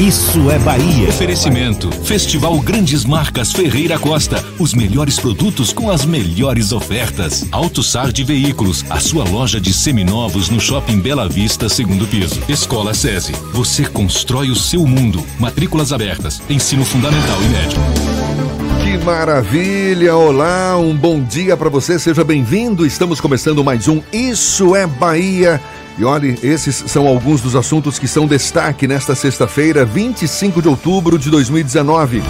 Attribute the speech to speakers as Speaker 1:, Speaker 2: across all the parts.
Speaker 1: Isso é Bahia.
Speaker 2: Oferecimento: Festival Grandes Marcas Ferreira Costa. Os melhores produtos com as melhores ofertas. Auto Sard Veículos, a sua loja de seminovos no Shopping Bela Vista, segundo piso. Escola SESI. Você constrói o seu mundo. Matrículas abertas. Ensino fundamental e médio.
Speaker 3: Que maravilha! Olá, um bom dia para você, seja bem-vindo. Estamos começando mais um Isso é Bahia. E olhe, esses são alguns dos assuntos que são destaque nesta sexta-feira, 25 de outubro de 2019.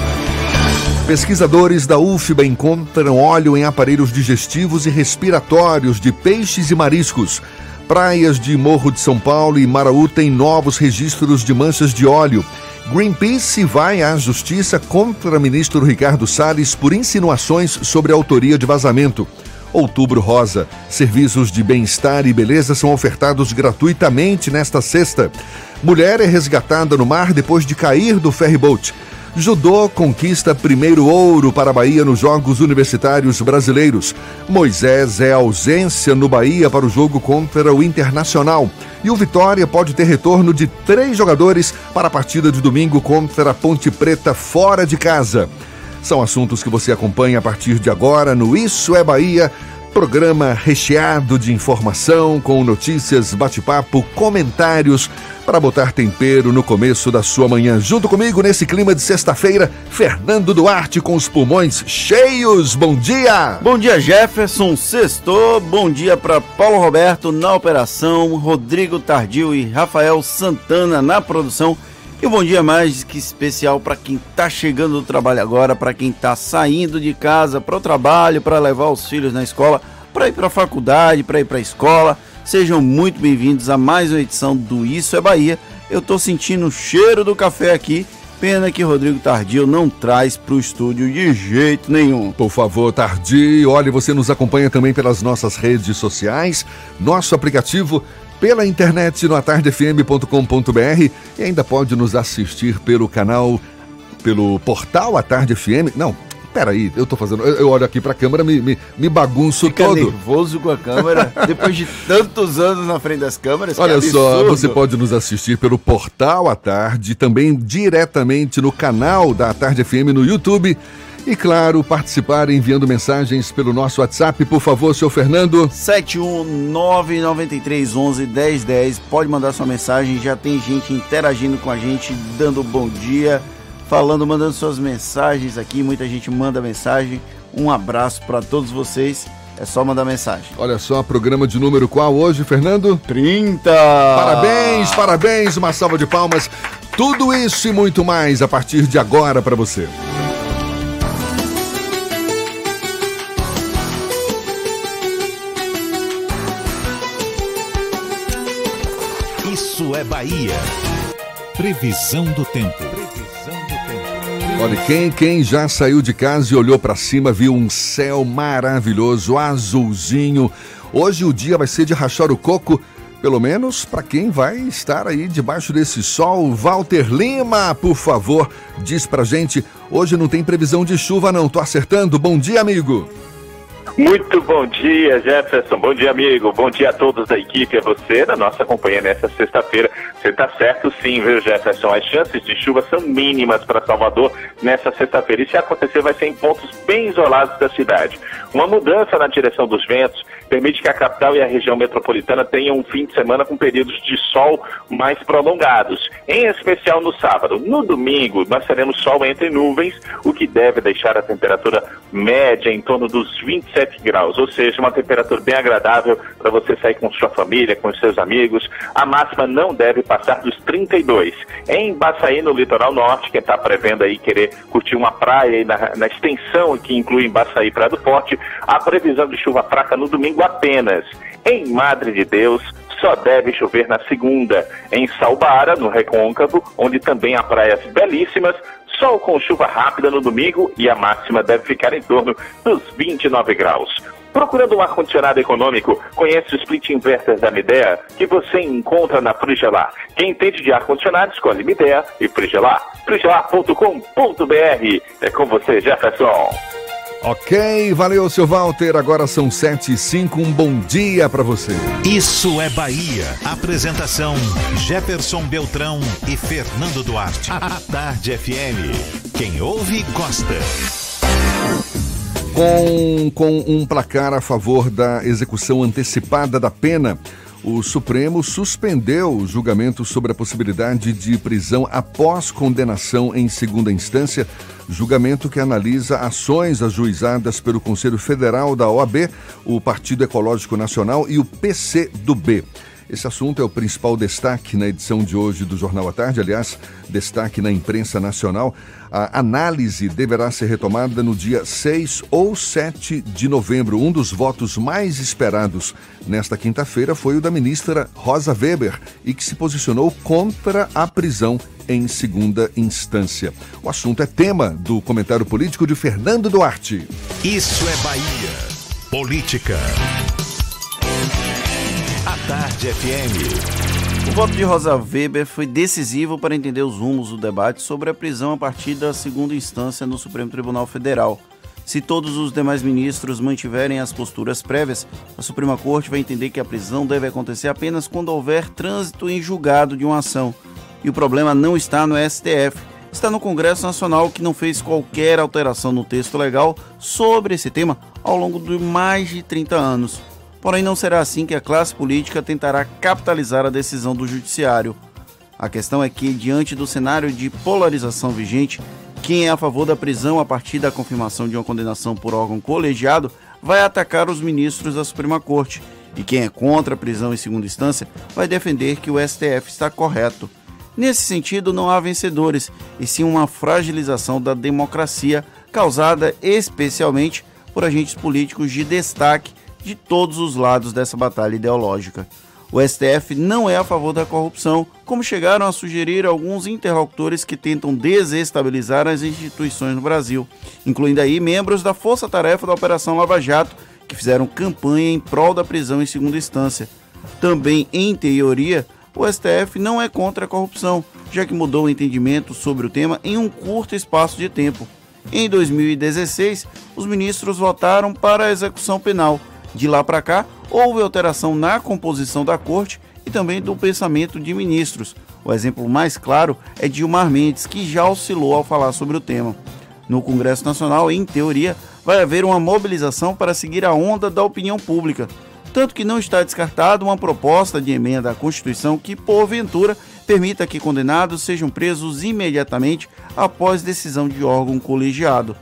Speaker 3: Pesquisadores da UFBA encontram óleo em aparelhos digestivos e respiratórios de peixes e mariscos. Praias de Morro de São Paulo e Maraú têm novos registros de manchas de óleo. Greenpeace vai à justiça contra ministro Ricardo Salles por insinuações sobre a autoria de vazamento. Outubro Rosa. Serviços de bem-estar e beleza são ofertados gratuitamente nesta sexta. Mulher é resgatada no mar depois de cair do ferryboat. Judô conquista primeiro ouro para a Bahia nos Jogos Universitários Brasileiros. Moisés é ausência no Bahia para o jogo contra o Internacional. E o Vitória pode ter retorno de três jogadores para a partida de domingo contra a Ponte Preta fora de casa. São assuntos que você acompanha a partir de agora no Isso é Bahia, programa recheado de informação, com notícias, bate-papo, comentários para botar tempero no começo da sua manhã. Junto comigo nesse clima de sexta-feira, Fernando Duarte com os pulmões cheios. Bom dia!
Speaker 4: Bom dia, Jefferson. Sextou. Bom dia para Paulo Roberto na operação, Rodrigo Tardio e Rafael Santana na produção. E um bom dia mais que especial para quem está chegando do trabalho agora, para quem está saindo de casa para o trabalho, para levar os filhos na escola, para ir para a faculdade, para ir para a escola. Sejam muito bem-vindos a mais uma edição do Isso é Bahia. Eu estou sentindo o cheiro do café aqui. Pena que Rodrigo Tardio não traz para o estúdio de jeito nenhum.
Speaker 3: Por favor, Tardio, olha, você nos acompanha também pelas nossas redes sociais, nosso aplicativo pela internet no atardefm.com.br e ainda pode nos assistir pelo canal, pelo portal A Tarde FM. Não, peraí, eu tô fazendo. Eu, eu olho aqui pra câmera, me, me, me bagunço
Speaker 4: Fica
Speaker 3: todo.
Speaker 4: nervoso com a câmera depois de tantos anos na frente das câmeras.
Speaker 3: Olha só, você pode nos assistir pelo portal à tarde, também diretamente no canal da Tarde FM no YouTube. E claro, participar enviando mensagens pelo nosso WhatsApp, por favor, seu Fernando.
Speaker 4: 71993111010. Pode mandar sua mensagem. Já tem gente interagindo com a gente, dando bom dia, falando, mandando suas mensagens aqui. Muita gente manda mensagem. Um abraço para todos vocês. É só mandar mensagem.
Speaker 3: Olha só, programa de número qual hoje, Fernando?
Speaker 4: 30!
Speaker 3: Parabéns, parabéns, uma salva de palmas. Tudo isso e muito mais a partir de agora para você.
Speaker 1: Isso é Bahia. Previsão do tempo.
Speaker 3: Olha, quem, quem já saiu de casa e olhou para cima viu um céu maravilhoso, azulzinho. Hoje o dia vai ser de rachar o coco, pelo menos para quem vai estar aí debaixo desse sol. Walter Lima, por favor, diz pra gente. Hoje não tem previsão de chuva, não. Tô acertando? Bom dia, amigo.
Speaker 5: Muito bom dia, Jefferson. Bom dia, amigo. Bom dia a todos da equipe, a você, da nossa companhia nessa sexta-feira. Você está certo sim, viu, Jefferson? As chances de chuva são mínimas para Salvador nessa sexta-feira. E se acontecer, vai ser em pontos bem isolados da cidade. Uma mudança na direção dos ventos permite que a capital e a região metropolitana tenham um fim de semana com períodos de sol mais prolongados, em especial no sábado. No domingo, nós teremos sol entre nuvens, o que deve deixar a temperatura média em torno dos 27 27 graus, ou seja, uma temperatura bem agradável para você sair com sua família, com seus amigos. A máxima não deve passar dos 32. Em Baçaí, no litoral norte, quem está prevendo aí querer curtir uma praia na, na extensão que inclui Baçaí e Praia do Forte, a previsão de chuva fraca no domingo apenas. Em Madre de Deus, só deve chover na segunda. Em Salbara, no Recôncavo, onde também há praias belíssimas, sol com chuva rápida no domingo e a máxima deve ficar em torno dos 29 graus. Procurando um ar-condicionado econômico, conhece o split inverter da Midea, que você encontra na Frigelar. Quem entende de ar-condicionado, escolhe Midea e Frigelar. frigelar.com.br. É com você, Jefferson.
Speaker 3: Ok, valeu, seu Walter. Agora são sete e cinco. Um bom dia para você.
Speaker 1: Isso é Bahia. Apresentação: Jefferson Beltrão e Fernando Duarte. A Tarde FM. Quem ouve, gosta.
Speaker 3: Com, com um placar a favor da execução antecipada da pena, o Supremo suspendeu o julgamento sobre a possibilidade de prisão após condenação em segunda instância, julgamento que analisa ações ajuizadas pelo Conselho Federal da OAB, o Partido Ecológico Nacional e o PCdoB. Esse assunto é o principal destaque na edição de hoje do Jornal à Tarde, aliás, destaque na imprensa nacional. A análise deverá ser retomada no dia 6 ou 7 de novembro. Um dos votos mais esperados nesta quinta-feira foi o da ministra Rosa Weber e que se posicionou contra a prisão em segunda instância. O assunto é tema do comentário político de Fernando Duarte.
Speaker 1: Isso é Bahia. Política. Tarde FM.
Speaker 4: O voto de Rosa Weber foi decisivo para entender os rumos do debate sobre a prisão a partir da segunda instância no Supremo Tribunal Federal. Se todos os demais ministros mantiverem as posturas prévias, a Suprema Corte vai entender que a prisão deve acontecer apenas quando houver trânsito em julgado de uma ação. E o problema não está no STF, está no Congresso Nacional que não fez qualquer alteração no texto legal sobre esse tema ao longo de mais de 30 anos. Porém, não será assim que a classe política tentará capitalizar a decisão do judiciário. A questão é que, diante do cenário de polarização vigente, quem é a favor da prisão a partir da confirmação de uma condenação por órgão colegiado vai atacar os ministros da Suprema Corte, e quem é contra a prisão em segunda instância vai defender que o STF está correto. Nesse sentido, não há vencedores, e sim uma fragilização da democracia causada especialmente por agentes políticos de destaque de todos os lados dessa batalha ideológica. O STF não é a favor da corrupção, como chegaram a sugerir alguns interlocutores que tentam desestabilizar as instituições no Brasil, incluindo aí membros da Força Tarefa da Operação Lava Jato, que fizeram campanha em prol da prisão em segunda instância. Também, em teoria, o STF não é contra a corrupção, já que mudou o entendimento sobre o tema em um curto espaço de tempo. Em 2016, os ministros votaram para a execução penal de lá para cá, houve alteração na composição da corte e também do pensamento de ministros. O exemplo mais claro é Gilmar Mendes, que já oscilou ao falar sobre o tema. No Congresso Nacional, em teoria, vai haver uma mobilização para seguir a onda da opinião pública, tanto que não está descartado uma proposta de emenda à Constituição que, porventura, permita que condenados sejam presos imediatamente após decisão de órgão colegiado.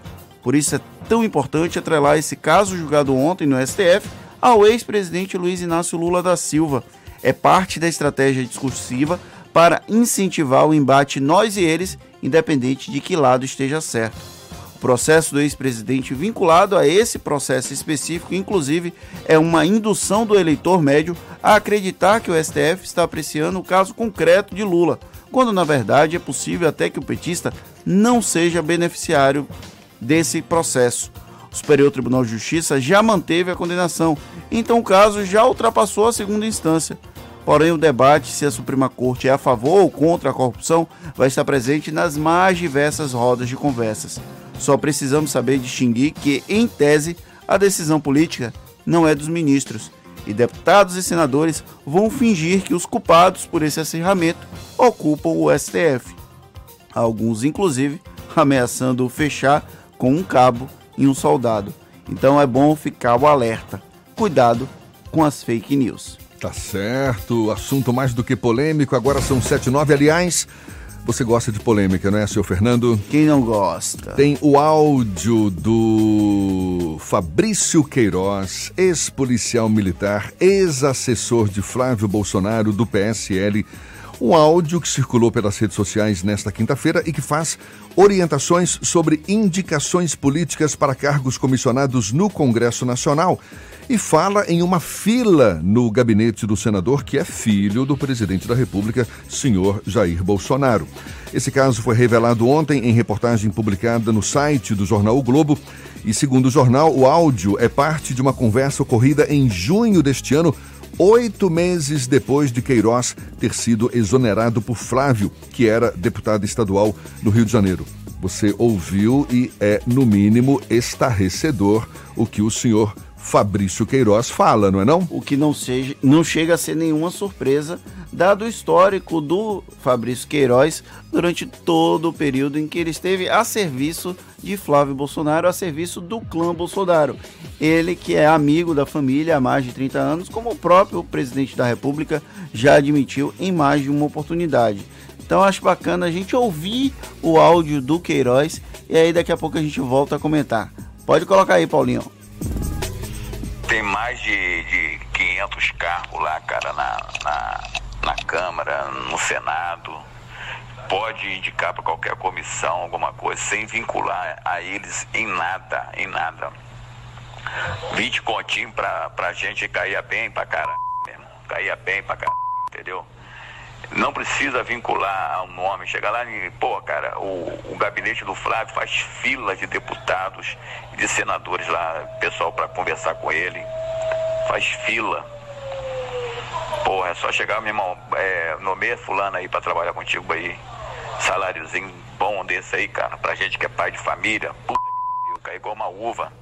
Speaker 4: Por isso é tão importante atrelar esse caso julgado ontem no STF ao ex-presidente Luiz Inácio Lula da Silva. É parte da estratégia discursiva para incentivar o embate nós e eles, independente de que lado esteja certo. O processo do ex-presidente vinculado a esse processo específico, inclusive, é uma indução do eleitor médio a acreditar que o STF está apreciando o caso concreto de Lula, quando na verdade é possível até que o petista não seja beneficiário desse processo. O Superior Tribunal de Justiça já manteve a condenação, então o caso já ultrapassou a segunda instância. Porém, o debate se a Suprema Corte é a favor ou contra a corrupção vai estar presente nas mais diversas rodas de conversas. Só precisamos saber distinguir que, em tese, a decisão política não é dos ministros, e deputados e senadores vão fingir que os culpados por esse acirramento ocupam o STF. Alguns, inclusive, ameaçando fechar com um cabo e um soldado. Então é bom ficar o alerta. Cuidado com as fake news.
Speaker 3: Tá certo, assunto mais do que polêmico. Agora são 7 e 9, aliás. Você gosta de polêmica, não é, senhor Fernando?
Speaker 4: Quem não gosta?
Speaker 3: Tem o áudio do Fabrício Queiroz, ex-policial militar, ex-assessor de Flávio Bolsonaro do PSL. Um áudio que circulou pelas redes sociais nesta quinta-feira e que faz orientações sobre indicações políticas para cargos comissionados no Congresso Nacional e fala em uma fila no gabinete do senador que é filho do presidente da República, senhor Jair Bolsonaro. Esse caso foi revelado ontem em reportagem publicada no site do jornal o Globo. E segundo o jornal, o áudio é parte de uma conversa ocorrida em junho deste ano, oito meses depois de Queiroz ter sido exonerado por Flávio, que era deputado estadual no Rio de Janeiro. Você ouviu e é, no mínimo, estarrecedor o que o senhor Fabrício Queiroz fala, não é não?
Speaker 4: O que não, seja, não chega a ser nenhuma surpresa, dado o histórico do Fabrício Queiroz durante todo o período em que ele esteve a serviço de Flávio Bolsonaro, a serviço do clã Bolsonaro. Ele que é amigo da família há mais de 30 anos, como o próprio presidente da República já admitiu em mais de uma oportunidade. Então acho bacana a gente ouvir o áudio do Queiroz e aí daqui a pouco a gente volta a comentar. Pode colocar aí, Paulinho
Speaker 6: tem mais de, de 500 carros lá, cara, na, na, na Câmara, no Senado. Pode indicar para qualquer comissão alguma coisa, sem vincular a eles em nada, em nada. 20 continhos pra, pra gente cair bem pra caralho mesmo. Caía bem pra caralho, entendeu? Não precisa vincular um nome. Chegar lá e, pô, cara, o, o gabinete do Flávio faz fila de deputados e de senadores lá, pessoal para conversar com ele. Faz fila. Porra, é só chegar, meu irmão, é, nomeia fulano aí para trabalhar contigo aí. Saláriozinho bom desse aí, cara. Pra gente que é pai de família. Puta que cai igual uma uva.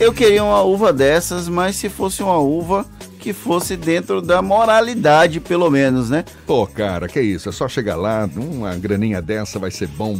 Speaker 4: Eu queria uma uva dessas, mas se fosse uma uva que fosse dentro da moralidade, pelo menos, né?
Speaker 3: Pô, cara, que isso? É só chegar lá, uma graninha dessa vai ser bom.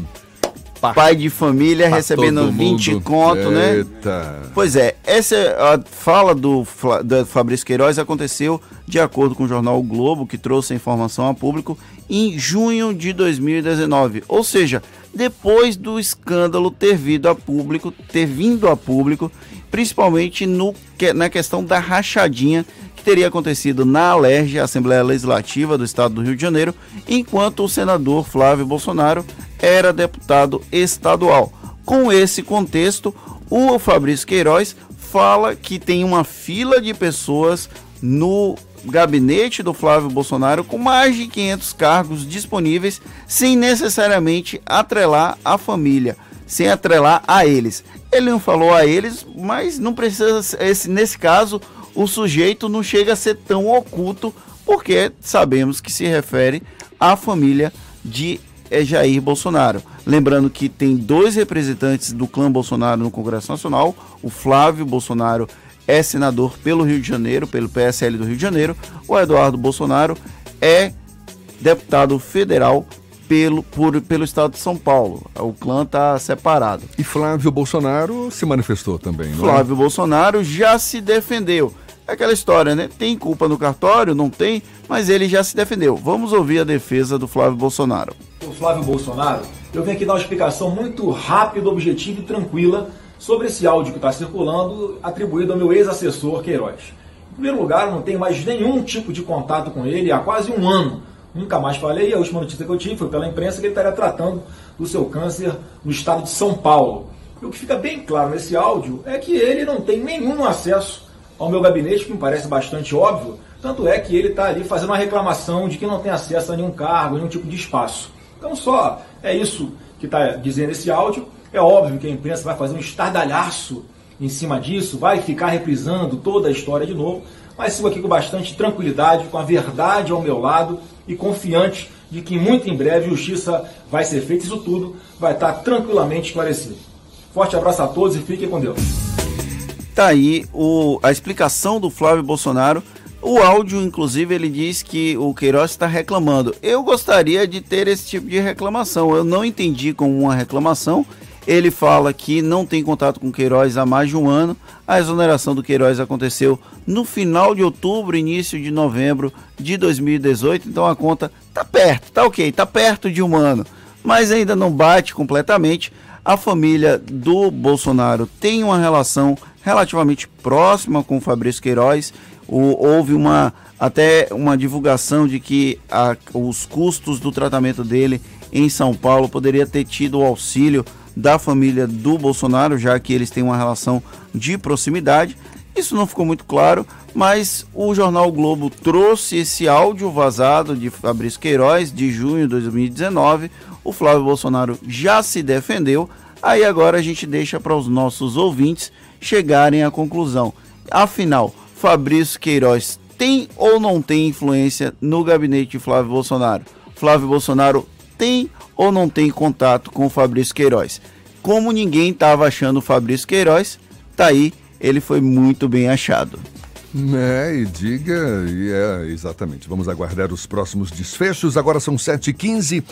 Speaker 4: Pai de família recebendo 20 mundo. conto, né? Eita. né? Pois é, essa a fala do, do Fabrício Queiroz aconteceu de acordo com o jornal o Globo, que trouxe a informação ao público em junho de 2019. Ou seja, depois do escândalo ter vindo a público, ter vindo a público, principalmente no, na questão da rachadinha teria acontecido na Alerj, Assembleia Legislativa do Estado do Rio de Janeiro, enquanto o senador Flávio Bolsonaro era deputado estadual. Com esse contexto, o Fabrício Queiroz fala que tem uma fila de pessoas no gabinete do Flávio Bolsonaro com mais de 500 cargos disponíveis, sem necessariamente atrelar a família, sem atrelar a eles. Ele não falou a eles, mas não precisa, esse, nesse caso, o sujeito não chega a ser tão oculto, porque sabemos que se refere à família de Jair Bolsonaro. Lembrando que tem dois representantes do clã Bolsonaro no Congresso Nacional, o Flávio Bolsonaro é senador pelo Rio de Janeiro, pelo PSL do Rio de Janeiro, o Eduardo Bolsonaro é deputado federal pelo, por, pelo estado de São Paulo. O clã está separado.
Speaker 3: E Flávio Bolsonaro se manifestou também, não
Speaker 4: é? Flávio é? Bolsonaro já se defendeu. É aquela história, né? Tem culpa no cartório? Não tem, mas ele já se defendeu. Vamos ouvir a defesa do Flávio Bolsonaro.
Speaker 7: O Flávio Bolsonaro, eu venho aqui dar uma explicação muito rápida, objetiva e tranquila sobre esse áudio que está circulando, atribuído ao meu ex-assessor Queiroz. Em primeiro lugar, eu não tenho mais nenhum tipo de contato com ele há quase um ano. Nunca mais falei, a última notícia que eu tive foi pela imprensa que ele estaria tratando do seu câncer no estado de São Paulo. E o que fica bem claro nesse áudio é que ele não tem nenhum acesso ao meu gabinete, que me parece bastante óbvio, tanto é que ele está ali fazendo uma reclamação de que não tem acesso a nenhum cargo, nenhum tipo de espaço. Então só é isso que está dizendo esse áudio. É óbvio que a imprensa vai fazer um estardalhaço em cima disso, vai ficar reprisando toda a história de novo, mas sigo aqui com bastante tranquilidade, com a verdade ao meu lado e confiante de que muito em breve justiça vai ser feita. Isso tudo vai estar tranquilamente esclarecido. Forte abraço a todos e fiquem com Deus.
Speaker 4: Tá aí o, a explicação do Flávio Bolsonaro. O áudio, inclusive, ele diz que o Queiroz está reclamando. Eu gostaria de ter esse tipo de reclamação. Eu não entendi como uma reclamação. Ele fala que não tem contato com Queiroz há mais de um ano. A exoneração do Queiroz aconteceu no final de outubro, início de novembro de 2018. Então a conta tá perto, tá ok, tá perto de um ano, mas ainda não bate completamente. A família do Bolsonaro tem uma relação relativamente próxima com o Fabrício Queiroz. O, houve uma até uma divulgação de que a, os custos do tratamento dele em São Paulo poderia ter tido o auxílio da família do Bolsonaro, já que eles têm uma relação de proximidade. Isso não ficou muito claro, mas o jornal Globo trouxe esse áudio vazado de Fabrício Queiroz de junho de 2019. O Flávio Bolsonaro já se defendeu. Aí agora a gente deixa para os nossos ouvintes chegarem à conclusão. Afinal, Fabrício Queiroz tem ou não tem influência no gabinete de Flávio Bolsonaro? Flávio Bolsonaro tem ou não tem contato com Fabrício Queiroz? Como ninguém estava achando o Fabrício Queiroz, tá aí, ele foi muito bem achado.
Speaker 3: É, e diga, e é, exatamente. Vamos aguardar os próximos desfechos. Agora são 7h15.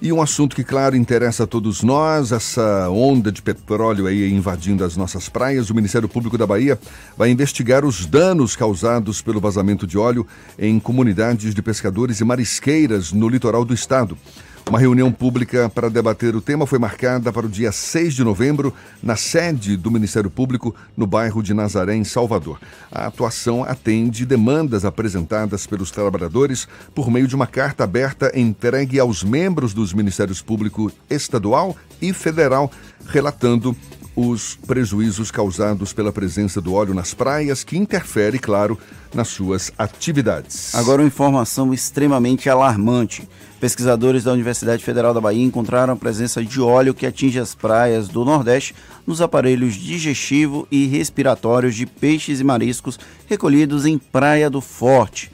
Speaker 3: E um assunto que, claro, interessa a todos nós, essa onda de petróleo aí invadindo as nossas praias. O Ministério Público da Bahia vai investigar os danos causados pelo vazamento de óleo em comunidades de pescadores e marisqueiras no litoral do estado. Uma reunião pública para debater o tema foi marcada para o dia 6 de novembro, na sede do Ministério Público, no bairro de Nazaré, em Salvador. A atuação atende demandas apresentadas pelos trabalhadores por meio de uma carta aberta entregue aos membros dos Ministérios Público Estadual e Federal, relatando os prejuízos causados pela presença do óleo nas praias, que interfere, claro, nas suas atividades.
Speaker 4: Agora, uma informação extremamente alarmante. Pesquisadores da Universidade Federal da Bahia encontraram a presença de óleo que atinge as praias do Nordeste nos aparelhos digestivo e respiratórios de peixes e mariscos recolhidos em Praia do Forte,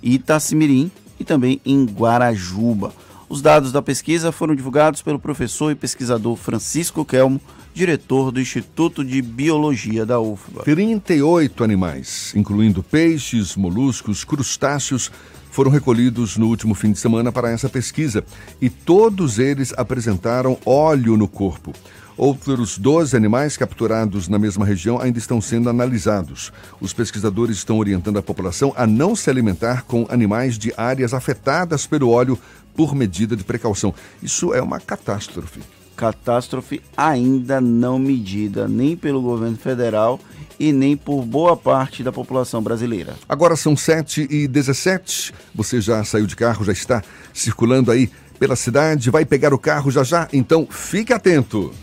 Speaker 4: Itacimirim e também em Guarajuba. Os dados da pesquisa foram divulgados pelo professor e pesquisador Francisco Kelmo, diretor do Instituto de Biologia da UFBA.
Speaker 3: 38 animais, incluindo peixes, moluscos, crustáceos, foram recolhidos no último fim de semana para essa pesquisa e todos eles apresentaram óleo no corpo. Outros 12 animais capturados na mesma região ainda estão sendo analisados. Os pesquisadores estão orientando a população a não se alimentar com animais de áreas afetadas pelo óleo por medida de precaução. Isso é uma catástrofe.
Speaker 4: Catástrofe ainda não medida nem pelo governo federal e nem por boa parte da população brasileira.
Speaker 3: Agora são 7 e 17 Você já saiu de carro, já está circulando aí pela cidade, vai pegar o carro já já? Então fique atento.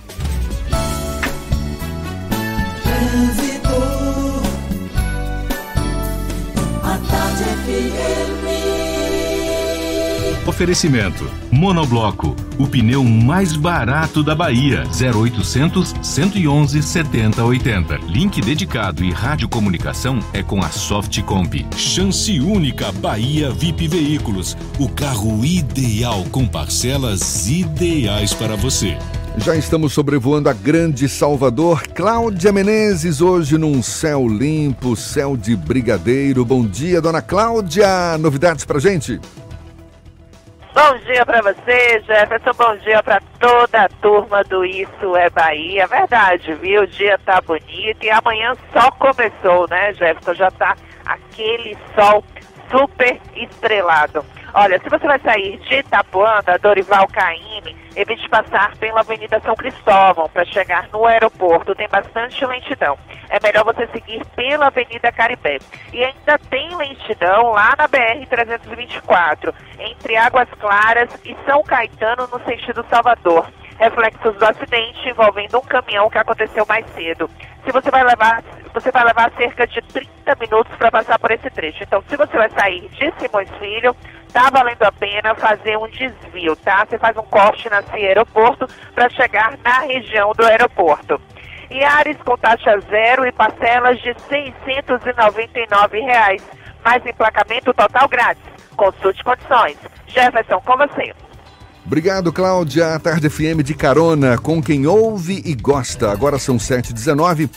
Speaker 2: Oferecimento: Monobloco, o pneu mais barato da Bahia. 0800 111 7080. Link dedicado e radiocomunicação é com a Softcomp. Chance única Bahia VIP Veículos. O carro ideal com parcelas ideais para você.
Speaker 3: Já estamos sobrevoando a grande Salvador. Cláudia Menezes, hoje num céu limpo, céu de brigadeiro. Bom dia, dona Cláudia. Novidades pra gente?
Speaker 8: Bom dia para você, Jefferson. Bom dia para toda a turma do Isso é Bahia. Verdade, viu? O dia tá bonito e amanhã só começou, né, Jefferson? Já tá aquele sol super estrelado. Olha, se você vai sair de Itapuã, da Dorival Caymmi, evite passar pela Avenida São Cristóvão para chegar no aeroporto. Tem bastante lentidão. É melhor você seguir pela Avenida Caribé. E ainda tem lentidão lá na BR-324, entre Águas Claras e São Caetano, no sentido Salvador reflexos do acidente envolvendo um caminhão que aconteceu mais cedo. Se você vai levar, você vai levar cerca de 30 minutos para passar por esse trecho. Então, se você vai sair de Simões Filho, tá valendo a pena fazer um desvio, tá? Você faz um corte CIA Aeroporto para chegar na região do aeroporto. E Ares com taxa zero e parcelas de 699 reais, mais emplacamento total grátis. Consulte condições. Jefferson, com você.
Speaker 3: Obrigado, Cláudia. A Tarde FM de carona com quem ouve e gosta. Agora são 7h19.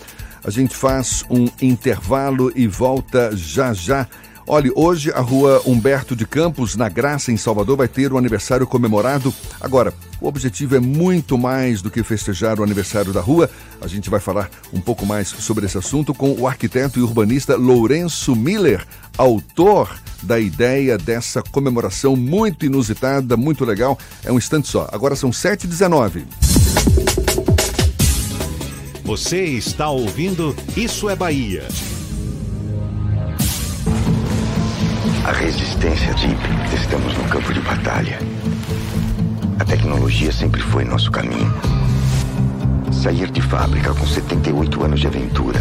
Speaker 3: A gente faz um intervalo e volta já já. Olha, hoje a rua Humberto de Campos, na Graça, em Salvador, vai ter o um aniversário comemorado. Agora, o objetivo é muito mais do que festejar o aniversário da rua. A gente vai falar um pouco mais sobre esse assunto com o arquiteto e urbanista Lourenço Miller, autor da ideia dessa comemoração muito inusitada, muito legal. É um instante só. Agora são 7h19.
Speaker 1: Você está ouvindo Isso é Bahia.
Speaker 9: A resistência Jeep, estamos no campo de batalha. A tecnologia sempre foi nosso caminho. Sair de fábrica com 78 anos de aventura.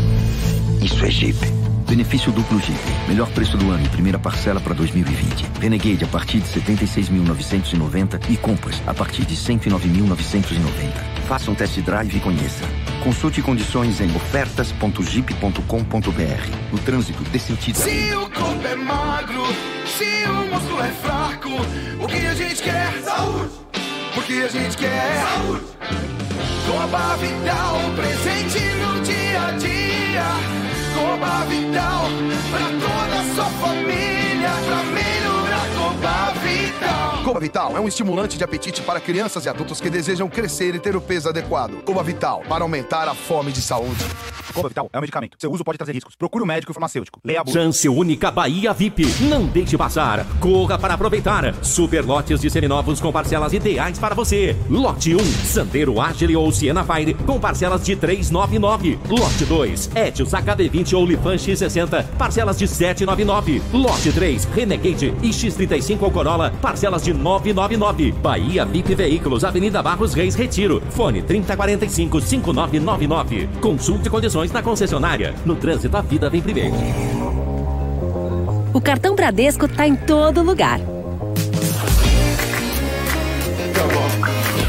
Speaker 9: Isso é Jeep.
Speaker 10: Benefício duplo Jeep. Melhor preço do ano e primeira parcela para 2020. Renegade a partir de 76.990 e Compass a partir de 109.990. Faça um test drive e conheça. Consulte condições em ofertas.jeep.com.br. No trânsito, dê sentido.
Speaker 11: Se o corpo é magro, se o músculo é fraco, o que a gente quer? Saúde! Porque a gente quer? Saúde! Coba Vital, presente no dia a dia. Coba Vital, pra toda a sua família, pra melhorar Coba Vital.
Speaker 12: Coba Vital é um estimulante de apetite para crianças e adultos que desejam crescer e ter o peso adequado. Coba Vital, para aumentar a fome de saúde.
Speaker 13: Coba Vital é um medicamento. Seu uso pode trazer riscos. Procure um médico farmacêutico. Leia a bula.
Speaker 14: Chance única Bahia VIP. Não deixe passar. Corra para aproveitar. Super lotes de seminovos com parcelas ideais para você. Lote 1, Sandero Agile ou Siena Fire com parcelas de 399. Lote 2, Etios HB20 ou Lifan X60, parcelas de 799. Lote 3, Renegade e X35 ou Corolla, parcelas de 999. Bahia VIP Veículos, Avenida Barros Reis Retiro. Fone 3045 5999. Consulte condições na concessionária. No trânsito, a vida vem primeiro.
Speaker 15: O cartão Bradesco está em todo lugar.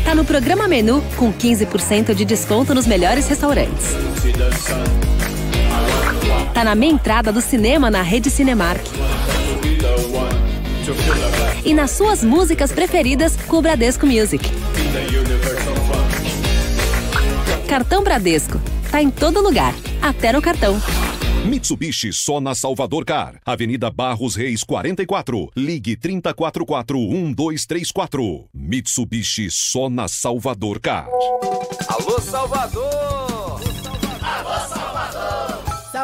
Speaker 15: Tá no programa Menu com 15% de desconto nos melhores restaurantes. Tá na meia entrada do cinema na rede Cinemark. E nas suas músicas preferidas com o Bradesco Music. Cartão Bradesco. Tá em todo lugar, até no cartão.
Speaker 16: Mitsubishi só na Salvador Car. Avenida Barros Reis 44. Ligue 3044-1234. Mitsubishi só na Salvador Car.
Speaker 17: Alô, Salvador!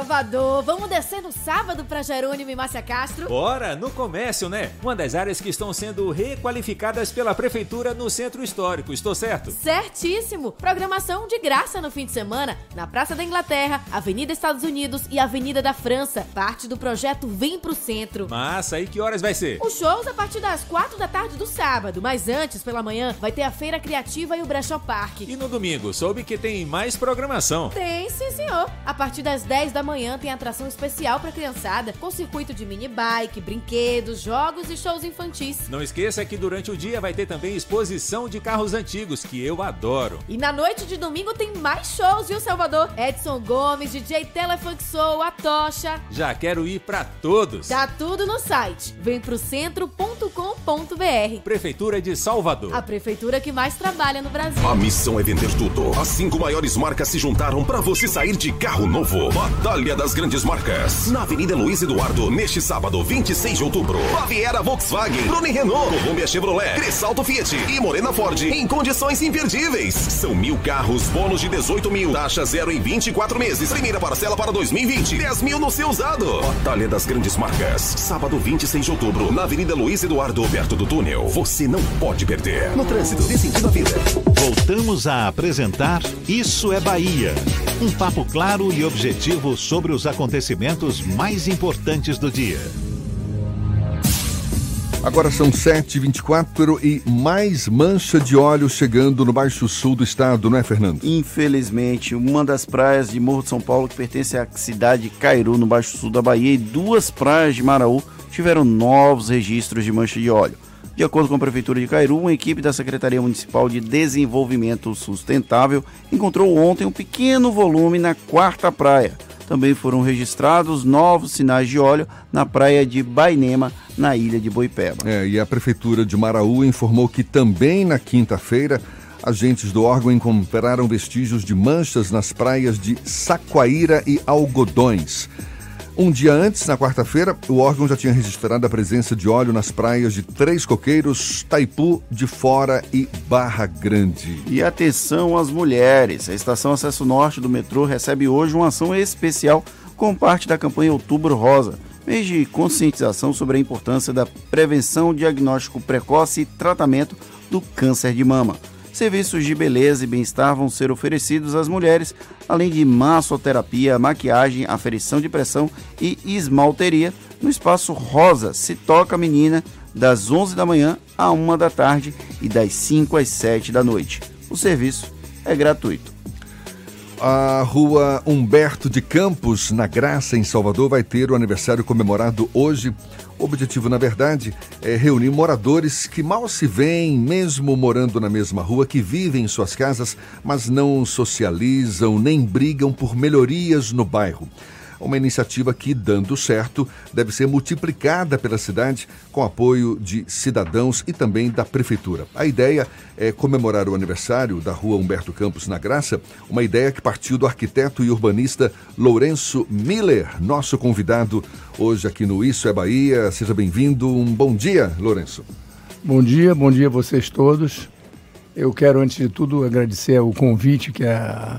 Speaker 18: Salvador, vamos descer no sábado para Jerônimo e Márcia Castro?
Speaker 19: Bora, no comércio, né? Uma das áreas que estão sendo requalificadas pela prefeitura no centro histórico, estou certo?
Speaker 18: Certíssimo! Programação de graça no fim de semana na Praça da Inglaterra, Avenida Estados Unidos e Avenida da França. Parte do projeto Vem pro Centro.
Speaker 19: Massa, e que horas vai ser?
Speaker 18: Os shows a partir das quatro da tarde do sábado, mas antes, pela manhã, vai ter a Feira Criativa e o Brechó Parque.
Speaker 19: E no domingo, soube que tem mais programação.
Speaker 18: Tem, sim, senhor. A partir das 10 da manhã tem atração especial para criançada, com circuito de mini bike, brinquedos, jogos e shows infantis.
Speaker 19: Não esqueça que durante o dia vai ter também exposição de carros antigos, que eu adoro.
Speaker 18: E na noite de domingo tem mais shows, viu, Salvador? Edson Gomes, DJ Telefunk Soul, a Tocha.
Speaker 19: Já quero ir para todos.
Speaker 18: Tá tudo no site. Vem pro centro.com.br.
Speaker 19: Prefeitura de Salvador.
Speaker 18: A prefeitura que mais trabalha no Brasil.
Speaker 16: A missão é vender tudo. As cinco maiores marcas se juntaram para você sair de carro novo. Batalha das Grandes Marcas. Na Avenida Luiz Eduardo, neste sábado, 26 de outubro. Baviera Volkswagen, Bruni Renault, Columbia Chevrolet, Cressalto Fiat e Morena Ford em condições imperdíveis. São mil carros, bônus de 18 mil, taxa zero em 24 meses. Primeira parcela para 2020, 10 mil no seu usado. Batalha das Grandes Marcas. Sábado, 26 de outubro, na Avenida Luiz Eduardo, perto do túnel. Você não pode perder. No trânsito, dê sentido à vida.
Speaker 1: Voltamos a apresentar Isso é Bahia. Um papo claro e objetivo sobre os acontecimentos mais importantes do dia.
Speaker 3: Agora são 7h24 e mais mancha de óleo chegando no Baixo Sul do estado, não é, Fernando?
Speaker 4: Infelizmente, uma das praias de Morro de São Paulo, que pertence à cidade de Cairu, no Baixo Sul da Bahia, e duas praias de Maraú tiveram novos registros de mancha de óleo. De acordo com a Prefeitura de Cairu, uma equipe da Secretaria Municipal de Desenvolvimento Sustentável encontrou ontem um pequeno volume na quarta praia. Também foram registrados novos sinais de óleo na praia de Bainema, na ilha de Boipeba.
Speaker 3: É, e a Prefeitura de Maraú informou que também na quinta-feira agentes do órgão encontraram vestígios de manchas nas praias de Saquaíra e Algodões. Um dia antes, na quarta-feira, o órgão já tinha registrado a presença de óleo nas praias de Três Coqueiros, Taipu de Fora e Barra Grande.
Speaker 4: E atenção às mulheres. A estação Acesso Norte do metrô recebe hoje uma ação especial com parte da campanha Outubro Rosa, mês de conscientização sobre a importância da prevenção, diagnóstico precoce e tratamento do câncer de mama. Serviços de beleza e bem-estar vão ser oferecidos às mulheres, além de massoterapia, maquiagem, aferição de pressão e esmalteria no espaço Rosa Se Toca Menina, das 11 da manhã à 1 da tarde e das 5 às 7 da noite. O serviço é gratuito.
Speaker 3: A rua Humberto de Campos, na Graça, em Salvador, vai ter o aniversário comemorado hoje. O objetivo, na verdade, é reunir moradores que mal se veem, mesmo morando na mesma rua, que vivem em suas casas, mas não socializam nem brigam por melhorias no bairro. Uma iniciativa que, dando certo, deve ser multiplicada pela cidade com apoio de cidadãos e também da prefeitura. A ideia é comemorar o aniversário da Rua Humberto Campos na Graça, uma ideia que partiu do arquiteto e urbanista Lourenço Miller, nosso convidado hoje aqui no Isso é Bahia. Seja bem-vindo. Um bom dia, Lourenço.
Speaker 20: Bom dia, bom dia a vocês todos. Eu quero, antes de tudo, agradecer o convite que a,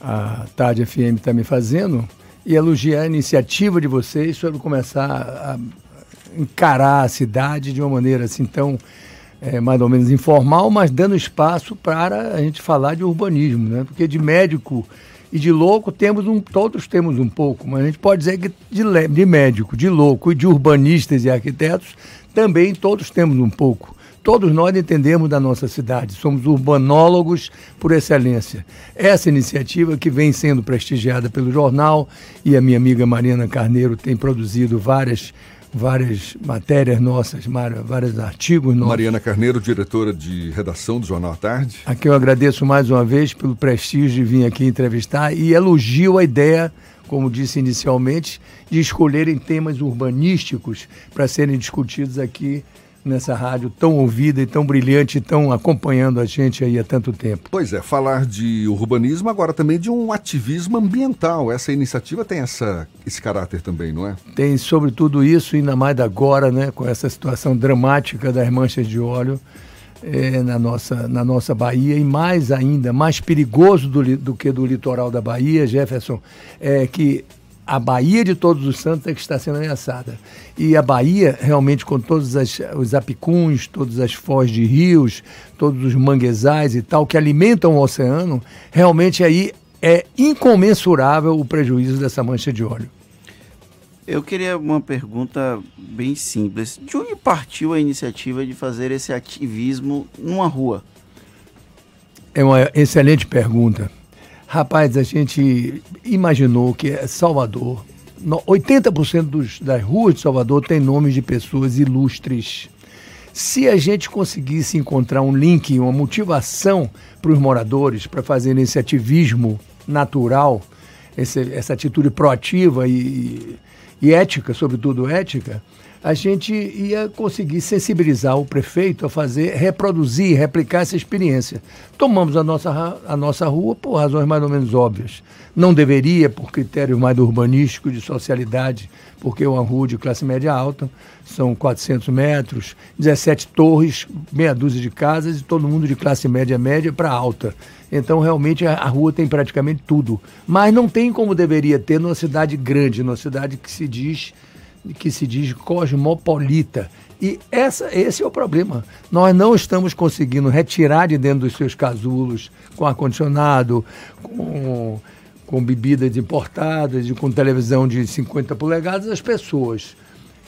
Speaker 20: a Tarde FM está me fazendo e elogiar a iniciativa de vocês sobre começar a encarar a cidade de uma maneira assim tão é, mais ou menos informal, mas dando espaço para a gente falar de urbanismo, né? Porque de médico e de louco temos um, todos temos um pouco, mas a gente pode dizer que de, de médico, de louco e de urbanistas e arquitetos também todos temos um pouco. Todos nós entendemos da nossa cidade, somos urbanólogos por excelência. Essa iniciativa que vem sendo prestigiada pelo jornal e a minha amiga Mariana Carneiro tem produzido várias várias matérias nossas, vários artigos nossos.
Speaker 3: Mariana Carneiro, diretora de redação do Jornal à Tarde.
Speaker 20: A quem eu agradeço mais uma vez pelo prestígio de vir aqui entrevistar e elogio a ideia, como disse inicialmente, de escolherem temas urbanísticos para serem discutidos aqui nessa rádio tão ouvida e tão brilhante, tão acompanhando a gente aí há tanto tempo.
Speaker 3: Pois é, falar de urbanismo agora também de um ativismo ambiental. Essa iniciativa tem essa, esse caráter também, não é?
Speaker 20: Tem sobretudo isso, ainda mais agora, né, com essa situação dramática das manchas de óleo. É, na, nossa, na nossa Bahia e mais ainda, mais perigoso do, do que do litoral da Bahia, Jefferson, é que a Bahia de Todos os Santos é que está sendo ameaçada. E a Bahia, realmente, com todos as, os apicuns, todas as foz de rios, todos os manguezais e tal, que alimentam o oceano, realmente aí é incomensurável o prejuízo dessa mancha de óleo.
Speaker 4: Eu queria uma pergunta bem simples. De onde partiu a iniciativa de fazer esse ativismo numa rua?
Speaker 20: É uma excelente pergunta. Rapaz, a gente imaginou que Salvador, 80% dos, das ruas de Salvador tem nomes de pessoas ilustres. Se a gente conseguisse encontrar um link, uma motivação para os moradores para fazerem esse ativismo natural, esse, essa atitude proativa e, e ética, sobretudo ética, a gente ia conseguir sensibilizar o prefeito a fazer, reproduzir, replicar essa experiência. Tomamos a nossa, a nossa rua por razões mais ou menos óbvias. Não deveria, por critérios mais urbanísticos, de socialidade, porque é uma rua de classe média alta, são 400 metros, 17 torres, meia dúzia de casas e todo mundo de classe média média para alta. Então, realmente, a, a, rua tem praticamente tudo. Mas não tem como deveria ter numa cidade grande, numa cidade que se diz que se diz cosmopolita. E essa, esse é o problema. Nós não estamos conseguindo retirar de dentro dos seus casulos, com ar-condicionado, com, com bebidas importadas e com televisão de 50 polegadas, as pessoas.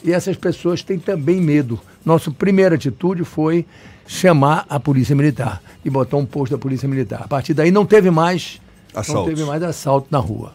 Speaker 20: E essas pessoas têm também medo. Nossa primeira atitude foi chamar a Polícia Militar e botar um posto da Polícia Militar. A partir daí não teve mais, não teve mais assalto na rua.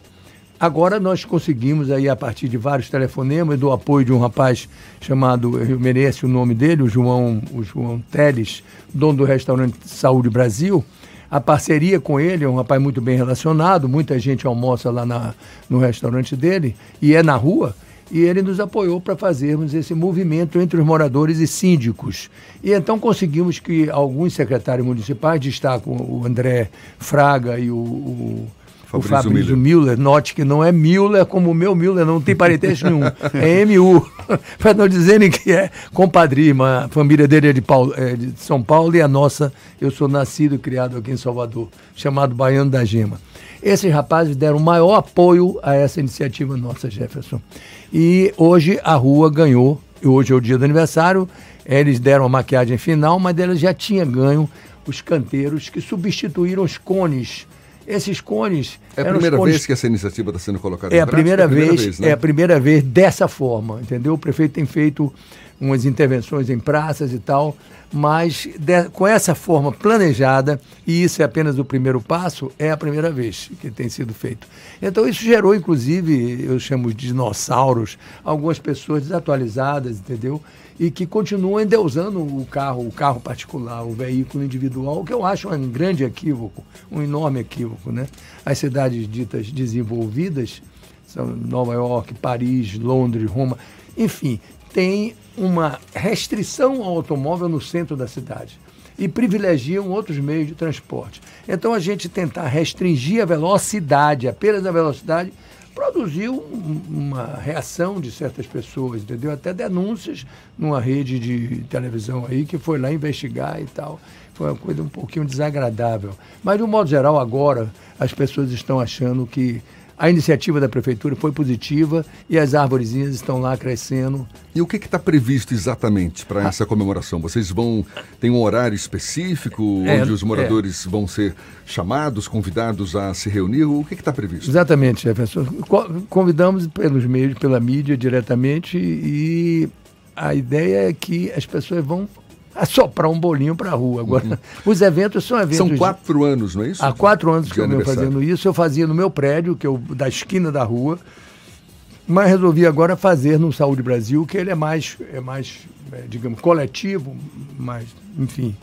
Speaker 20: Agora nós conseguimos aí, a partir de vários telefonemas, do apoio de um rapaz chamado, eu merece o nome dele, o João, o João Teles, dono do restaurante Saúde Brasil, a parceria com ele, é um rapaz muito bem relacionado, muita gente almoça lá na, no restaurante dele, e é na rua, e ele nos apoiou para fazermos esse movimento entre os moradores e síndicos. E então conseguimos que alguns secretários municipais, destacam o André Fraga e o, o
Speaker 3: Fabrício
Speaker 20: o Fabrício Müller. Note que não é Müller como o meu Müller, não tem parentesco nenhum. É MU. Para não dizerem que é compadrima. A família dele é de, Paulo, é de São Paulo e a nossa, eu sou nascido e criado aqui em Salvador, chamado Baiano da Gema. Esses rapazes deram maior apoio a essa iniciativa nossa, Jefferson. E hoje a rua ganhou, hoje é o dia do aniversário, eles deram a maquiagem final, mas eles já tinham ganho os canteiros que substituíram os cones. Esses cones.
Speaker 3: É a primeira cones... vez que essa iniciativa está sendo colocada
Speaker 20: é a primeira é a primeira vez, vez né? É a primeira vez dessa forma, entendeu? O prefeito tem feito umas intervenções em praças e tal, mas de, com essa forma planejada, e isso é apenas o primeiro passo, é a primeira vez que tem sido feito. Então isso gerou, inclusive, eu chamo de dinossauros, algumas pessoas desatualizadas, entendeu? E que continuam endeusando o carro, o carro particular, o veículo individual, que eu acho um grande equívoco, um enorme equívoco. Né? As cidades ditas desenvolvidas, são Nova York, Paris, Londres, Roma, enfim, tem uma restrição ao automóvel no centro da cidade e privilegiam outros meios de transporte. Então a gente tentar restringir a velocidade, apenas a velocidade, produziu uma reação de certas pessoas, entendeu? Até denúncias numa rede de televisão aí que foi lá investigar e tal. Foi uma coisa um pouquinho desagradável. Mas, de um modo geral, agora as pessoas estão achando que a iniciativa da prefeitura foi positiva e as árvorezinhas estão lá crescendo.
Speaker 3: E o que está previsto exatamente para essa comemoração? Vocês vão tem um horário específico é, onde os moradores é. vão ser chamados, convidados a se reunir? O que está previsto?
Speaker 20: Exatamente, Jefferson. Convidamos pelos meios, pela mídia diretamente e a ideia é que as pessoas vão assoprar um bolinho para a rua. Agora, uhum. os eventos são eventos.
Speaker 3: São quatro anos, não é isso?
Speaker 20: Há quatro anos que eu venho fazendo isso. Eu fazia no meu prédio, que eu da esquina da rua, mas resolvi agora fazer no Saúde Brasil, que ele é mais, é mais é, digamos, coletivo, mais, enfim,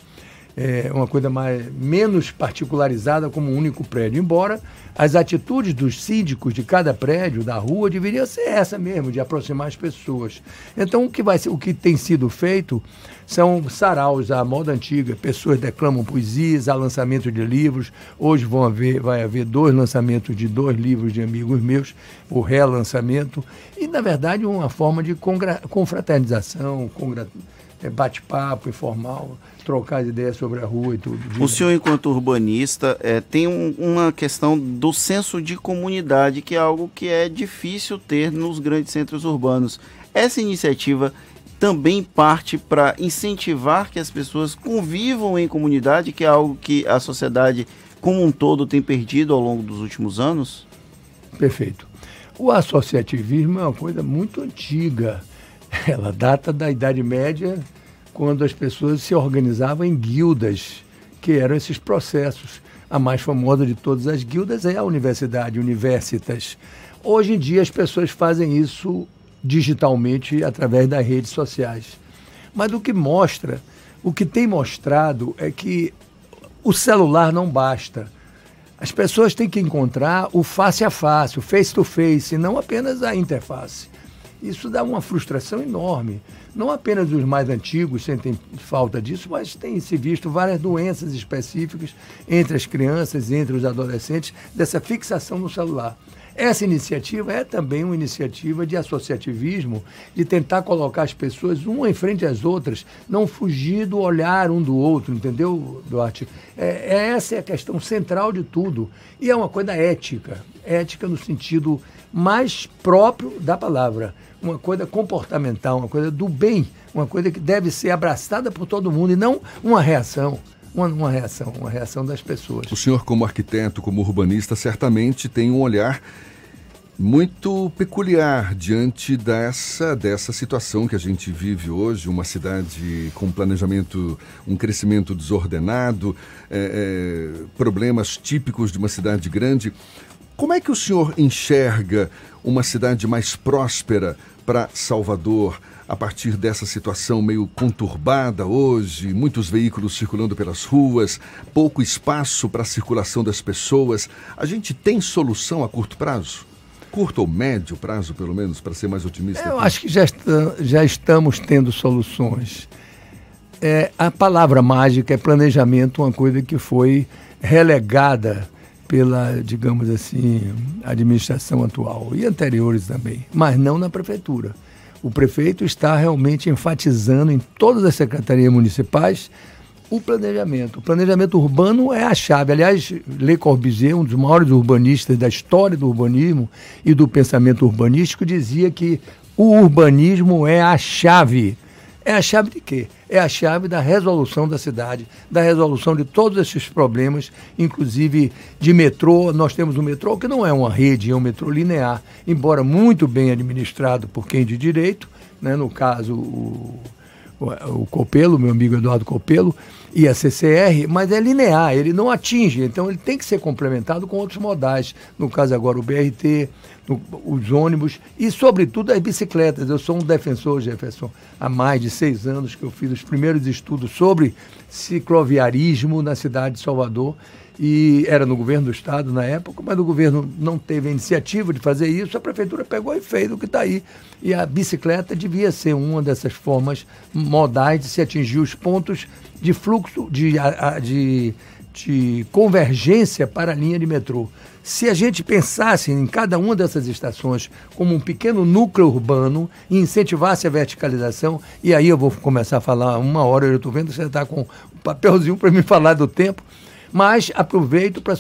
Speaker 20: é uma coisa mais, menos particularizada como um único prédio. Embora as atitudes dos síndicos de cada prédio da rua deveriam ser essa mesmo, de aproximar as pessoas. Então, o que, vai ser, o que tem sido feito são saraus à moda antiga. Pessoas declamam poesias, há lançamento de livros. Hoje vão haver, vai haver dois lançamentos de dois livros de amigos meus, o relançamento. E, na verdade, uma forma de confraternização, é, bate-papo informal, trocar ideias sobre a rua e tudo.
Speaker 4: O senhor, enquanto urbanista, é, tem um, uma questão do senso de comunidade, que é algo que é difícil ter nos grandes centros urbanos. Essa iniciativa também parte para incentivar que as pessoas convivam em comunidade, que é algo que a sociedade como um todo tem perdido ao longo dos últimos anos?
Speaker 20: Perfeito. O associativismo é uma coisa muito antiga. Ela data da Idade Média, quando as pessoas se organizavam em guildas, que eram esses processos. A mais famosa de todas as guildas é a universidade, universitas. Hoje em dia as pessoas fazem isso digitalmente através das redes sociais. Mas o que mostra, o que tem mostrado é que o celular não basta. As pessoas têm que encontrar o face a face, o face to face, e não apenas a interface. Isso dá uma frustração enorme. Não apenas os mais antigos sentem falta disso, mas tem se visto várias doenças específicas entre as crianças, entre os adolescentes, dessa fixação no celular. Essa iniciativa é também uma iniciativa de associativismo, de tentar colocar as pessoas uma em frente às outras, não fugir do olhar um do outro, entendeu, Duarte? É, é essa é a questão central de tudo. E é uma coisa ética, ética no sentido mais próprio da palavra, uma coisa comportamental, uma coisa do bem, uma coisa que deve ser abraçada por todo mundo e não uma reação uma, uma, reação, uma reação das pessoas.
Speaker 3: O senhor, como arquiteto, como urbanista, certamente tem um olhar muito peculiar diante dessa, dessa situação que a gente vive hoje, uma cidade com planejamento, um crescimento desordenado, é, é, problemas típicos de uma cidade grande. Como é que o senhor enxerga uma cidade mais próspera para Salvador a partir dessa situação meio conturbada hoje, muitos veículos circulando pelas ruas, pouco espaço para a circulação das pessoas? A gente tem solução a curto prazo? curto ou médio prazo, pelo menos, para ser mais otimista?
Speaker 20: Eu aqui? acho que já, está, já estamos tendo soluções. É, a palavra mágica é planejamento, uma coisa que foi relegada pela, digamos assim, administração atual e anteriores também, mas não na prefeitura. O prefeito está realmente enfatizando em todas as secretarias municipais o planejamento. O planejamento urbano é a chave. Aliás, Le Corbusier, um dos maiores urbanistas da história do urbanismo e do pensamento urbanístico, dizia que o urbanismo é a chave. É a chave de quê? É a chave da resolução da cidade, da resolução de todos esses problemas, inclusive de metrô. Nós temos um metrô que não é uma rede, é um metrô linear, embora muito bem administrado por quem de direito, né? no caso o, o, o Copelo, meu amigo Eduardo Copelo, e a CCR, mas é linear, ele não atinge, então ele tem que ser complementado com outros modais, no caso agora o BRT, os ônibus e, sobretudo, as bicicletas. Eu sou um defensor, Jefferson, há mais de seis anos que eu fiz os primeiros estudos sobre cicloviarismo na cidade de Salvador e era no governo do estado na época, mas o governo não teve a iniciativa de fazer isso, a prefeitura pegou e fez o que está aí. E a bicicleta devia ser uma dessas formas modais de se atingir os pontos de fluxo, de, de, de convergência para a linha de metrô. Se a gente pensasse em cada uma dessas estações como um pequeno núcleo urbano e incentivasse a verticalização, e aí eu vou começar a falar uma hora, eu estou vendo que você está com um papelzinho para me falar do tempo, mas aproveito para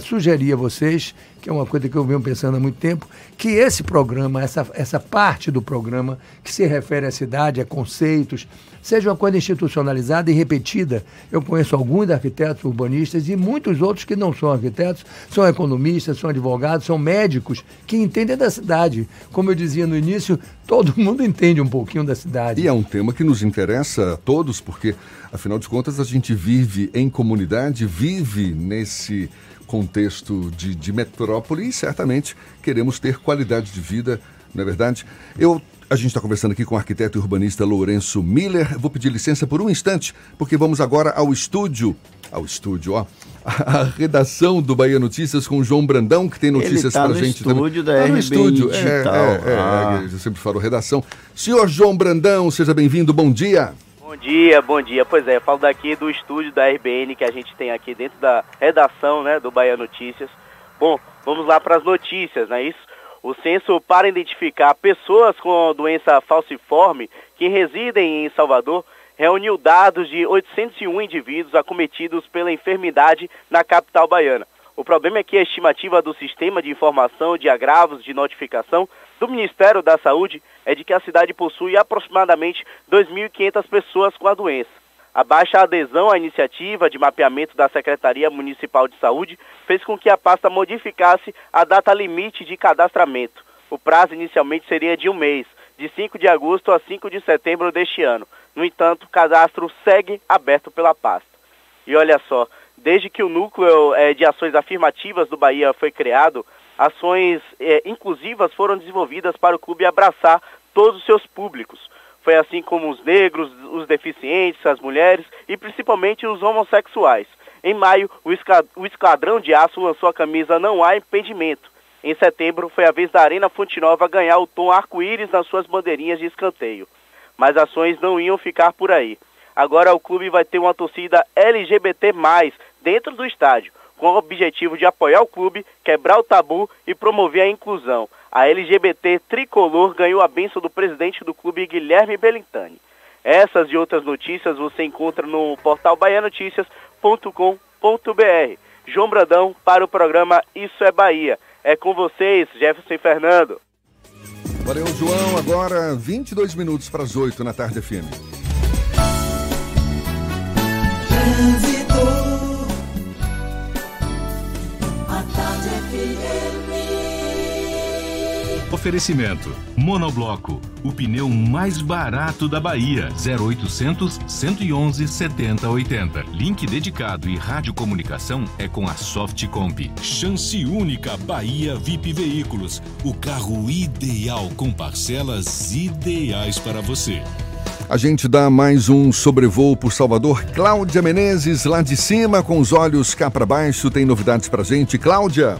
Speaker 20: sugerir a vocês, que é uma coisa que eu venho pensando há muito tempo, que esse programa, essa, essa parte do programa que se refere à cidade, a conceitos, seja uma coisa institucionalizada e repetida. Eu conheço alguns arquitetos urbanistas e muitos outros que não são arquitetos, são economistas, são advogados, são médicos que entendem da cidade. Como eu dizia no início, todo mundo entende um pouquinho da cidade.
Speaker 3: E é um tema que nos interessa a todos, porque, afinal de contas, a gente vive em comunidade, vive nesse contexto de, de metrópole e certamente queremos ter qualidade de vida, não é verdade? Eu a gente está conversando aqui com o arquiteto e urbanista Lourenço Miller. Vou pedir licença por um instante, porque vamos agora ao estúdio. Ao estúdio, ó. A redação do Bahia Notícias com o João Brandão, que tem notícias
Speaker 4: tá
Speaker 3: para gente
Speaker 4: também.
Speaker 3: Estúdio
Speaker 4: da
Speaker 3: tá no estúdio
Speaker 4: Digital.
Speaker 3: É, é, é,
Speaker 4: Ah.
Speaker 3: eu sempre falo redação. Senhor João Brandão, seja bem-vindo, bom dia.
Speaker 21: Bom dia, bom dia. Pois é, falo daqui do estúdio da RBN que a gente tem aqui dentro da redação né, do Bahia Notícias. Bom, vamos lá para as notícias, não é isso? O censo para identificar pessoas com doença falciforme que residem em Salvador reuniu dados de 801 indivíduos acometidos pela enfermidade na capital baiana. O problema é que a estimativa do Sistema de Informação de Agravos de Notificação do Ministério da Saúde é de que a cidade possui aproximadamente 2.500 pessoas com a doença. A baixa adesão à iniciativa de mapeamento da Secretaria Municipal de Saúde fez com que a pasta modificasse a data limite de cadastramento. O prazo inicialmente seria de um mês, de 5 de agosto a 5 de setembro deste ano. No entanto, o cadastro segue aberto pela pasta. E olha só, desde que o núcleo eh, de ações afirmativas do Bahia foi criado, ações eh, inclusivas foram desenvolvidas para o clube abraçar todos os seus públicos. Foi assim como os negros, os deficientes, as mulheres e principalmente os homossexuais. Em maio, o Esquadrão de Aço lançou a camisa Não Há Impedimento. Em setembro, foi a vez da Arena Fonte Nova ganhar o tom arco-íris nas suas bandeirinhas de escanteio. Mas ações não iam ficar por aí. Agora o clube vai ter uma torcida LGBT+, dentro do estádio, com o objetivo de apoiar o clube, quebrar o tabu e promover a inclusão. A LGBT Tricolor ganhou a benção do presidente do clube, Guilherme Belintani. Essas e outras notícias você encontra no portal baianoticias.com.br. João Brandão para o programa Isso é Bahia. É com vocês, Jefferson Fernando.
Speaker 3: Valeu, João. Agora 22 minutos para as 8 na tarde FM.
Speaker 2: Oferecimento: Monobloco, o pneu mais barato da Bahia. 0800 111 7080. Link dedicado e radiocomunicação é com a Softcomp. Chance única Bahia VIP Veículos. O carro ideal com parcelas ideais para você.
Speaker 3: A gente dá mais um sobrevoo por Salvador. Cláudia Menezes, lá de cima, com os olhos cá para baixo, tem novidades pra gente. Cláudia.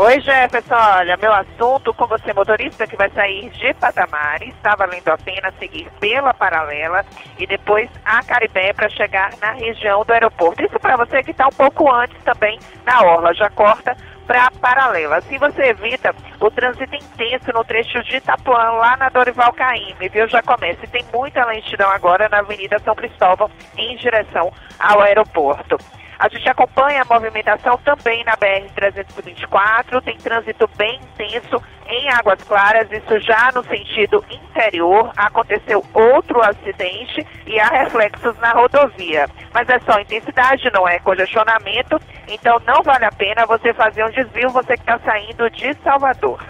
Speaker 8: Oi, Jefferson. Olha, meu assunto com você, motorista que vai sair de Patamar, está valendo a pena seguir pela paralela e depois a Caribé para chegar na região do aeroporto. Isso para você que está um pouco antes também na Orla. Já corta para a paralela. Assim você evita o trânsito intenso no trecho de Itapuã, lá na Dorival Caymmi, viu? Já começa. E tem muita lentidão agora na Avenida São Cristóvão, em direção ao aeroporto. A gente acompanha a movimentação também na BR-324, tem trânsito bem intenso em Águas Claras, isso já no sentido interior. Aconteceu outro acidente e há reflexos na rodovia. Mas é só intensidade, não é congestionamento, então não vale a pena você fazer um desvio, você que está saindo de Salvador.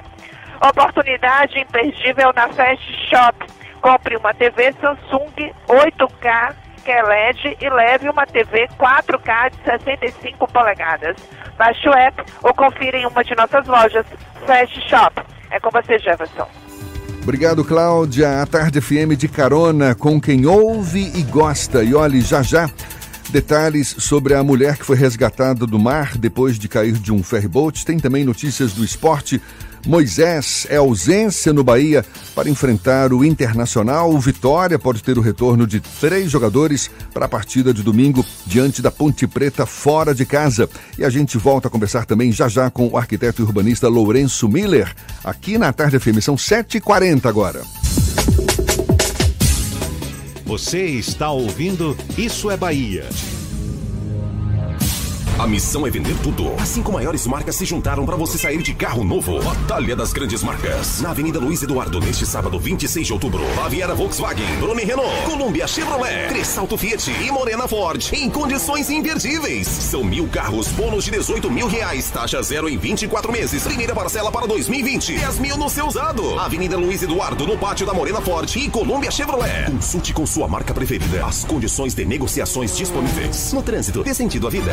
Speaker 8: Oportunidade imperdível na Fast Shop. Compre uma TV Samsung 8K que é LED e leve uma TV 4K de 65 polegadas. Baixe o app ou confira em uma de nossas lojas Fast Shop. É com você, Jefferson.
Speaker 3: Obrigado, Cláudia. A Tarde FM de carona com quem ouve e gosta. E olhe, já já, detalhes sobre a mulher que foi resgatada do mar depois de cair de um ferryboat. Tem também notícias do esporte. Moisés é ausência no Bahia para enfrentar o Internacional. O Vitória pode ter o retorno de três jogadores para a partida de domingo diante da Ponte Preta fora de casa. E a gente volta a conversar também já já com o arquiteto e urbanista Lourenço Miller, aqui na Tarde FM. São 7h40 agora.
Speaker 1: Você está ouvindo Isso é Bahia.
Speaker 16: A missão é vender tudo. As cinco maiores marcas se juntaram para você sair de carro novo. Batalha das Grandes Marcas. Na Avenida Luiz Eduardo, neste sábado, 26 de outubro. Baviera Volkswagen, Bruni Renault, Columbia Chevrolet, Cressalto Fiat e Morena Ford. Em condições imperdíveis. São mil carros, bônus de 18 mil reais. Taxa zero em 24 meses. Primeira parcela para 2020. 10 mil no seu usado. Avenida Luiz Eduardo, no pátio da Morena Ford e Columbia Chevrolet. Consulte com sua marca preferida as condições de negociações disponíveis. No trânsito, dê sentido à vida.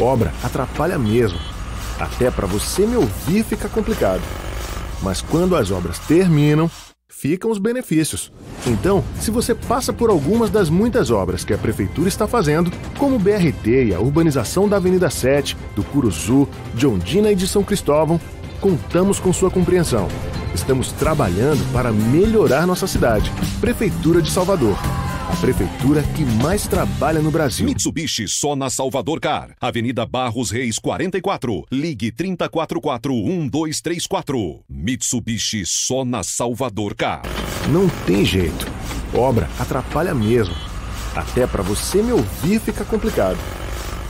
Speaker 22: Obra atrapalha mesmo. Até para você me ouvir fica complicado. Mas quando as obras terminam, ficam os benefícios. Então, se você passa por algumas das muitas obras que a prefeitura está fazendo, como o BRT e a urbanização da Avenida 7, do Curuzu, de Ondina e de São Cristóvão, contamos com sua compreensão. Estamos trabalhando para melhorar nossa cidade. Prefeitura de Salvador. A prefeitura que mais trabalha no Brasil.
Speaker 16: Mitsubishi só na Salvador Car. Avenida Barros Reis 44. Ligue 3044-1234. Mitsubishi só na Salvador Car.
Speaker 22: Não tem jeito. Obra atrapalha mesmo. Até para você me ouvir fica complicado.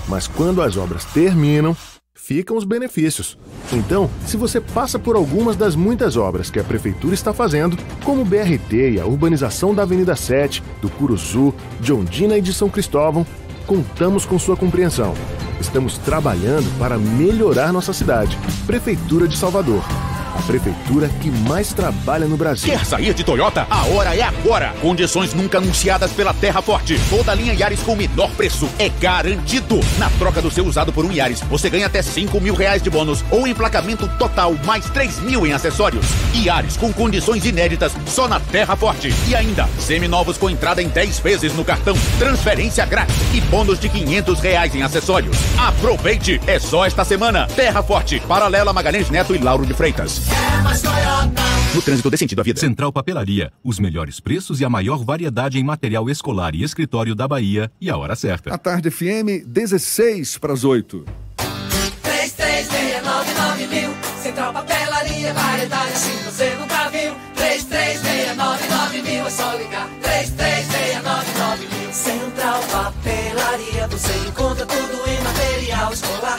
Speaker 22: Mas quando as obras terminam, ficam os benefícios. Então, se você passa por algumas das muitas obras que a prefeitura está fazendo, como o BRT e a urbanização da Avenida 7, do Curuzu, de Ondina e de São Cristóvão, contamos com sua compreensão. Estamos trabalhando para melhorar nossa cidade. Prefeitura de Salvador. A prefeitura que mais trabalha no Brasil.
Speaker 23: Quer sair de Toyota? A hora é agora. Condições nunca anunciadas pela Terra Forte. Toda linha Yaris com o menor preço. É garantido. Na troca do seu usado por um Yaris, você ganha até 5 mil reais de bônus ou emplacamento total, mais 3 mil em acessórios. Yaris com condições inéditas só na Terra Forte. E ainda, seminovos com entrada em 10 vezes no cartão, transferência grátis e bônus de 500 reais em acessórios. Aproveite! É só esta semana. Terra Forte, paralela Magalhães Neto e Lauro de Freitas. No trânsito dê sentido à vida.
Speaker 2: Central Papelaria, os melhores preços e a maior variedade em material escolar e escritório da Bahia e a hora certa.
Speaker 3: A tarde FM, 16 para as 8.
Speaker 24: 3369 mil. Central Papelaria, variedade assim você nunca viu. 3369 mil, é só ligar. 3369 mil. Central Papelaria, você encontra tudo em material escolar.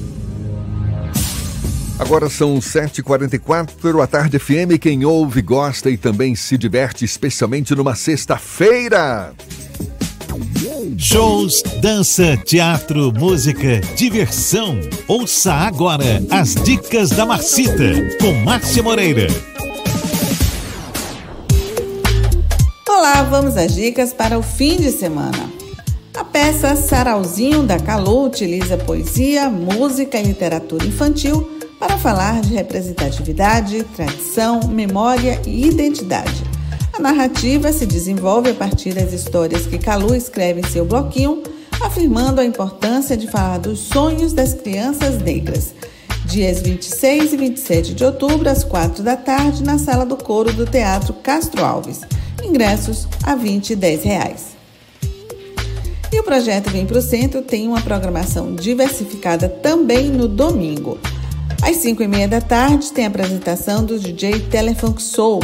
Speaker 3: Agora são 7h44, a Tarde FM. Quem ouve, gosta e também se diverte, especialmente numa sexta-feira.
Speaker 1: Shows, dança, teatro, música, diversão. Ouça agora as dicas da Marcita, com Márcia Moreira.
Speaker 25: Olá, vamos às dicas para o fim de semana. A peça Sarauzinho da Calu utiliza poesia, música e literatura infantil para falar de representatividade, tradição, memória e identidade. A narrativa se desenvolve a partir das histórias que Calu escreve em seu bloquinho, afirmando a importância de falar dos sonhos das crianças negras. Dias 26 e 27 de outubro, às 4 da tarde, na sala do coro do Teatro Castro Alves. Ingressos a 20 e 10 reais. E o projeto Vem Pro Centro tem uma programação diversificada também no domingo. Às 5 e meia da tarde tem a apresentação do DJ Telefunk Soul,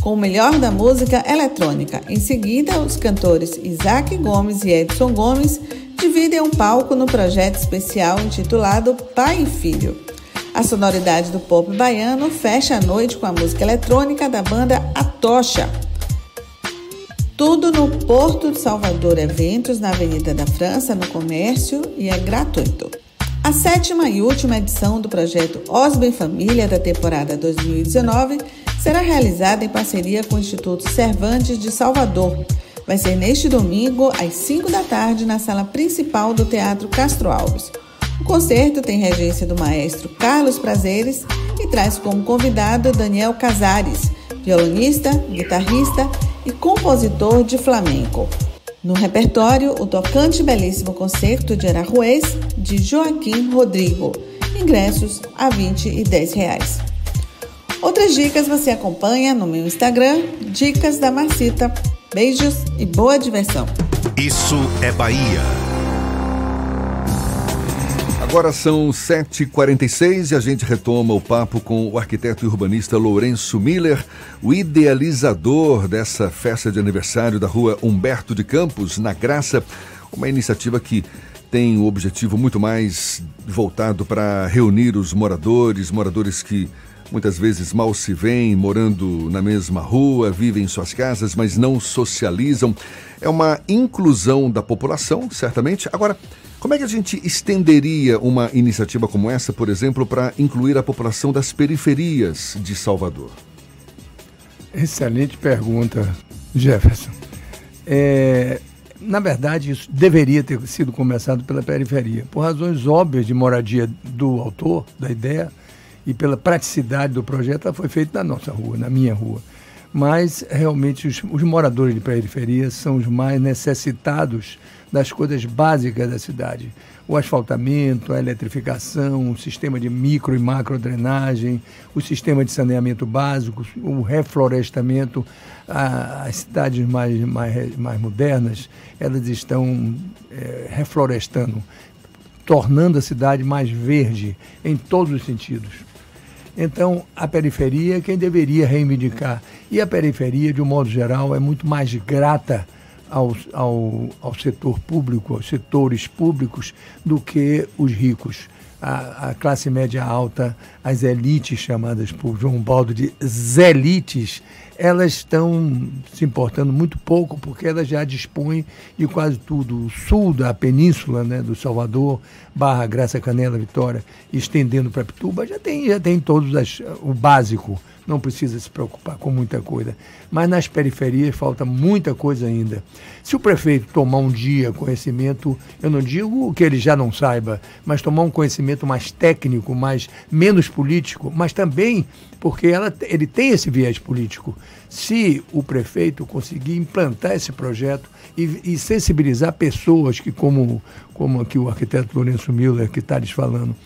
Speaker 25: com o melhor da música eletrônica. Em seguida, os cantores Isaac Gomes e Edson Gomes dividem um palco no projeto especial intitulado Pai e Filho. A sonoridade do pop baiano fecha a noite com a música eletrônica da banda Atocha. Tudo no Porto de Salvador Eventos, na Avenida da França, no comércio, e é gratuito. A sétima e última edição do projeto Osben Família da temporada 2019 será realizada em parceria com o Instituto Cervantes de Salvador. Vai ser neste domingo, às 5 da tarde, na sala principal do Teatro Castro Alves. O concerto tem regência do maestro Carlos Prazeres e traz como convidado Daniel Casares, violonista, guitarrista e compositor de flamenco. No repertório, o tocante e belíssimo concerto de Araruês, de Joaquim Rodrigo. Ingressos a 20 e 10 reais. Outras dicas você acompanha no meu Instagram, Dicas da Marcita. Beijos e boa diversão.
Speaker 1: Isso é Bahia.
Speaker 3: Agora são 7h46 e a gente retoma o papo com o arquiteto e urbanista Lourenço Miller, o idealizador dessa festa de aniversário da rua Humberto de Campos, na Graça, uma iniciativa que tem o objetivo muito mais voltado para reunir os moradores, moradores que muitas vezes mal se veem, morando na mesma rua, vivem em suas casas, mas não socializam. É uma inclusão da população, certamente. Agora, como é que a gente estenderia uma iniciativa como essa, por exemplo, para incluir a população das periferias de Salvador?
Speaker 20: Excelente pergunta, Jefferson. É, na verdade, isso deveria ter sido começado pela periferia, por razões óbvias de moradia do autor, da ideia, e pela praticidade do projeto, ela foi feita na nossa rua, na minha rua. Mas, realmente, os, os moradores de periferia são os mais necessitados das coisas básicas da cidade. O asfaltamento, a eletrificação, o sistema de micro e macro drenagem, o sistema de saneamento básico, o reflorestamento. A, as cidades mais, mais, mais modernas, elas estão é, reflorestando, tornando a cidade mais verde em todos os sentidos. Então, a periferia é quem deveria reivindicar. E a periferia, de um modo geral, é muito mais grata ao, ao, ao setor público, aos setores públicos, do que os ricos. A, a, classe média alta, as elites chamadas por João Baldo de zelites, elas estão se importando muito pouco porque elas já dispõem de quase tudo. O sul da península, né, do Salvador, Barra, Graça, Canela, Vitória, estendendo para Pituba, já tem, já tem todos as, o básico não precisa se preocupar com muita coisa. Mas nas periferias falta muita coisa ainda. Se o prefeito tomar um dia conhecimento, eu não digo que ele já não saiba, mas tomar um conhecimento mais técnico, mais menos político, mas também porque ela, ele tem esse viés político. Se o prefeito conseguir implantar esse projeto e, e sensibilizar pessoas que, como, como aqui o arquiteto Lourenço Miller que está lhes falando,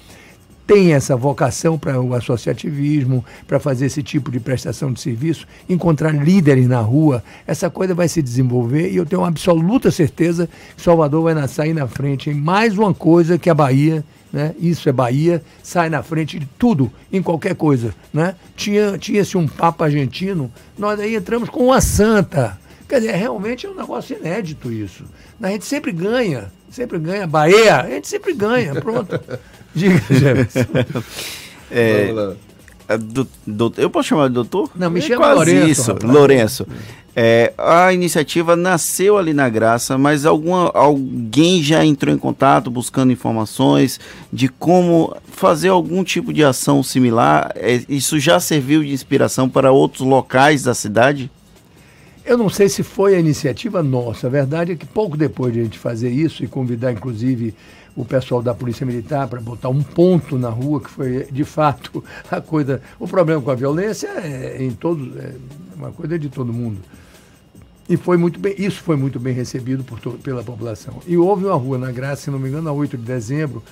Speaker 20: tem essa vocação para o associativismo, para fazer esse tipo de prestação de serviço, encontrar líderes na rua, essa coisa vai se desenvolver e eu tenho absoluta certeza que Salvador vai sair na frente em mais uma coisa que a Bahia, né? Isso é Bahia, sai na frente de tudo, em qualquer coisa, né? Tinha tinha-se um papa argentino, nós aí entramos com uma santa. Quer dizer, realmente é um negócio inédito isso. A gente sempre ganha, sempre ganha. Bahia, a gente sempre ganha, pronto. Diga, Jefferson.
Speaker 4: É, é, do- do- eu posso chamar de doutor?
Speaker 20: Não, me
Speaker 4: É
Speaker 20: chama
Speaker 4: quase
Speaker 20: Lourenço,
Speaker 4: isso,
Speaker 20: rapaz.
Speaker 4: Lourenço. É, a iniciativa nasceu ali na Graça, mas alguma, alguém já entrou em contato buscando informações de como fazer algum tipo de ação similar? É, isso já serviu de inspiração para outros locais da cidade?
Speaker 20: Eu não sei se foi a iniciativa nossa. A verdade é que pouco depois de a gente fazer isso e convidar, inclusive, o pessoal da Polícia Militar para botar um ponto na rua, que foi, de fato, a coisa. O problema com a violência é em todos. É uma coisa de todo mundo. E foi muito bem, isso foi muito bem recebido por pela população. E houve uma rua na Graça, se não me engano, na 8 de dezembro,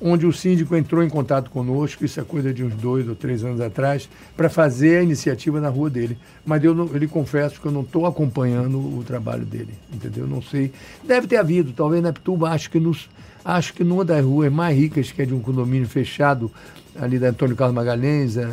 Speaker 20: onde o síndico entrou em contato conosco, isso é coisa de uns dois ou três anos atrás, para fazer a iniciativa na rua dele. Mas eu, não, eu lhe confesso que eu não estou acompanhando o trabalho dele, entendeu? Não sei. Deve ter havido, talvez na Pituba, acho que, nos, acho que numa das ruas mais ricas, que é de um condomínio fechado, ali da Antônio Carlos Magalhães, é,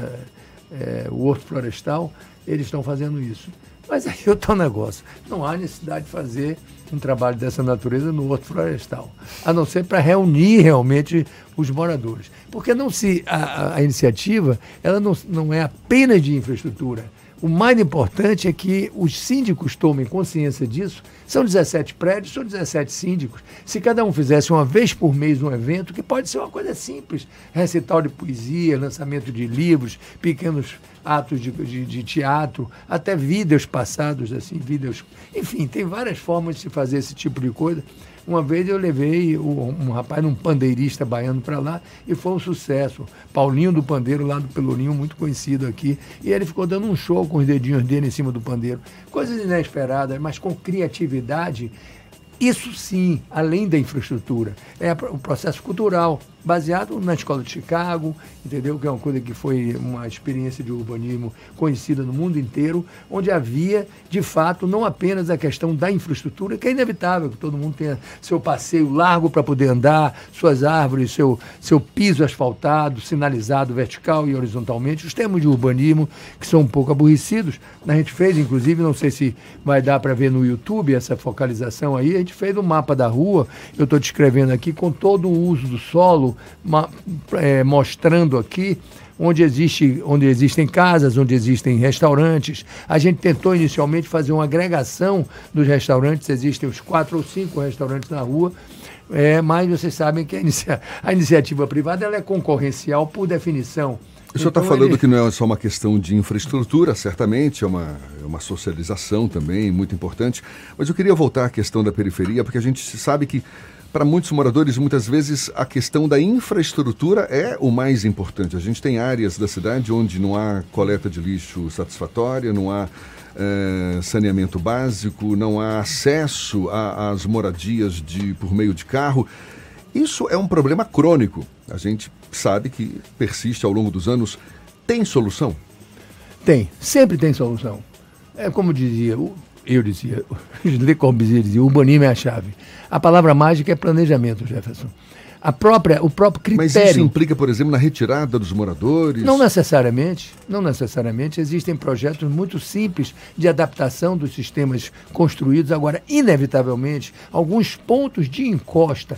Speaker 20: é, o Horto Florestal, eles estão fazendo isso. Mas aí é outro negócio. Não há necessidade de fazer um trabalho dessa natureza no Horto Florestal, a não ser para reunir realmente os moradores. Porque não se a- a iniciativa ela não, não é apenas de infraestrutura. O mais importante é que os síndicos tomem consciência disso. São 17 prédios, são 17 síndicos. Se cada um fizesse uma vez por mês um evento, que pode ser uma coisa simples, recital de poesia, lançamento de livros, pequenos atos de, de- de teatro, até vídeos passados, assim, vídeos. Enfim, tem várias formas de se fazer esse tipo de coisa. Uma vez eu levei um rapaz, um pandeirista baiano para lá e foi um sucesso. Paulinho do Pandeiro, lá do Pelourinho, muito conhecido aqui. E ele ficou dando um show com os dedinhos dele em cima do pandeiro. Coisas inesperadas, mas com criatividade. Isso sim, além da infraestrutura, é o processo cultural, baseado na Escola de Chicago, entendeu? Que é uma coisa que foi uma experiência de urbanismo conhecida no mundo inteiro, onde havia, de fato, não apenas a questão da infraestrutura, que é inevitável que todo mundo tenha seu passeio largo para poder andar, suas árvores, seu, seu piso asfaltado, sinalizado vertical e horizontalmente, os termos de urbanismo que são um pouco aborrecidos. A gente fez, inclusive, não sei se vai dar para ver no YouTube essa focalização aí, a gente fez um mapa da rua, eu estou descrevendo aqui, com todo o uso do solo, ma- eh, mostrando aqui onde, existe, onde existem casas, onde existem restaurantes. A gente tentou inicialmente fazer uma agregação dos restaurantes, existem uns quatro ou cinco restaurantes na rua, é, mas vocês sabem que a, inicia- a iniciativa privada ela é concorrencial por definição.
Speaker 3: O senhor está
Speaker 20: Então,
Speaker 3: falando
Speaker 20: ele-
Speaker 3: que não é só uma questão de infraestrutura, certamente, é uma, é uma socialização também muito importante. Mas eu queria voltar à questão da periferia, porque a gente sabe que, para muitos moradores, muitas vezes a questão da infraestrutura é o mais importante. A gente tem áreas da cidade onde não há coleta de lixo satisfatória, não há eh, saneamento básico, não há acesso às moradias de, por meio de carro. Isso é um problema crônico. A gente sabe que persiste ao longo dos anos. Tem solução?
Speaker 20: Tem, sempre tem solução. É como dizia, o- eu dizia, Le Corbusier dizia, o urbanismo é a chave. A palavra mágica é planejamento, Jefferson. A própria, o próprio critério.
Speaker 3: Mas isso implica, por exemplo, na retirada dos moradores?
Speaker 20: Não necessariamente, não necessariamente. Existem projetos muito simples de adaptação dos sistemas construídos. Agora, inevitavelmente, alguns pontos de encosta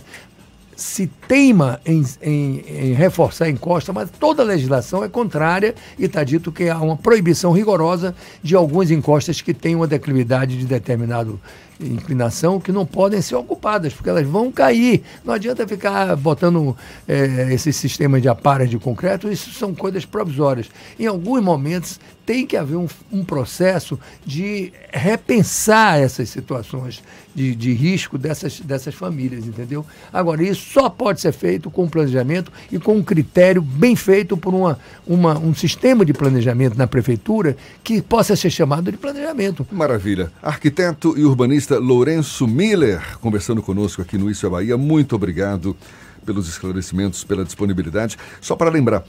Speaker 20: se teima em, em- em reforçar a encosta, mas toda a legislação é contrária e está dito que há uma proibição rigorosa de algumas encostas que têm uma declividade de determinado inclinação que não podem ser ocupadas, porque elas vão cair. Não adianta ficar botando eh, esses sistemas de aparas de concreto, isso são coisas provisórias. Em alguns momentos tem que haver um, um processo de repensar essas situações de, de risco dessas, dessas famílias, entendeu? Agora, isso só pode ser feito com planejamento e com um critério bem feito por uma, uma, um sistema de planejamento na prefeitura que possa ser chamado de planejamento.
Speaker 3: Maravilha. Arquiteto e urbanista jornalista Lourenço Miller, conversando conosco aqui no Isso é Bahia. Muito obrigado pelos esclarecimentos, pela disponibilidade. Só para lembrar,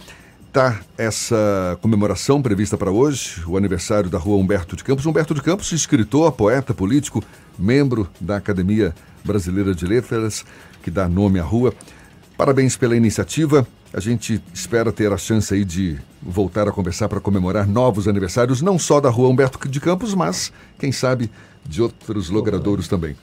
Speaker 3: tá essa comemoração prevista para hoje, o aniversário da Rua Humberto de Campos. Humberto de Campos, escritor, poeta, político, membro da Academia Brasileira de Letras, que dá nome à rua. Parabéns pela iniciativa. A gente espera ter a chance aí de voltar a conversar para comemorar novos aniversários, não só da Rua Humberto de Campos, mas, quem sabe, de outros logradouros também.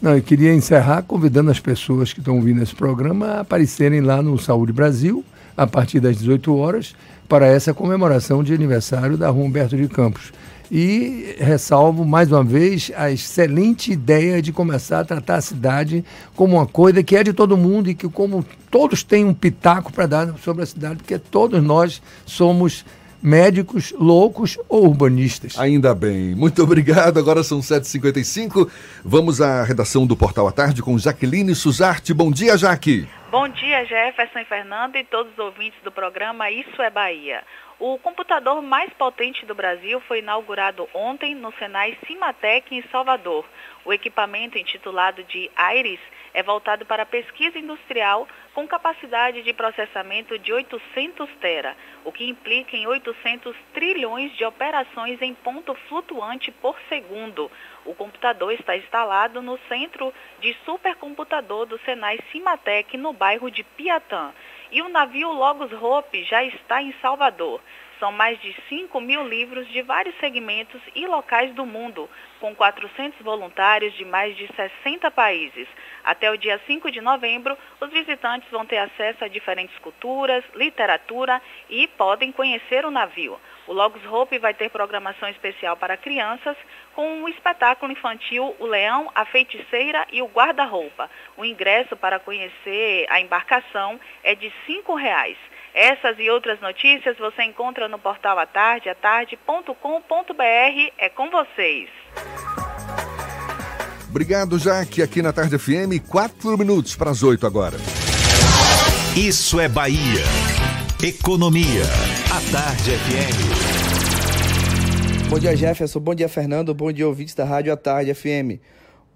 Speaker 20: Não, eu queria encerrar convidando as pessoas que estão ouvindo esse programa a aparecerem lá no Saúde Brasil, a partir das 18 horas, para essa comemoração de aniversário da Rua Humberto de Campos. E ressalvo mais uma vez a excelente ideia de começar a tratar a cidade como uma coisa que é de todo mundo e que, como todos têm um pitaco para dar sobre a cidade, porque todos nós somos médicos, loucos ou urbanistas.
Speaker 3: Ainda bem. Muito obrigado. Agora são 7h55. Vamos à redação do Portal à Tarde com Jaqueline Suzarte. Bom dia, Jaque.
Speaker 26: Bom dia, Jefferson e Fernando e todos os ouvintes do programa Isso é Bahia. O computador mais potente do Brasil foi inaugurado ontem no Senai Cimatec, em Salvador. O equipamento, intitulado de Iris, é voltado para pesquisa industrial com capacidade de processamento de 800 tera, o que implica em 800 trilhões de operações em ponto flutuante por segundo. O computador está instalado no centro de supercomputador do Senai Cimatec, no bairro de Piatã. E o navio Logos Hope já está em Salvador. São mais de 5 mil livros de vários segmentos e locais do mundo, com 400 voluntários de mais de 60 países. Até o dia 5 de novembro, os visitantes vão ter acesso a diferentes culturas, literatura e podem conhecer o navio. O Logos Hope vai ter programação especial para crianças, com o espetáculo infantil O Leão, a Feiticeira e o Guarda-Roupa. O ingresso para conhecer a embarcação é de R$ 5,00. Essas e outras notícias você encontra no portal atarde, atarde.com.br. É com vocês.
Speaker 3: Obrigado, Jaque. Aqui na Tarde FM, quatro minutos para as oito agora.
Speaker 1: Isso é Bahia. Economia. A Tarde FM.
Speaker 27: Bom dia, Jefferson. Bom dia, Fernando. Bom dia, ouvintes da Rádio A Tarde FM.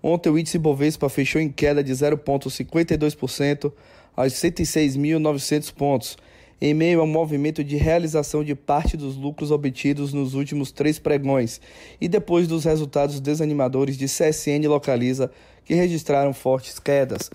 Speaker 27: Ontem o índice Bovespa fechou em queda de 0,52% aos 106.900 pontos em meio ao movimento de realização de parte dos lucros obtidos nos últimos três pregões e depois dos resultados desanimadores de CSN Localiza, que registraram fortes quedas.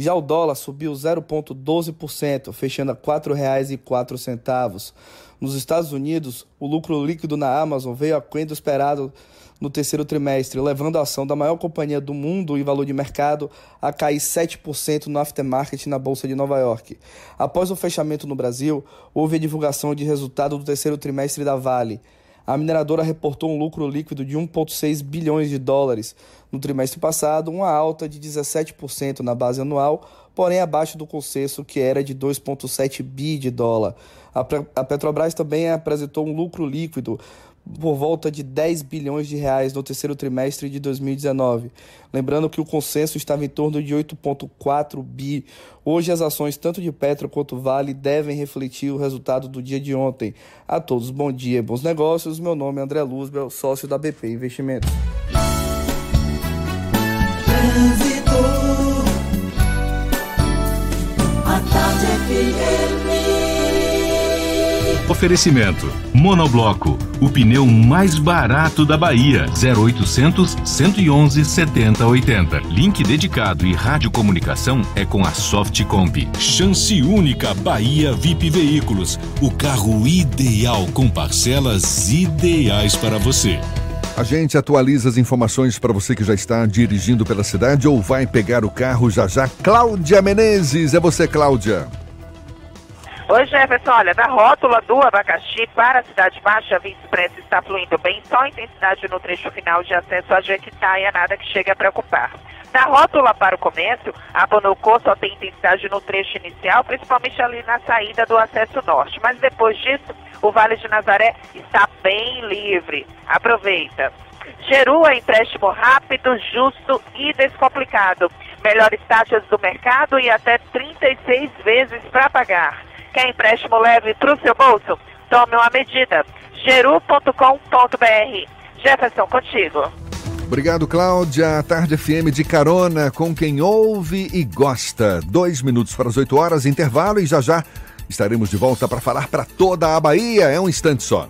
Speaker 27: Já o dólar subiu 0,12%, fechando a R$ 4,04. Nos Estados Unidos, o lucro líquido na Amazon veio aquém do esperado no terceiro trimestre, levando a ação da maior companhia do mundo em valor de mercado a cair 7% no aftermarket na Bolsa de Nova York. Após o fechamento no Brasil, houve a divulgação de resultado do terceiro trimestre da Vale. A mineradora reportou um lucro líquido de 1,6 bilhões de dólares no trimestre passado, uma alta de 17% na base anual, porém abaixo do consenso que era de 2,7 bi de dólar. A Petrobras também apresentou um lucro líquido por volta de 10 bilhões de reais no terceiro trimestre de 2019. Lembrando que o consenso estava em torno de 8,4 bi. Hoje as ações tanto de Petro quanto Vale devem refletir o resultado do dia de ontem. A todos, bom dia, bons negócios. Meu nome é André Luzbel, sócio da BP Investimentos.
Speaker 2: Oferecimento: Monobloco, o pneu mais barato da Bahia. 0800 111 7080. Link dedicado e radiocomunicação é com a Softcomp. Chance única Bahia VIP Veículos, o carro ideal com parcelas ideais para você.
Speaker 3: A gente atualiza as informações para você que já está dirigindo pela cidade ou vai pegar o carro já já. Cláudia Menezes, é você, Cláudia.
Speaker 8: Oi, Jefferson. Olha, na rótula do abacaxi para a Cidade Baixa, a Via Expressa está fluindo bem, só intensidade no trecho final de acesso a Jequitaia, nada que chegue a preocupar. Na rótula para o comércio, a Bonocô só tem intensidade no trecho inicial, principalmente ali na saída do acesso norte. Mas depois disso, o Vale de Nazaré está bem livre. Aproveita. Geru é empréstimo rápido, justo e descomplicado. Melhores taxas do mercado e até 36 vezes para pagar. Quer empréstimo leve para o seu bolso? Tome uma medida. geru.com.br. Jefferson, contigo.
Speaker 3: Obrigado, Cláudia. Tarde FM de carona com quem ouve e gosta. Dois minutos para as 8 horas, intervalo e já já estaremos de volta para falar para toda a Bahia. É um instante só.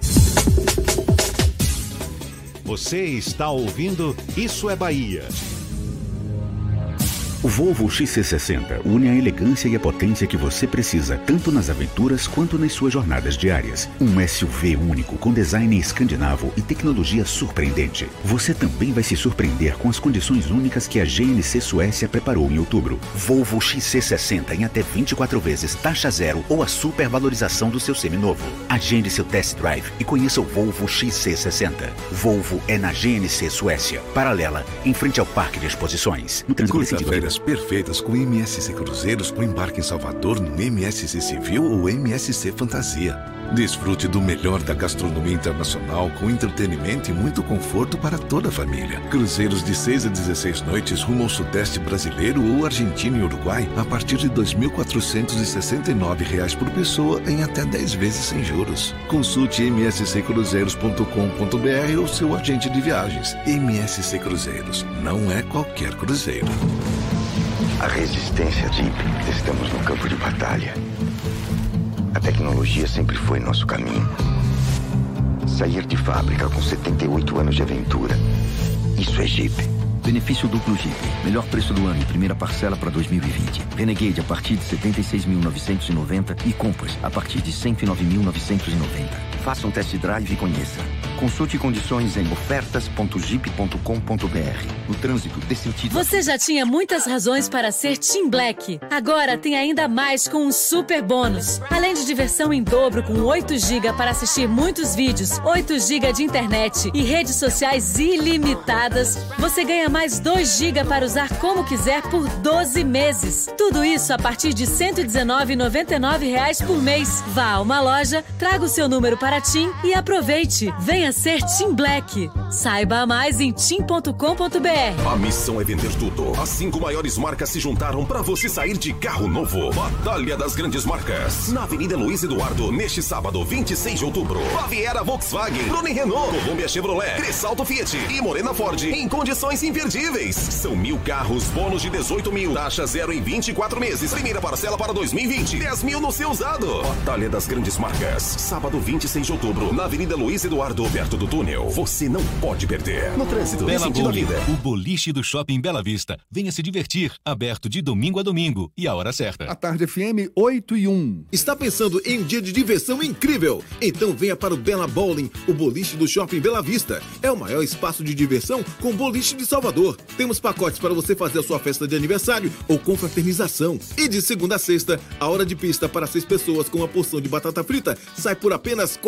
Speaker 1: Você está ouvindo Isso é Bahia.
Speaker 23: O Volvo XC60 une a elegância e a potência que você precisa, tanto nas aventuras quanto nas suas jornadas diárias. Um SUV único com design escandinavo e tecnologia surpreendente. Você também vai se surpreender com as condições únicas que a GNC Suécia preparou em outubro. Volvo XC60 em até 24 vezes taxa zero ou a supervalorização do seu seminovo. Agende seu test drive e conheça o Volvo XC60. Volvo é na GNC Suécia, paralela, em frente ao Parque de Exposições. No trânsito.
Speaker 28: Férias perfeitas com MSC Cruzeiros com embarque em Salvador no MSC Civil ou MSC Fantasia. Desfrute do melhor da gastronomia internacional com entretenimento e muito conforto para toda a família. Cruzeiros de 6 a 16 noites rumo ao Sudeste brasileiro ou Argentina e Uruguai a partir de 2.469 reais por pessoa em até 10 vezes sem juros. Consulte msccruzeiros.com.br ou seu agente de viagens. MSC Cruzeiros não é qualquer cruzeiro.
Speaker 29: A resistência Jeep, estamos no campo de batalha. A tecnologia sempre foi nosso caminho. Sair de fábrica com 78 anos de aventura. Isso é Jeep.
Speaker 30: Benefício duplo Jeep. Melhor preço do ano e primeira parcela para 2020. Renegade a partir de 76.990 e Compass a partir de 109.990. Faça um test drive e conheça. Consulte condições em ofertas.jeep.com.br. No trânsito, dê sentido.
Speaker 31: Você já tinha muitas razões para ser Team Black. Agora tem ainda mais com um super bônus. Além de diversão em dobro com 8 GB para assistir muitos vídeos, 8 GB de internet e redes sociais ilimitadas, você ganha mais 2 GB para usar como quiser por 12 meses. Tudo isso a partir de 119,99 reais por mês. Vá a uma loja, traga o seu número para Tim e aproveite. Venha ser Team Black. Saiba mais em tim.com.br.
Speaker 16: A missão é vender tudo. As cinco maiores marcas se juntaram para você sair de carro novo. Batalha das Grandes Marcas. Na Avenida Luiz Eduardo, neste sábado, 26 de outubro. Baviera Volkswagen, Bruni Renault, Colômbia Chevrolet, Cressalto Fiat e Morena Ford em condições imperdíveis. São mil carros, bônus de 18 mil, taxa zero em 24 meses. Primeira parcela para 2020, 10 mil no seu usado. Batalha das Grandes Marcas. Sábado, 26 de outubro, na Avenida Luiz Eduardo, perto do túnel. Você não pode perder. No trânsito,
Speaker 2: Bela
Speaker 16: vida.
Speaker 2: o boliche do Shopping Bela Vista. Venha se divertir, aberto de domingo a domingo e a hora certa.
Speaker 3: A tarde FM 8 e 1.
Speaker 32: Está pensando em um dia de diversão incrível? Então venha para o Bela Bowling, o boliche do Shopping Bela Vista. É o maior espaço de diversão com boliche de Salvador. Temos pacotes para você fazer a sua festa de aniversário ou confraternização. E de segunda a sexta, a hora de pista para seis pessoas com uma porção de batata frita sai por apenas R$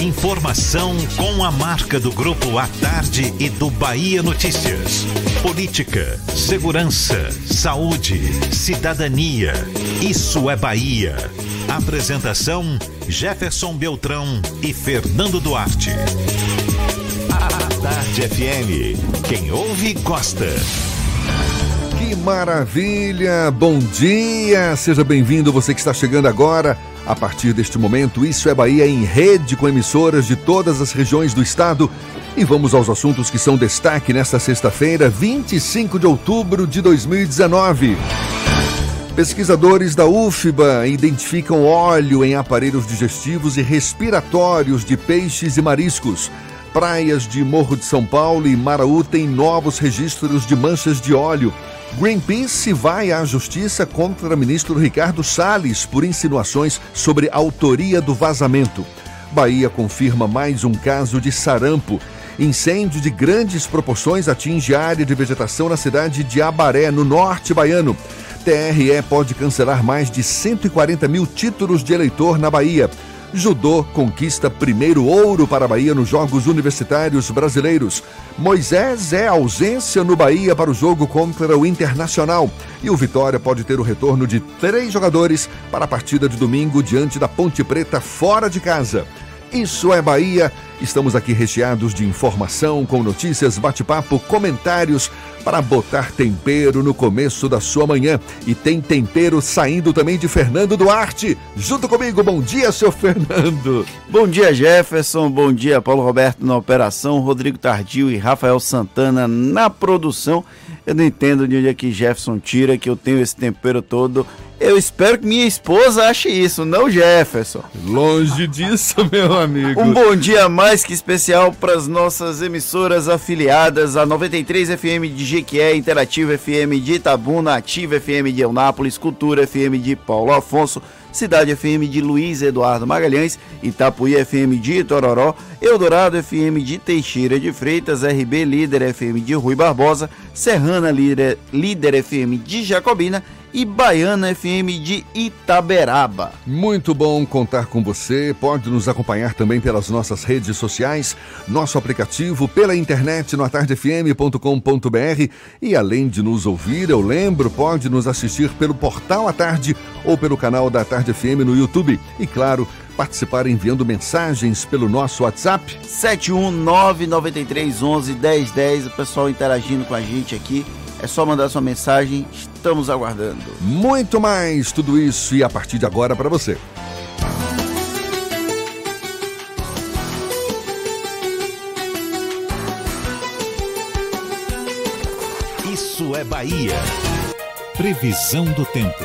Speaker 1: Informação com a marca do Grupo A Tarde e do Bahia Notícias. Política, segurança, saúde, cidadania. Isso é Bahia. Apresentação: Jefferson Beltrão e Fernando Duarte. A Tarde FM. Quem ouve, gosta.
Speaker 3: Que maravilha! Bom dia! Seja bem-vindo, você que está chegando agora. A partir deste momento, Isso é Bahia em rede com emissoras de todas as regiões do estado. E vamos aos assuntos que são destaque nesta sexta-feira, 25 de outubro de 2019. Pesquisadores da UFBA identificam óleo em aparelhos digestivos e respiratórios de peixes e mariscos. Praias de Morro de São Paulo e Maraú têm novos registros de manchas de óleo. Greenpeace vai à justiça contra ministro Ricardo Salles por insinuações sobre autoria do vazamento. Bahia confirma mais um caso de sarampo. Incêndio de grandes proporções atinge área de vegetação na cidade de Abaré, no norte baiano. TRE pode cancelar mais de 140 mil títulos de eleitor na Bahia. Judô conquista primeiro ouro para a Bahia nos Jogos Universitários Brasileiros. Moisés é ausência no Bahia para o jogo contra o Internacional. E o Vitória pode ter o retorno de três jogadores para a partida de domingo diante da Ponte Preta fora de casa. Isso é Bahia. Estamos aqui recheados de informação, com notícias, bate-papo, comentários para botar tempero no começo da sua manhã. E tem tempero saindo também de Fernando Duarte. Junto comigo, bom dia, seu Fernando.
Speaker 4: Bom dia, Jefferson. Bom dia, Paulo Roberto na operação, Rodrigo Tardio e Rafael Santana na produção. Eu não entendo de onde é que Jefferson tira que eu tenho esse tempero todo. Eu espero que minha esposa ache isso, não Jefferson.
Speaker 3: Longe disso, meu amigo.
Speaker 4: Um bom dia mais que especial para as nossas emissoras afiliadas, a 93 FM de Jequié, Interativa FM de Itabuna, Ativa FM de Eunápolis, Cultura FM de Paulo Afonso, Cidade FM de Luiz Eduardo Magalhães, Itapuí FM de Itororó, Eldorado FM de Teixeira de Freitas, RB Líder FM de Rui Barbosa, Serrana Líder, Líder FM de Jacobina e Baiana FM de Itaberaba.
Speaker 3: Muito bom contar com você. Pode nos acompanhar também pelas nossas redes sociais, nosso aplicativo, pela internet no atardefm.com.br e além de nos ouvir, eu lembro, pode nos assistir pelo portal à tarde ou pelo canal da Tarde FM no YouTube. E claro, participar enviando mensagens pelo nosso WhatsApp
Speaker 4: 71993111010, o pessoal interagindo com a gente aqui. É só mandar sua mensagem, estamos aguardando.
Speaker 3: Muito mais tudo isso e a partir de agora para você.
Speaker 1: Isso é Bahia. Previsão do tempo.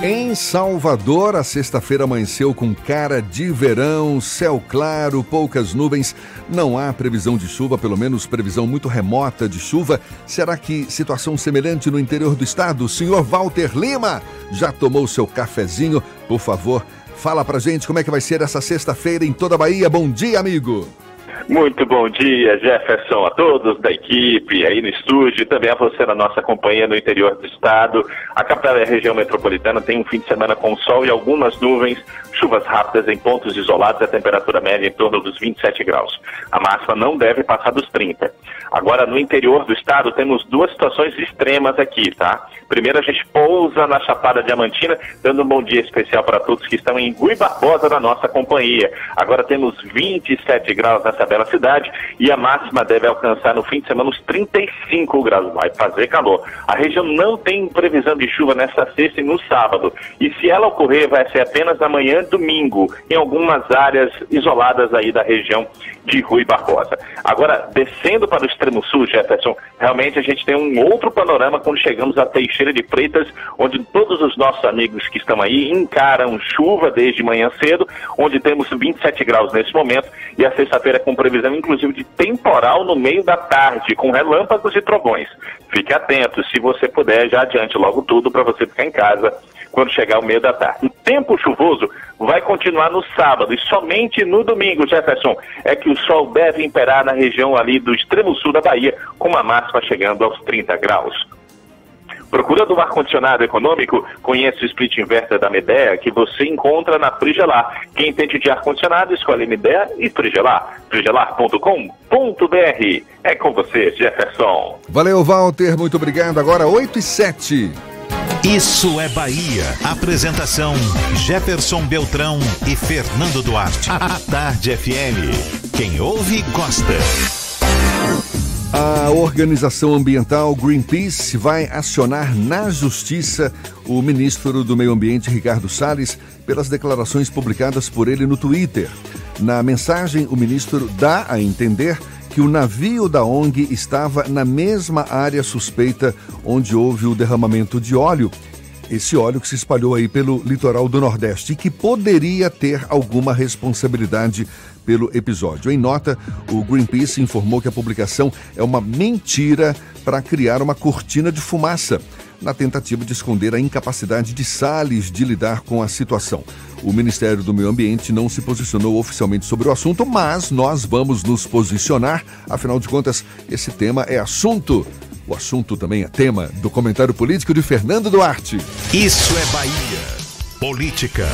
Speaker 3: Em Salvador, a sexta-feira amanheceu com cara de verão, céu claro, poucas nuvens. Não há previsão de chuva, pelo menos previsão muito remota de chuva. Será que situação semelhante no interior do estado? Senhor Walter Lima, já tomou seu cafezinho? Por favor, fala pra gente como é que vai ser essa sexta-feira em toda a Bahia. Bom dia, amigo.
Speaker 33: Muito bom dia, Jefferson, a todos da equipe aí no estúdio, e também a você na nossa companhia no interior do estado. A capital da região metropolitana tem um fim de semana com sol e algumas nuvens, chuvas rápidas em pontos isolados, a temperatura média em torno dos 27 graus. A máxima não deve passar dos 30. Agora, no interior do estado, temos duas situações extremas aqui, tá? Primeiro, a gente pousa na Chapada Diamantina, dando um bom dia especial para todos que estão em Gui Barbosa da nossa companhia. Agora temos 27 graus nessa bela cidade e a máxima deve alcançar no fim de semana uns 35 graus. Vai fazer calor. A região não tem previsão de chuva nesta sexta e no sábado. E se ela ocorrer, vai ser apenas na manhã domingo, em algumas áreas isoladas aí da região de Rui Barbosa. Agora, descendo para o extremo sul, Jefferson, realmente a gente tem um outro panorama quando chegamos a Teixeira de Freitas, onde todos os nossos amigos que estão aí encaram chuva desde manhã cedo, onde temos 27 graus nesse momento, e a sexta-feira com previsão inclusive de temporal no meio da tarde, com relâmpagos e trovões. Fique atento, se você puder, já adiante logo tudo para você ficar em casa quando chegar o meio da tarde. O tempo chuvoso vai continuar no sábado e somente no domingo, Jefferson, é que o sol deve imperar na região ali do extremo sul da Bahia, com uma máxima chegando aos 30 graus. Procurando um ar-condicionado econômico, conheça o split inverter da Medea que você encontra na Frigelar. Quem entende de ar-condicionado, escolhe Medea e Frigelar. frigelar.com.br. É com você, Jefferson.
Speaker 3: Valeu, Walter. Muito obrigado. Agora 8 e 7.
Speaker 1: Isso é Bahia. Apresentação: Jefferson Beltrão e Fernando Duarte. A Tarde FM. Quem ouve, gosta.
Speaker 3: A organização ambiental Greenpeace vai acionar na justiça o ministro do Meio Ambiente, Ricardo Salles, pelas declarações publicadas por ele no Twitter. Na mensagem, o ministro dá a entender que o navio da ONG estava na mesma área suspeita onde houve o derramamento de óleo. Esse óleo que se espalhou aí pelo litoral do Nordeste e que poderia ter alguma responsabilidade pelo episódio. Em nota, o Greenpeace informou que a publicação é uma mentira para criar uma cortina de fumaça, na tentativa de esconder a incapacidade de Salles de lidar com a situação. O Ministério do Meio Ambiente não se posicionou oficialmente sobre o assunto, mas nós vamos nos posicionar. Afinal de contas, esse tema é assunto. O assunto também é tema do comentário político de Fernando Duarte.
Speaker 1: Isso é Bahia. Política.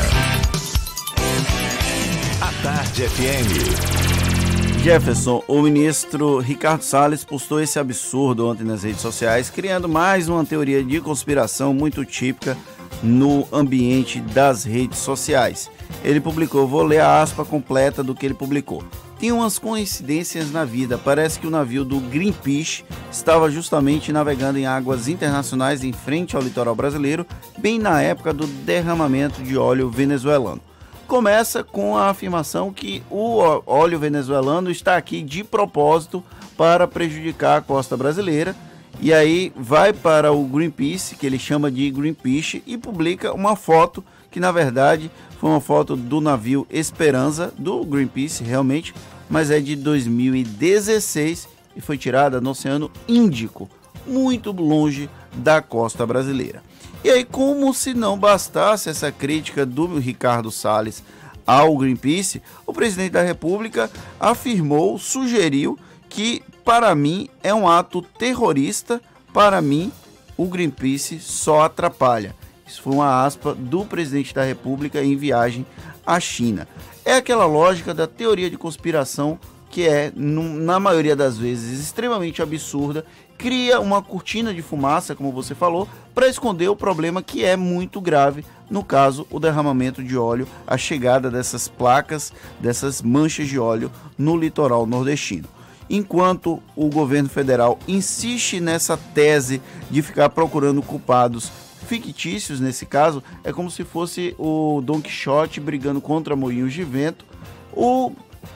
Speaker 1: A Tarde FM.
Speaker 4: Jefferson, o ministro Ricardo Salles postou esse absurdo ontem nas redes sociais, criando mais uma teoria de conspiração muito típica no ambiente das redes sociais. Ele publicou, vou ler a aspa completa do que ele publicou. Tem umas coincidências na vida. Parece que o navio do Greenpeace estava justamente navegando em águas internacionais em frente ao litoral brasileiro, bem na época do derramamento de óleo venezuelano começa com a afirmação que o óleo venezuelano está aqui de propósito para prejudicar a costa brasileira. E aí vai para o Greenpeace, que ele chama de Greenpeace, e publica uma foto que na verdade foi uma foto do navio Esperança do Greenpeace, realmente, mas é de 2016 e foi tirada no Oceano Índico, muito longe da costa brasileira. E aí, como se não bastasse essa crítica do Ricardo Salles ao Greenpeace, o presidente da República afirmou, sugeriu que, para mim, é um ato terrorista, para mim, o Greenpeace só atrapalha. Isso foi uma aspa do presidente da República em viagem à China. É aquela lógica da teoria de conspiração que é, na maioria das vezes, extremamente absurda cria uma cortina de fumaça, como você falou, para esconder o problema que é muito grave, no caso, o derramamento de óleo, a chegada dessas placas, dessas manchas de óleo no litoral nordestino. Enquanto o governo federal insiste nessa tese de ficar procurando culpados fictícios nesse caso, é como se fosse o Don Quixote brigando contra moinhos de vento. O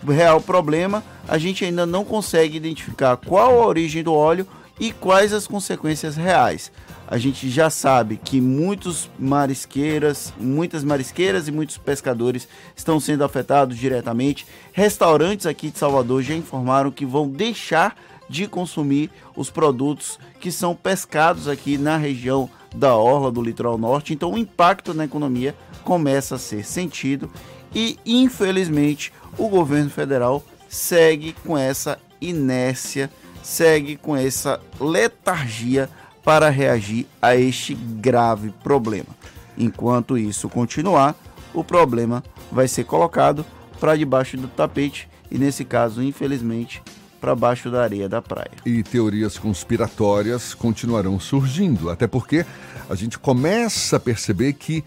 Speaker 4: real problema, a gente ainda não consegue identificar qual a origem do óleo e quais as consequências reais. A gente já sabe que muitos marisqueiras, muitas marisqueiras e muitos pescadores estão sendo afetados diretamente. Restaurantes aqui de Salvador já informaram que vão deixar de consumir os produtos que são pescados aqui na região da orla do litoral norte. Então o impacto na economia começa a ser sentido e infelizmente o governo federal segue com essa inércia segue com essa letargia para reagir a este grave problema. Enquanto isso continuar, o problema vai ser colocado para debaixo do tapete e, nesse caso, infelizmente, para baixo da areia da praia.
Speaker 3: E teorias conspiratórias continuarão surgindo, até porque a gente começa a perceber que,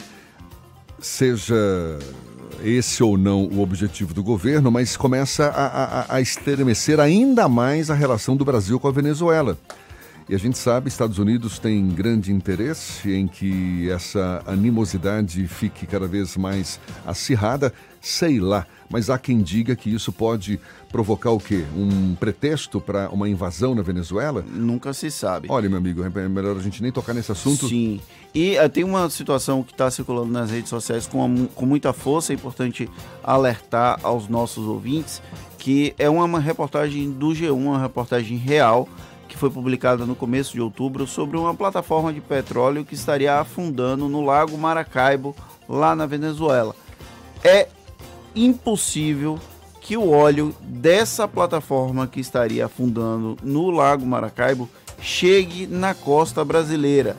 Speaker 3: seja esse ou não o objetivo do governo, mas começa a, a, a estremecer ainda mais a relação do Brasil com a Venezuela. E a gente sabe, Estados Unidos tem grande interesse em que essa animosidade fique cada vez mais acirrada, sei lá, mas há quem diga que isso pode provocar o quê? Um pretexto para uma invasão na Venezuela?
Speaker 4: Nunca se sabe.
Speaker 3: Olha, meu amigo, é melhor a gente nem tocar nesse assunto.
Speaker 4: Sim. E uh, tem uma situação que está circulando nas redes sociais com, com muita força, é importante alertar aos nossos ouvintes, que é uma, uma reportagem do G1, uma reportagem real, que foi publicada no começo de outubro sobre uma plataforma de petróleo que estaria afundando no Lago Maracaibo, lá na Venezuela. É impossível que o óleo dessa plataforma que estaria afundando no Lago Maracaibo chegue na costa brasileira.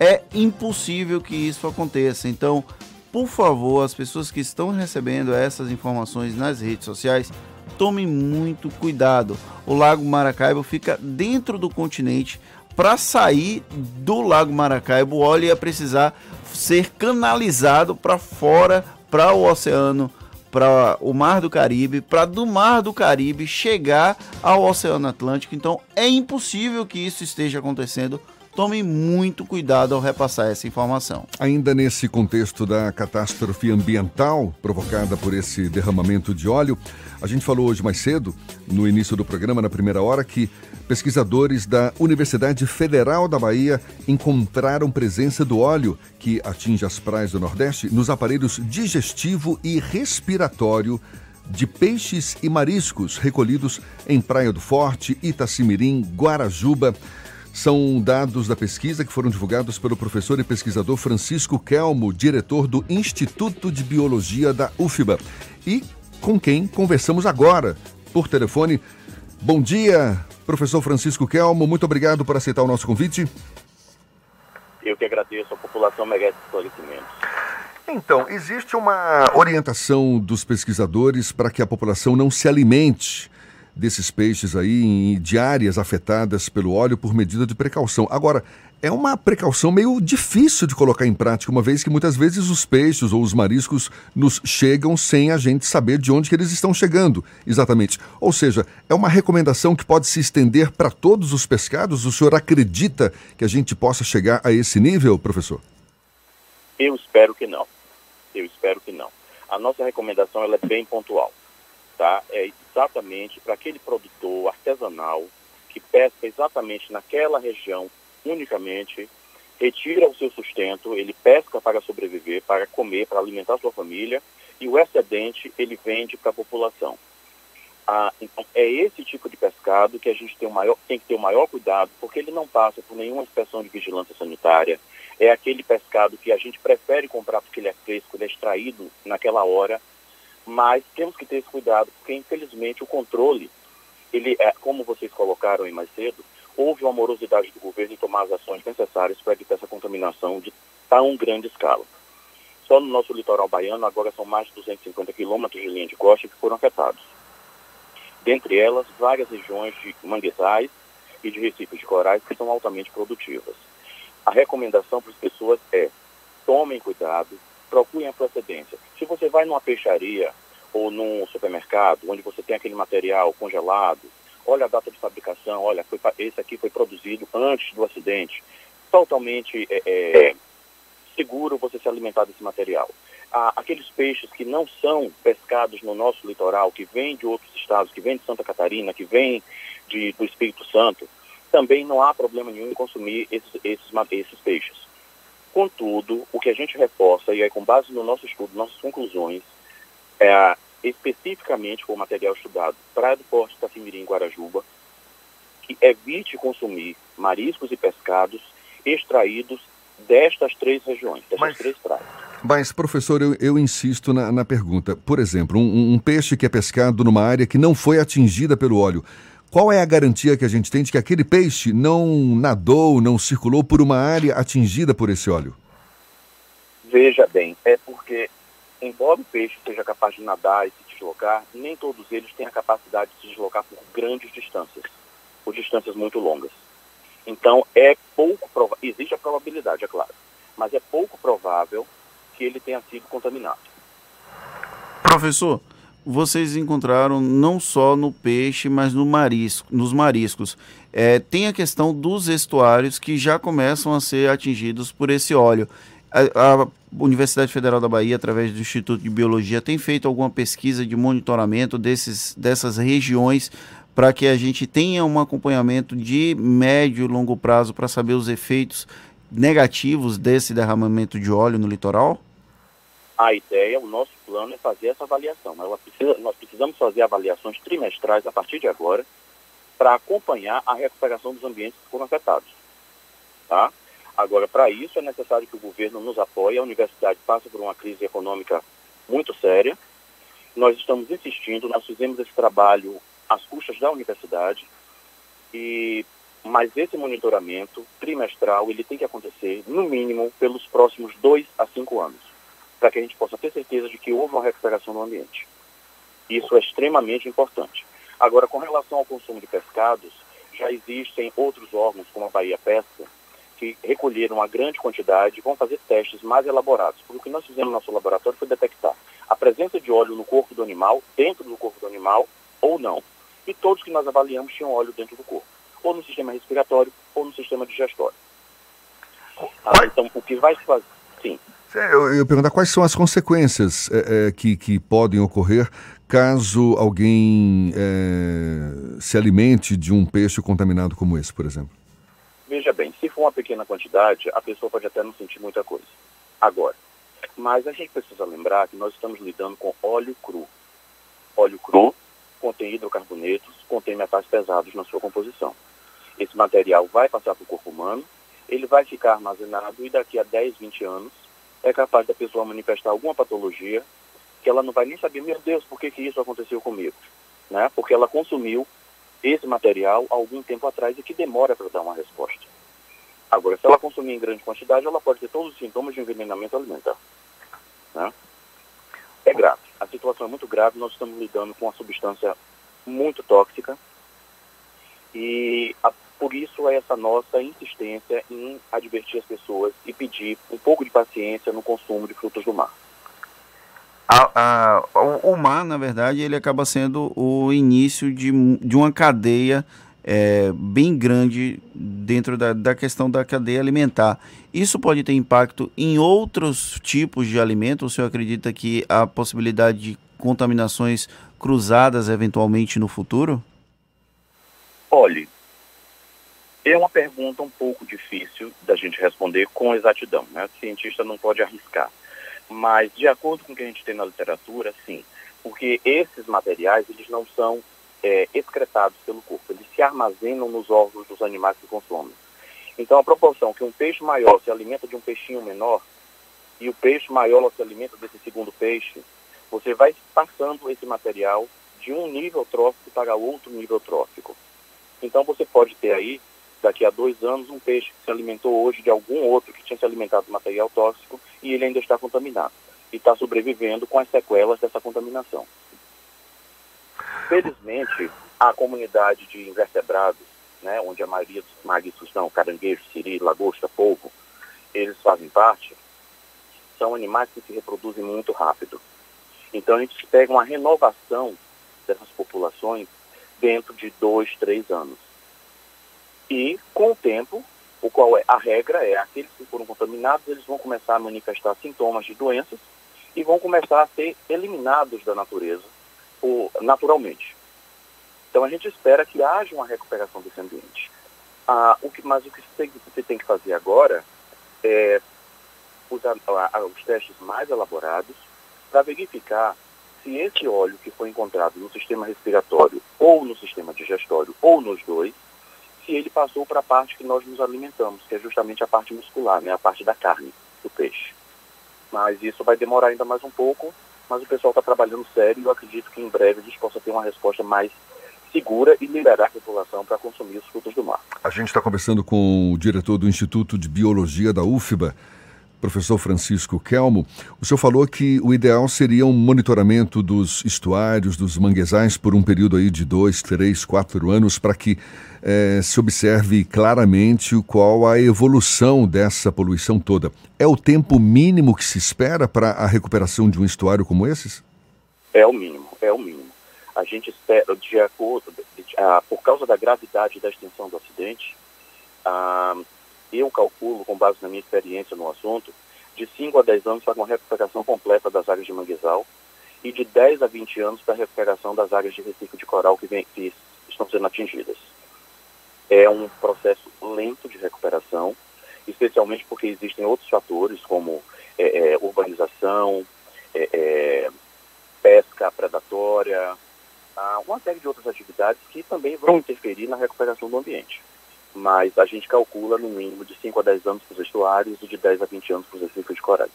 Speaker 4: É impossível que isso aconteça. Então, por favor, as pessoas que estão recebendo essas informações nas redes sociais, tomem muito cuidado. O Lago Maracaibo fica dentro do continente. Para sair do Lago Maracaibo, o óleo ia precisar ser canalizado para fora, para o Oceano, para o Mar do Caribe, para do Mar do Caribe chegar ao Oceano Atlântico. Então é impossível que isso esteja acontecendo Tome muito cuidado ao repassar essa informação.
Speaker 3: Ainda nesse contexto da catástrofe ambiental provocada por esse derramamento de óleo, a gente falou hoje mais cedo, no início do programa, na primeira hora, que pesquisadores da Universidade Federal da Bahia encontraram presença do óleo que atinge as praias do Nordeste nos aparelhos digestivo e respiratório de peixes e mariscos recolhidos em Praia do Forte, Itacimirim, Guarajuba. São dados da pesquisa que foram divulgados pelo professor e pesquisador Francisco Kelmo, diretor do Instituto de Biologia da UFBA, e com quem conversamos agora por telefone. Bom dia, professor Francisco Kelmo, muito obrigado por aceitar o nosso convite.
Speaker 34: Eu que agradeço, a população merece esclarecimento.
Speaker 3: Então, existe uma orientação dos pesquisadores para que a população não se alimente desses peixes aí em, de áreas afetadas pelo óleo por medida de precaução. Agora, é uma precaução meio difícil de colocar em prática, uma vez que muitas vezes os peixes ou os mariscos nos chegam sem a gente saber de onde que eles estão chegando, exatamente. Ou seja, é uma recomendação que pode se estender para todos os pescados? O senhor acredita que a gente possa chegar a esse nível, professor?
Speaker 34: Eu espero que não. Eu espero que não. A nossa recomendação ela é bem pontual, tá? É exatamente para aquele produtor artesanal que pesca exatamente naquela região unicamente, retira o seu sustento, ele pesca para sobreviver, para comer, para alimentar sua família, e o excedente ele vende para a população. Ah, então, é esse tipo de pescado que a gente tem, maior, tem que ter o maior cuidado, porque ele não passa por nenhuma inspeção de vigilância sanitária. É aquele pescado que a gente prefere comprar porque ele é fresco, ele é extraído naquela hora, mas temos que ter esse cuidado, porque infelizmente o controle, ele é, como vocês colocaram aí mais cedo, houve uma morosidade do governo em tomar as ações necessárias para evitar essa contaminação de tão grande escala. Só no nosso litoral baiano, agora são mais de 250 quilômetros de linha de costa que foram afetados. Dentre elas, várias regiões de manguezais e de recifes de corais que são altamente produtivas. A recomendação para as pessoas é tomem cuidado, procurem a procedência. Se você vai numa peixaria ou num supermercado, onde você tem aquele material congelado, olha a data de fabricação, olha, foi, esse aqui foi produzido antes do acidente. Totalmente é, é, seguro você se alimentar desse material. Ah, aqueles peixes que não são pescados no nosso litoral, que vêm de outros estados, que vêm de Santa Catarina, que vêm de, do Espírito Santo, também não há problema nenhum em consumir esses, esses, esses peixes. Contudo, o que a gente reforça, e aí com base no nosso estudo, nossas conclusões, é, especificamente com o material estudado Praia do Porto, Itacimirim, Guarajuba, que evite consumir mariscos e pescados extraídos destas três regiões, destas Mas... três praias.
Speaker 3: Mas, professor, eu, eu insisto na, na, pergunta. Por exemplo, um, um, peixe que é pescado numa área que não foi atingida pelo óleo, qual é a garantia que a gente tem de que aquele peixe não nadou, não circulou por uma área atingida por esse óleo?
Speaker 34: Veja bem, é porque embora o peixe seja capaz de nadar e se deslocar, nem todos eles têm a capacidade de se deslocar por grandes distâncias, por distâncias muito longas. Então, é pouco provável, existe a probabilidade, é claro, mas é pouco provável que ele tenha sido contaminado.
Speaker 4: Professor, vocês encontraram não só no peixe, mas no marisco, nos mariscos. É, tem a questão dos estuários que já começam a ser atingidos por esse óleo. A, a, Universidade Federal da Bahia, através do Instituto de Biologia, tem feito alguma pesquisa de monitoramento desses, dessas regiões para que a gente tenha um acompanhamento de médio e longo prazo para saber os efeitos negativos desse derramamento de óleo no litoral?
Speaker 34: A ideia, o nosso plano é fazer essa avaliação. Precisa, nós precisamos fazer avaliações trimestrais a partir de agora para acompanhar a recuperação dos ambientes que foram afetados. Tá? Agora, para isso é necessário que o governo nos apoie. A universidade passa por uma crise econômica muito séria. Nós estamos insistindo, nós fizemos esse trabalho às custas da universidade, e mas esse monitoramento trimestral ele tem que acontecer no mínimo pelos próximos dois a cinco anos, para que a gente possa ter certeza de que houve uma recuperação no ambiente. Isso é extremamente importante. Agora, com relação ao consumo de pescados, já existem outros órgãos, como a Bahia Pesca, que recolheram uma grande quantidade vão fazer testes mais elaborados. Porque o que nós fizemos no nosso laboratório foi detectar a presença de óleo no corpo do animal, dentro do corpo do animal ou não. E todos que nós avaliamos tinham óleo dentro do corpo, ou no sistema respiratório ou no sistema digestório. Ah, então, o que vai se fazer? Sim.
Speaker 3: Eu, eu perguntar quais são as consequências é, é, que, que podem ocorrer caso alguém é, se alimente de um peixe contaminado como esse, por exemplo.
Speaker 34: Veja bem, se for uma pequena quantidade, a pessoa pode até não sentir muita coisa. Agora, mas a gente precisa lembrar que nós estamos lidando com óleo cru. Óleo cru contém hidrocarbonetos, contém metais pesados na sua composição. esse material vai passar para o corpo humano, ele vai ficar armazenado e daqui a 10, 20 anos é capaz da pessoa manifestar alguma patologia que ela não vai nem saber, meu Deus, por que, que isso aconteceu comigo? Né? Porque ela consumiu esse material algum tempo atrás e que demora para dar uma resposta. Agora, se ela consumir em grande quantidade, ela pode ter todos os sintomas de envenenamento alimentar. Né? É grave. A situação é muito grave. Nós estamos lidando com uma substância muito tóxica e a, por isso é essa nossa insistência em advertir as pessoas e pedir um pouco de paciência no consumo de frutos do mar.
Speaker 4: A, a, o, o mar, na verdade, ele acaba sendo o início de, de uma cadeia é, bem grande dentro da, da questão da cadeia alimentar. Isso pode ter impacto em outros tipos de alimentos? O senhor acredita que há possibilidade de contaminações cruzadas eventualmente no futuro?
Speaker 34: Olhe, é uma pergunta um pouco difícil da gente responder com exatidão. Né? O cientista não pode arriscar. Mas, de acordo com o que a gente tem na literatura, sim. Porque esses materiais, eles não são é, excretados pelo corpo. Eles se armazenam nos órgãos dos animais que consomem. Então, a proporção que um peixe maior se alimenta de um peixinho menor e o peixe maior se alimenta desse segundo peixe, você vai passando esse material de um nível trófico para outro nível trófico. Então, você pode ter aí, daqui a dois anos, um peixe que se alimentou hoje de algum outro que tinha se alimentado de material tóxico e ele ainda está contaminado e está sobrevivendo com as sequelas dessa contaminação. Felizmente, a comunidade de invertebrados, né, onde a maioria dos mariscos são caranguejo, siri, lagosta, polvo, eles fazem parte, são animais que se reproduzem muito rápido. Então a gente pega uma renovação dessas populações dentro de dois, três anos. E com o tempo, o qual é a regra é aqueles que foram contaminados, eles vão começar a manifestar sintomas de doenças e vão começar a ser eliminados da natureza naturalmente. Então a gente espera que haja uma recuperação desse ambiente. Ah, o que, mas o que você, tem que fazer agora é usar os testes mais elaborados para verificar se esse óleo que foi encontrado no sistema respiratório ou no sistema digestório ou nos dois, se ele passou para a parte que nós nos alimentamos, que é justamente a parte muscular, né, a parte da carne do peixe. Mas isso vai demorar ainda mais um pouco, mas o pessoal está trabalhando sério e eu acredito que em breve a gente possa ter uma resposta mais segura e liberar a população para consumir os frutos do mar.
Speaker 3: A gente está conversando com o diretor do Instituto de Biologia da UFBA, professor Francisco Kelmo. O senhor falou que o ideal seria um monitoramento dos estuários, dos manguezais, por um período aí de dois, três, quatro anos, para que eh, se observe claramente qual a evolução dessa poluição toda. É o tempo mínimo que se espera para a recuperação de um estuário como esses?
Speaker 34: É o mínimo, é o mínimo. A gente espera, de acordo, de, ah, por causa da gravidade da extensão do acidente, ah, eu calculo, com base na minha experiência no assunto, de 5 a 10 anos para uma recuperação completa das áreas de manguezal e de 10 a 20 anos para a recuperação das áreas de reciclo de coral que, vem, que estão sendo atingidas. É um processo lento de recuperação, especialmente porque existem outros fatores como é, é, urbanização, é, é pesca predatória, uma série de outras atividades que também vão interferir na recuperação do ambiente mas a gente calcula no mínimo de 5 a 10 anos para os estuários e de 10 a 20 anos para os recifes de corais.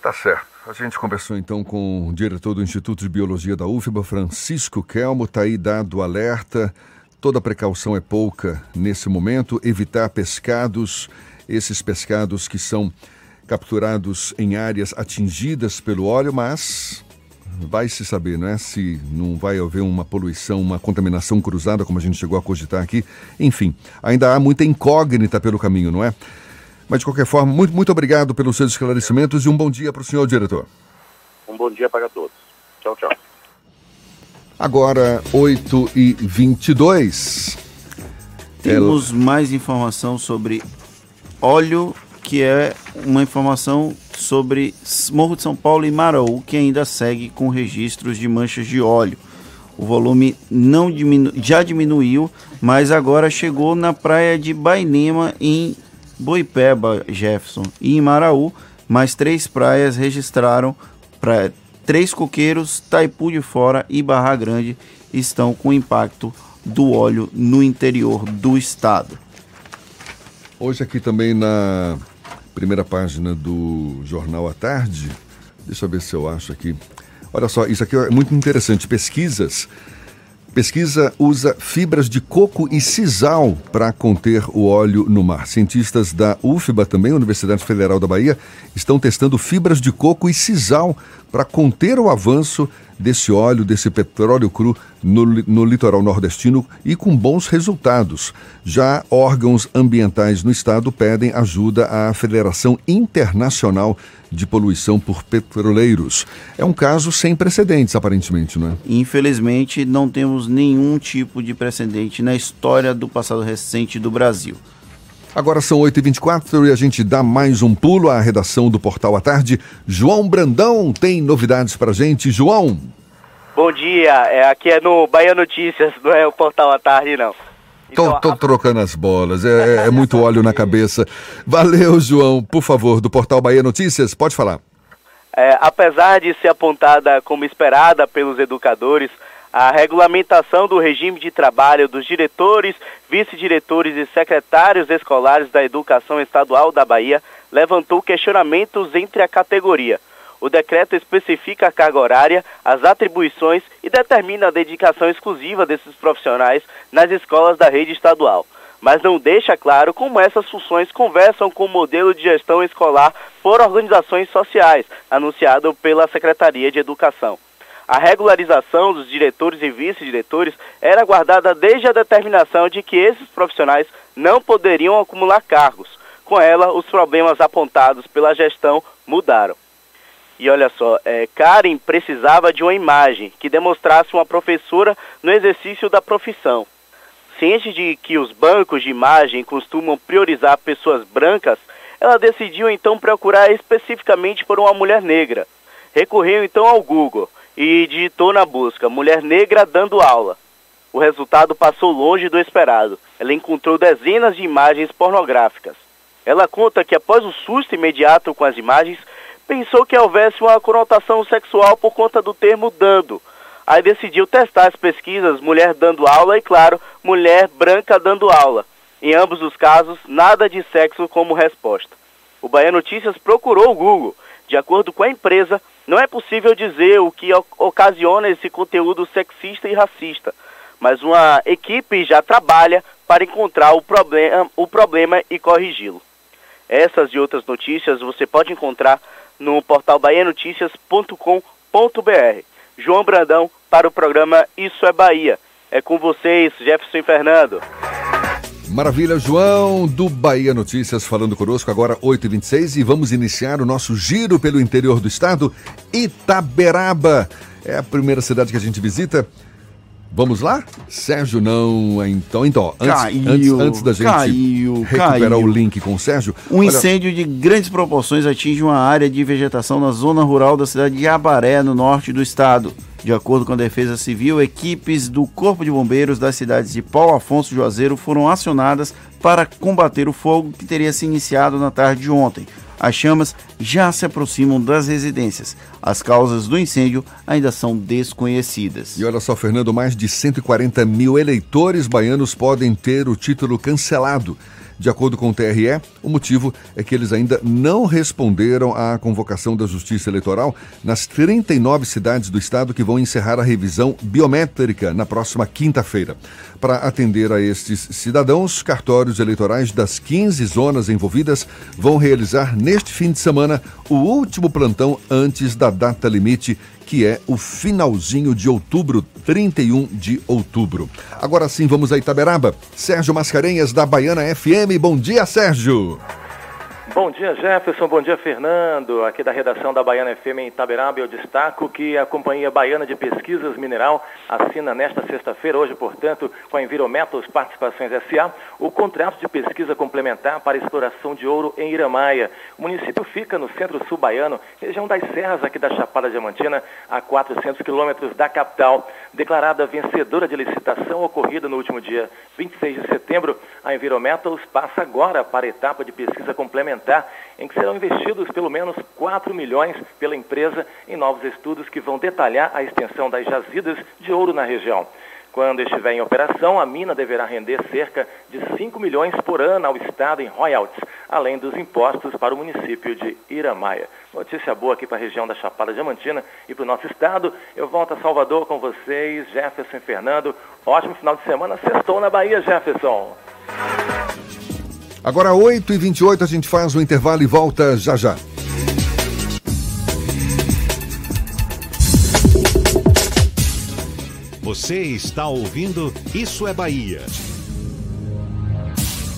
Speaker 3: Tá certo. A gente conversou então com o diretor do Instituto de Biologia da UFBA, Francisco Kelmo, está aí dado o alerta. Toda precaução é pouca nesse momento, evitar pescados, esses pescados que são capturados em áreas atingidas pelo óleo, mas vai se saber, não é? Se não vai haver uma poluição, uma contaminação cruzada, como a gente chegou a cogitar aqui. Enfim, ainda há muita incógnita pelo caminho, não é? Mas, de qualquer forma, muito, muito obrigado pelos seus esclarecimentos e um bom dia para o senhor diretor.
Speaker 34: Um bom dia para todos. Tchau, tchau.
Speaker 3: Agora, 8 e 22
Speaker 4: Temos Ela... mais informação sobre óleo, que é uma informação sobre Morro de São Paulo e Maraú, que ainda segue com registros de manchas de óleo. O volume não diminu já diminuiu, mas agora chegou na praia de Bainema, em Boipeba, Jefferson, e em Maraú, mais três praias registraram para três coqueiros, Taipu de Fora e Barra Grande estão com impacto do óleo no interior do estado.
Speaker 3: Hoje aqui também na primeira página do Jornal à Tarde, deixa eu ver se eu acho aqui. Olha só, isso aqui é muito interessante. Pesquisas Pesquisa usa fibras de coco e sisal para conter o óleo no mar. Cientistas da UFBA, também Universidade Federal da Bahia, estão testando fibras de coco e sisal para conter o avanço desse óleo, desse petróleo cru no, no, litoral nordestino e com bons resultados. Já órgãos ambientais no estado pedem ajuda à Federação Internacional de Poluição por Petroleiros. É um caso sem precedentes, aparentemente, não é?
Speaker 4: Infelizmente, não temos nenhum tipo de precedente na história do passado recente do Brasil.
Speaker 3: Agora são 8h24 e a gente dá mais um pulo à redação do Portal à Tarde. João Brandão tem novidades para gente. João.
Speaker 21: Bom dia, é, aqui é no Bahia Notícias, não é o Portal à Tarde, não.
Speaker 3: Então, tô, tô a... trocando as bolas, é, é, é muito óleo na cabeça. Valeu, João. Por favor, do Portal Bahia Notícias, pode falar.
Speaker 21: É, apesar de ser apontada como esperada pelos educadores, a regulamentação do regime de trabalho dos diretores, vice-diretores e secretários escolares da Educação Estadual da Bahia levantou questionamentos entre a categoria. O decreto especifica a carga horária, as atribuições e determina a dedicação exclusiva desses profissionais nas escolas da rede estadual, mas não deixa claro como essas funções conversam com o modelo de gestão escolar por organizações sociais, anunciado pela Secretaria de Educação. A regularização dos diretores e vice-diretores era guardada desde a determinação de que esses profissionais não poderiam acumular cargos. Com ela, os problemas apontados pela gestão mudaram. E olha só, é, Karen precisava de uma imagem que demonstrasse uma professora no exercício da profissão. Ciente de que os bancos de imagem costumam priorizar pessoas brancas, ela decidiu então procurar especificamente por uma mulher negra. Recorreu então ao Google e digitou na busca mulher negra dando aula. O resultado passou longe do esperado. Ela encontrou dezenas de imagens pornográficas. Ela conta que após o susto imediato com as imagens, pensou que houvesse uma conotação sexual por conta do termo dando. Aí decidiu testar as pesquisas mulher dando aula e, claro, mulher branca dando aula. Em ambos os casos, nada de sexo como resposta. O Bahia Notícias procurou o Google. De acordo com a empresa, não é possível dizer o que ocasiona esse conteúdo sexista e racista, mas uma equipe já trabalha para encontrar o problema, o problema e corrigi-lo. Essas e outras notícias você pode encontrar no portal baianoticias.com.br. João Brandão para o programa Isso é Bahia. É com vocês, Jefferson Fernando.
Speaker 3: Maravilha, João, do Bahia Notícias, falando conosco agora 8h26 e vamos iniciar o nosso giro pelo interior do estado, Itaberaba. É a primeira cidade que a gente visita. Vamos lá? Sérgio não, então, então, antes, caiu, antes, antes da gente caiu, recuperar caiu. o link com o Sérgio.
Speaker 4: Um olha... incêndio de grandes proporções atinge uma área de vegetação na zona rural da cidade de Abaré, no norte do estado. De acordo com a Defesa Civil, equipes do Corpo de Bombeiros das cidades de Paulo Afonso e Juazeiro foram acionadas para combater o fogo que teria se iniciado na tarde de ontem. As chamas já se aproximam das residências. As causas do incêndio ainda são desconhecidas.
Speaker 3: E olha só, Fernando, mais de 140 mil eleitores baianos podem ter o título cancelado de acordo com o TRE, o motivo é que eles ainda não responderam à convocação da Justiça Eleitoral nas 39 cidades do estado que vão encerrar a revisão biométrica na próxima quinta-feira. Para atender a estes cidadãos, cartórios eleitorais das 15 zonas envolvidas vão realizar neste fim de semana o último plantão antes da data limite que é o finalzinho de outubro, 31 de outubro. Agora sim, vamos a Itaberaba. Sérgio Mascarenhas, da Baiana FM. Bom dia, Sérgio.
Speaker 35: Bom dia, Jefferson. Bom dia, Fernando. Aqui da redação da Baiana FM em Itaberaba, eu destaco que a Companhia Baiana de Pesquisas Mineral assina nesta sexta-feira, hoje, portanto, com a Envirometals Participações SA, o contrato de pesquisa complementar para exploração de ouro em Iramaia. O município fica no centro-sul baiano, região das serras aqui da Chapada Diamantina, a 400 quilômetros da capital. Declarada vencedora de licitação ocorrida no último dia 26 de setembro, a Envirometals passa agora para a etapa de pesquisa complementar em que serão investidos pelo menos 4 milhões pela empresa em novos estudos que vão detalhar a extensão das jazidas de ouro na região. Quando estiver em operação, a mina deverá render cerca de 5 milhões por ano ao Estado em royalties, além dos impostos para o município de Iramaia. Notícia boa aqui para a região da Chapada Diamantina e para o nosso estado. Eu volto a Salvador com vocês, Jefferson e Fernando. Ótimo final de semana. Sextou na Bahia, Jefferson.
Speaker 3: Agora 8h28 a gente faz o intervalo e volta já já.
Speaker 1: Você está ouvindo Isso é Bahia.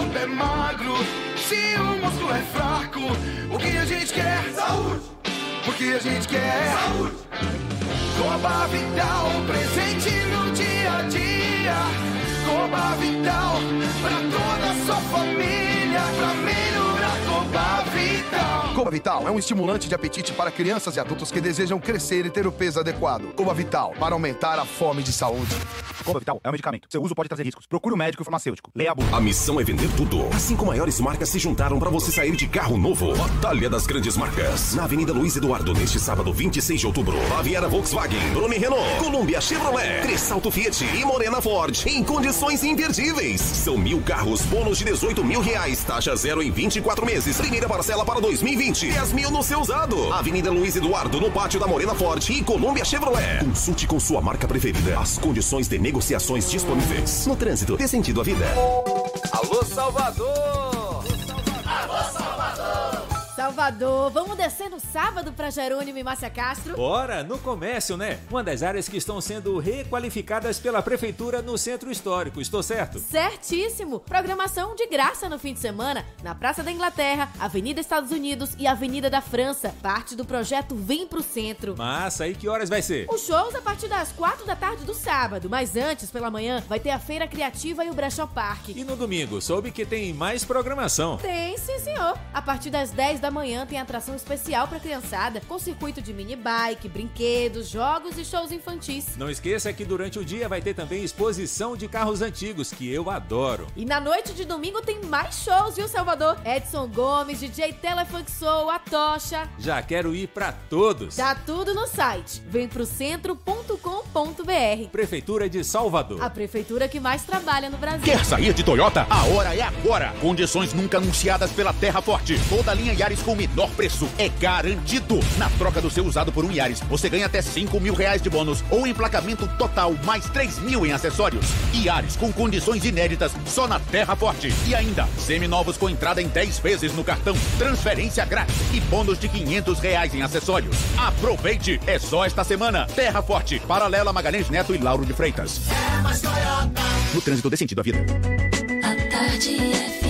Speaker 11: Corpo é magro, se o músculo é fraco, o que a gente quer? Saúde! O que a gente quer? Saúde! Coba Vital, presente no dia a dia. Coba Vital, pra toda a sua família, pra melhorar Coba Vital.
Speaker 36: Coba Vital é um estimulante de apetite para crianças e adultos que desejam crescer e ter o peso adequado. Coba Vital, para aumentar a fome de saúde.
Speaker 37: Coba Vital é um medicamento. Seu uso pode trazer riscos. Procure o um médico e farmacêutico. Leia a bula.
Speaker 16: A missão é vender tudo. As cinco maiores marcas se juntaram para você sair de carro novo. Batalha das grandes marcas. Na Avenida Luiz Eduardo, neste sábado, 26 de outubro. Baviera Volkswagen, Bruni Renault, Columbia Chevrolet, Cressalto Fiat e Morena Ford. Em condições imperdíveis. São mil carros, bônus de 18 mil reais. Taxa zero em 24 meses. Primeira parcela para 2020. 10 mil no seu usado. Avenida Luiz Eduardo, no pátio da Morena Ford e Columbia Chevrolet. Consulte com sua marca preferida as condições de negociações disponíveis. No trânsito, dê sentido à vida.
Speaker 38: Alô, Salvador!
Speaker 18: Salvador, vamos descer no sábado para Jerônimo e Márcia Castro?
Speaker 19: Bora, no comércio, né? Uma das áreas que estão sendo requalificadas pela prefeitura no centro histórico, estou certo?
Speaker 18: Certíssimo! Programação de graça no fim de semana na Praça da Inglaterra, Avenida Estados Unidos e Avenida da França. Parte do projeto Vem pro Centro.
Speaker 19: Massa, e que horas vai ser?
Speaker 18: Os shows a partir das quatro da tarde do sábado, mas antes, pela manhã, vai ter a Feira Criativa e o Brechó Parque.
Speaker 19: E no domingo, soube que tem mais programação.
Speaker 18: Tem, sim, senhor. A partir das 10 da manhã tem atração especial para criançada, com circuito de mini bike, brinquedos, jogos e shows infantis.
Speaker 19: Não esqueça que durante o dia vai ter também exposição de carros antigos, que eu adoro.
Speaker 18: E na noite de domingo tem mais shows, viu, Salvador? Edson Gomes, DJ Telefunk Soul, a Tocha.
Speaker 19: Já quero ir para todos.
Speaker 18: Tá tudo no site. Vem pro centro.com.br.
Speaker 19: Prefeitura de Salvador.
Speaker 18: A prefeitura que mais trabalha no Brasil.
Speaker 23: Quer sair de Toyota? A hora é agora. Condições nunca anunciadas pela Terra Forte. Toda a linha Yaris com o menor preço é garantido. Na troca do seu usado por um Yaris, você ganha até 5 mil reais de bônus ou emplacamento total mais 3 mil em acessórios. Yaris com condições inéditas só na Terra Forte. E ainda, seminovos com entrada em 10 vezes no cartão, transferência grátis e bônus de 500 reais em acessórios. Aproveite, é só esta semana. Terra Forte, paralela Magalhães Neto e Lauro de Freitas.
Speaker 11: É mais Toyota.
Speaker 23: No trânsito dê sentido à vida.
Speaker 18: A tarde FM.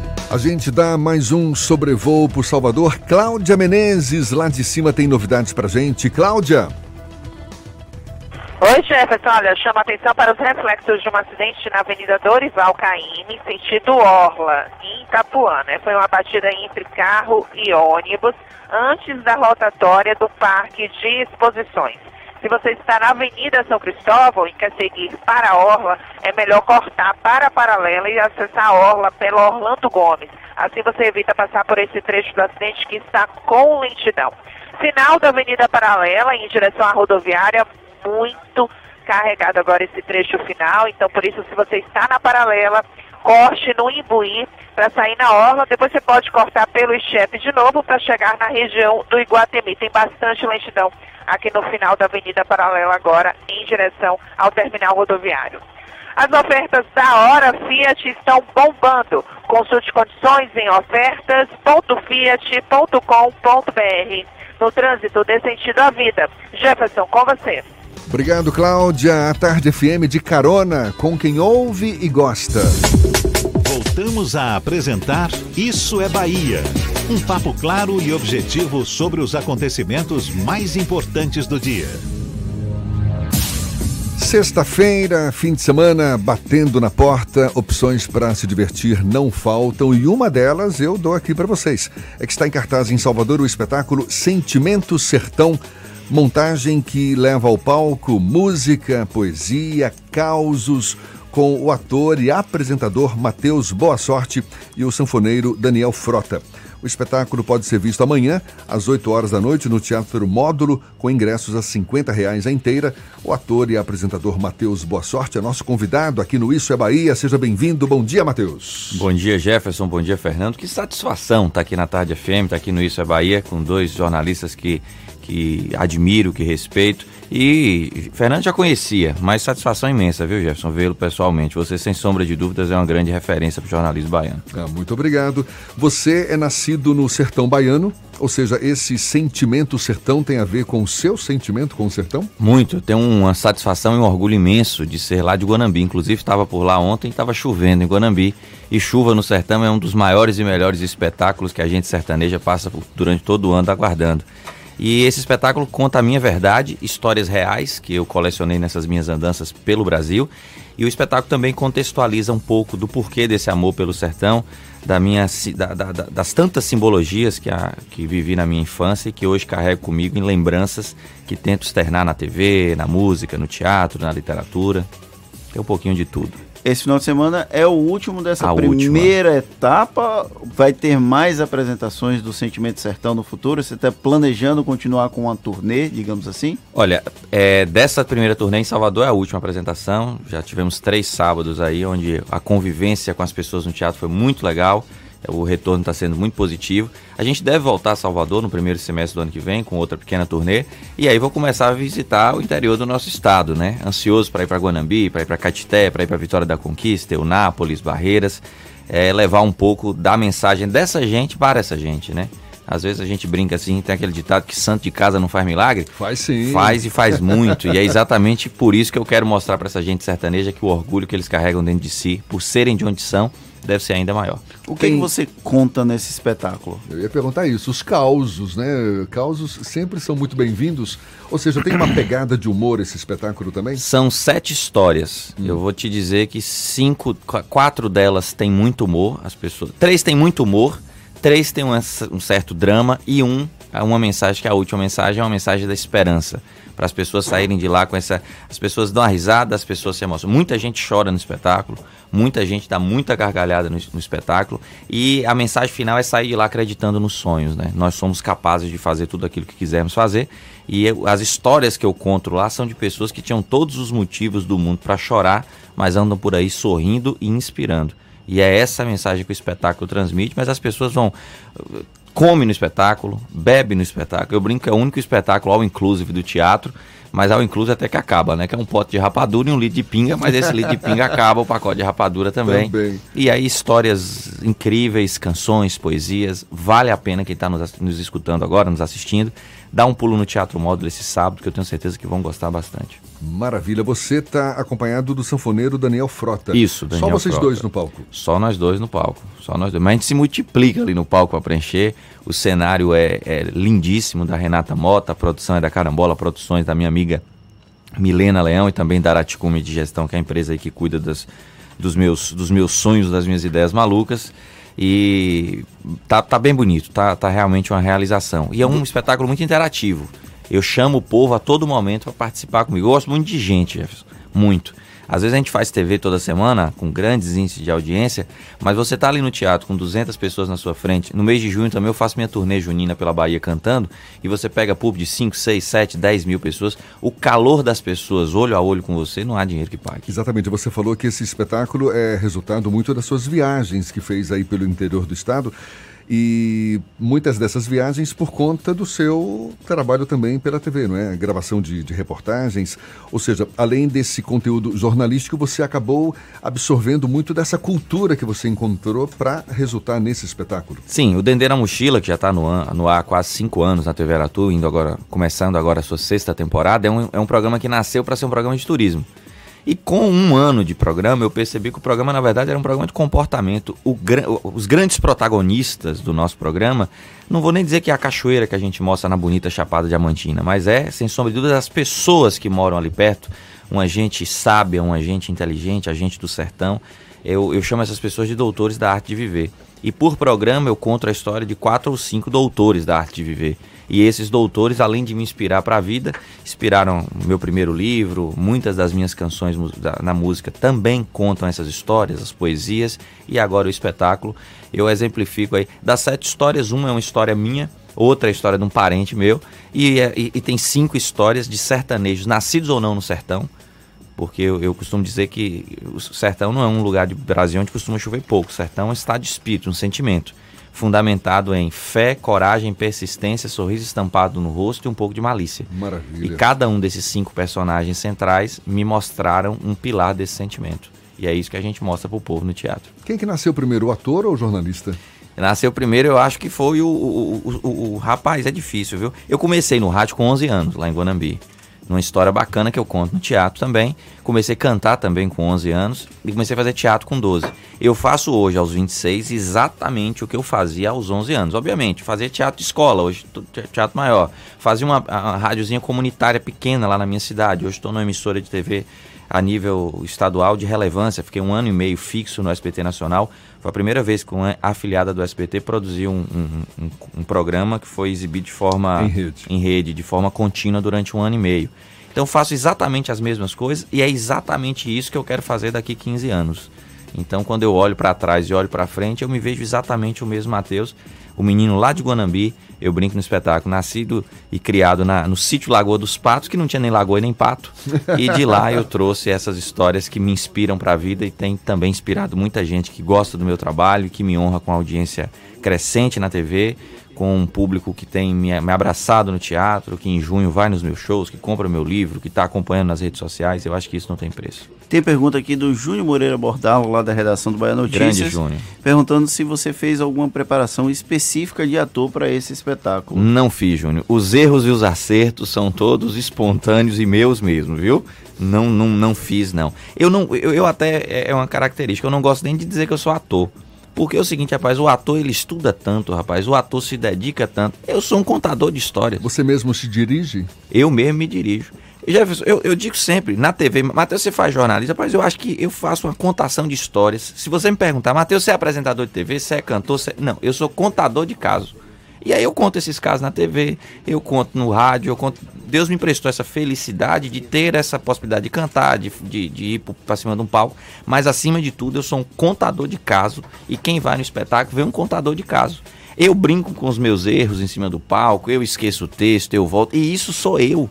Speaker 3: A gente dá mais um sobrevoo por Salvador. Cláudia Menezes, lá de cima, tem novidades pra gente. Cláudia.
Speaker 8: Oi, Jefferson. Olha, chama atenção para os reflexos de um acidente na Avenida Dorival Caymmi, sentido Orla, em Itapuã. Né? Foi uma batida entre carro e ônibus antes da rotatória do Parque de Exposições. Se você está na Avenida São Cristóvão e quer seguir para a Orla, é melhor cortar para a paralela e acessar a Orla pela Orlando Gomes. Assim você evita passar por esse trecho do acidente que está com lentidão. Final da Avenida Paralela em direção à rodoviária, muito carregado agora esse trecho final. Então, por isso, se você está na paralela, corte no Imbuí para sair na orla. Depois você pode cortar pelo Estepe de novo para chegar na região do Iguatemi. Tem bastante lentidão aqui no final da Avenida Paralela agora em direção ao terminal rodoviário. As ofertas da hora Fiat estão bombando. Consulte condições em ofertas.fiat.com.br. No trânsito, dê sentido à vida. Jefferson, com você.
Speaker 3: Obrigado, Cláudia. A Tarde FM de carona com quem ouve e gosta.
Speaker 1: Voltamos a apresentar Isso é Bahia. Um papo claro e objetivo sobre os acontecimentos mais importantes do dia.
Speaker 3: Sexta-feira, fim de semana, batendo na porta, opções para se divertir não faltam e uma delas eu dou aqui para vocês. É que está em cartaz em Salvador o espetáculo Sentimento Sertão, montagem que leva ao palco música, poesia, causos, com o ator e apresentador Matheus Boa Sorte e o sanfoneiro Daniel Frota. O espetáculo pode ser visto amanhã, às 8 horas da noite, no Teatro Módulo, com ingressos a 50 reais a inteira. O ator e apresentador Matheus Boa Sorte é nosso convidado aqui no Isso é Bahia. Seja bem-vindo. Bom dia, Matheus.
Speaker 39: Bom dia, Jefferson. Bom dia, Fernando. Que satisfação estar aqui na Tarde FM, estar aqui no Isso é Bahia, com dois jornalistas que, que admiro, que respeito. E Fernando já conhecia, mas satisfação imensa, viu, Jefferson, vê-lo pessoalmente. Você, sem sombra de dúvidas, é uma grande referência para o jornalismo baiano.
Speaker 3: Ah, muito obrigado. Você é nascido no sertão baiano, ou seja, esse sentimento sertão tem a ver com o seu sentimento com o sertão?
Speaker 39: Muito. Eu tenho uma satisfação e um orgulho imenso de ser lá de Guanambi. Inclusive, estava por lá ontem, estava chovendo em Guanambi. E chuva no sertão é um dos maiores e melhores espetáculos que a gente sertaneja passa por, durante todo o ano aguardando. E esse espetáculo conta a minha verdade, histórias reais que eu colecionei nessas minhas andanças pelo Brasil. E o espetáculo também contextualiza um pouco do porquê desse amor pelo sertão, da minha, da, da, das tantas simbologias que, a, que vivi na minha infância e que hoje carrego comigo em lembranças que tento externar na TV, na música, no teatro, na literatura. Tem um pouquinho de tudo.
Speaker 4: Esse final de semana é o último dessa
Speaker 39: A
Speaker 4: primeira última. etapa. Vai ter mais apresentações do Sentimento Sertão no futuro? Você está planejando continuar com uma turnê, digamos assim?
Speaker 39: Olha, é, dessa primeira turnê em Salvador é a última apresentação. Já tivemos três sábados aí, onde a convivência com as pessoas no teatro foi muito legal. O retorno está sendo muito positivo. A gente deve voltar a Salvador no primeiro semestre do ano que vem com outra pequena turnê. E aí vou começar a visitar o interior do nosso estado, né? Ansioso para ir para Guanambi, para ir para Catité, para ir para Vitória da Conquista, Eunápolis, Barreiras. É, levar um pouco da mensagem dessa gente para essa gente, né? Às vezes a gente brinca assim, tem aquele ditado que santo de casa não faz milagre.
Speaker 3: Faz sim.
Speaker 39: Faz e faz muito. e é exatamente por isso que eu quero mostrar para essa gente sertaneja que o orgulho que eles carregam dentro de si, por serem de onde são, deve ser ainda maior.
Speaker 4: O que, tem... que você conta nesse espetáculo?
Speaker 3: Eu ia perguntar isso. Os causos, né? Causos sempre são muito bem-vindos. Ou seja, tem uma pegada de humor esse espetáculo também?
Speaker 39: São sete histórias. Hum. Eu vou te dizer que cinco, quatro delas têm muito humor. As pessoas, três têm muito humor Três tem um, um certo drama e um, uma mensagem que é a última mensagem é uma mensagem da esperança. Para as pessoas saírem de lá com essa. As pessoas dão uma risada, as pessoas se emocionam. Muita gente chora no espetáculo, muita gente dá muita gargalhada no, no, espetáculo. E a mensagem final é sair de lá acreditando nos sonhos, né? Nós somos capazes de fazer tudo aquilo que quisermos fazer. E eu, as histórias que eu conto lá são de pessoas que tinham todos os motivos do mundo para chorar, mas andam por aí sorrindo e inspirando. E é essa a mensagem que o espetáculo transmite, mas as pessoas vão come no espetáculo, bebe no espetáculo. Eu brinco que é o único espetáculo all inclusive do teatro, mas all inclusive até que acaba, né? Que é um pote de rapadura e um litro de pinga, mas esse litro de pinga acaba, o pacote de rapadura também. também. E aí histórias incríveis, canções, poesias, vale a pena quem está nos, nos escutando agora, nos assistindo, dá um pulo no Teatro Módulo esse sábado, que eu tenho certeza que vão gostar bastante.
Speaker 3: Maravilha. Você está acompanhado do sanfoneiro Daniel Frota.
Speaker 39: Isso, Daniel
Speaker 3: Só vocês
Speaker 39: Frota.
Speaker 3: dois no palco?
Speaker 39: Só nós dois no palco. Só nós dois. Mas a gente se multiplica ali no palco para preencher. O cenário é, é, lindíssimo da Renata Mota, a produção é da Carambola Produções, da minha amiga Milena Leão e também da Araticume de Gestão, que é a empresa aí que cuida das, dos, meus, dos meus sonhos, das minhas ideias malucas. E tá, tá bem bonito, tá, tá realmente uma realização. E é um espetáculo muito interativo. Eu chamo o povo a todo momento para participar comigo. Eu gosto muito de gente, Jefferson. Muito. Às vezes a gente faz TV toda semana, com grandes índices de audiência, mas você tá ali no teatro com 200 pessoas na sua frente. No mês de junho também eu faço minha turnê junina pela Bahia cantando, e você pega público de 5, 6, 7, 10 mil pessoas. O calor das pessoas, olho a olho com você, não há dinheiro que pague.
Speaker 3: Exatamente, você falou que esse espetáculo é resultado muito das suas viagens que fez aí pelo interior do estado e muitas dessas viagens por conta do seu trabalho também pela TV, não é? Gravação de, de, reportagens, ou seja, além desse conteúdo jornalístico, você acabou absorvendo muito dessa cultura que você encontrou para resultar nesse espetáculo.
Speaker 39: Sim, o Dendê na Mochila, que já está no, no, ar há quase cinco anos na TV Aratu, indo agora, começando agora a sua sexta temporada, é um, é um programa que nasceu para ser um programa de turismo. E com um ano de programa, eu percebi que o programa, na verdade, era um programa de comportamento. O, os grandes protagonistas do nosso programa, não vou nem dizer que é a cachoeira que a gente mostra na bonita Chapada Diamantina, mas é, sem sombra de dúvida, as pessoas que moram ali perto. Uma gente sábia, uma gente inteligente, a gente do sertão. Eu, eu chamo essas pessoas de doutores da arte de viver. E por programa eu conto a história de quatro ou cinco doutores da arte de viver. E esses doutores, além de me inspirar para a vida, inspiraram meu primeiro livro, muitas das minhas canções na música também contam essas histórias, as poesias e agora o espetáculo. Eu exemplifico aí, das sete histórias, uma é uma história minha, outra é história de um parente meu, e, é, e, e tem cinco histórias de sertanejos, nascidos ou não no sertão, porque eu, eu, costumo dizer que o sertão não é um lugar de Brasil onde costuma chover pouco. O sertão é um estado de espírito, um sentimento fundamentado em fé, coragem, persistência, sorriso estampado no rosto e um pouco de malícia.
Speaker 3: Maravilha.
Speaker 39: E cada um desses cinco personagens centrais me mostraram um pilar desse sentimento. E é isso que a gente mostra pro povo no teatro.
Speaker 3: Quem que nasceu primeiro, o ator ou o jornalista?
Speaker 39: Nasceu primeiro, eu acho que foi o, o, o, o, rapaz, é difícil, viu? Eu comecei no rádio com 11 anos, lá em Guanambi numa história bacana que eu conto no teatro também. Comecei a cantar também com 11 anos e comecei a fazer teatro com 12. Eu faço hoje, aos 26, exatamente o que eu fazia aos 11 anos. Obviamente, fazer teatro de escola, hoje teatro maior. Fazia uma, uma rádiozinha comunitária pequena lá na minha cidade. Hoje estou numa emissora de TV a nível estadual de relevância. Fiquei um ano e meio fixo no SBT Nacional. Foi a primeira vez que uma afiliada do SBT produziu um, um, um, um programa que foi exibido de forma
Speaker 3: em rede.
Speaker 39: em rede, de forma contínua durante um ano e meio. Então faço exatamente as mesmas coisas e é exatamente isso que eu quero fazer daqui 15 anos. Então quando eu olho para trás e olho para frente, eu me vejo exatamente o mesmo Matheus o menino lá de Guanambi, eu brinco no espetáculo, nascido e criado na, no sítio Lagoa dos Patos, que não tinha nem lagoa e nem pato. E de lá eu trouxe essas histórias que me inspiram para a vida e tem também inspirado muita gente que gosta do meu trabalho, que me honra com a audiência crescente na TV com um público que tem me, me, abraçado no teatro, que em junho vai nos meus shows, que compra meu livro, que está acompanhando nas redes sociais. Eu acho que isso não tem preço.
Speaker 4: Tem pergunta aqui do Júnior Moreira Bordalo, lá da redação do Bahia Notícias.
Speaker 39: Grande Júnior.
Speaker 4: Perguntando se você fez alguma preparação específica de ator para esse espetáculo.
Speaker 39: Não fiz, Júnior. Os erros e os acertos são todos espontâneos e meus mesmo, viu? Não, não, não fiz, não. Eu não, eu, eu até é uma característica. Eu não gosto nem de dizer que eu sou ator. Porque é o seguinte, rapaz, o ator ele estuda tanto, rapaz, o ator se dedica tanto. Eu sou um contador de histórias.
Speaker 3: Você mesmo se dirige?
Speaker 39: Eu mesmo me dirijo. Jefferson, eu, eu digo sempre, na TV, Matheus, você faz jornalista, mas eu acho que eu faço uma contação de histórias. Se você me perguntar, Matheus, você é apresentador de TV, você é cantor, você... não, eu sou contador de casos. E aí eu conto esses casos na TV, eu conto no rádio, eu conto. Deus me emprestou essa felicidade de ter essa possibilidade de cantar, de, de, de ir para cima de um palco. Mas acima de tudo, eu sou um contador de caso. E quem vai no espetáculo vê um contador de caso. Eu brinco com os meus erros em cima do palco, eu esqueço o texto, eu volto. E isso sou eu.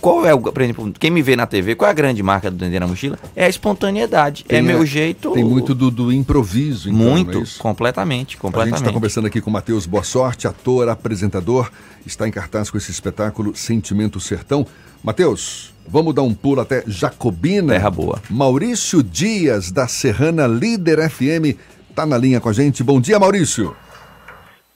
Speaker 39: Qual é o, por exemplo, quem me vê na TV, qual é a grande marca do Dendê na Mochila? É a espontaneidade. Tem é meu jeito.
Speaker 3: Tem muito do, do improviso, então,
Speaker 39: Muito,
Speaker 3: é
Speaker 39: completamente, completamente.
Speaker 3: A gente está conversando aqui com o Matheus Boa Sorte, ator, apresentador, está em cartaz com esse espetáculo Sentimento Sertão. Matheus, vamos dar um pulo até Jacobina.
Speaker 39: Terra boa.
Speaker 3: Maurício Dias, da Serrana Líder FM, está na linha com a gente. Bom dia, Maurício.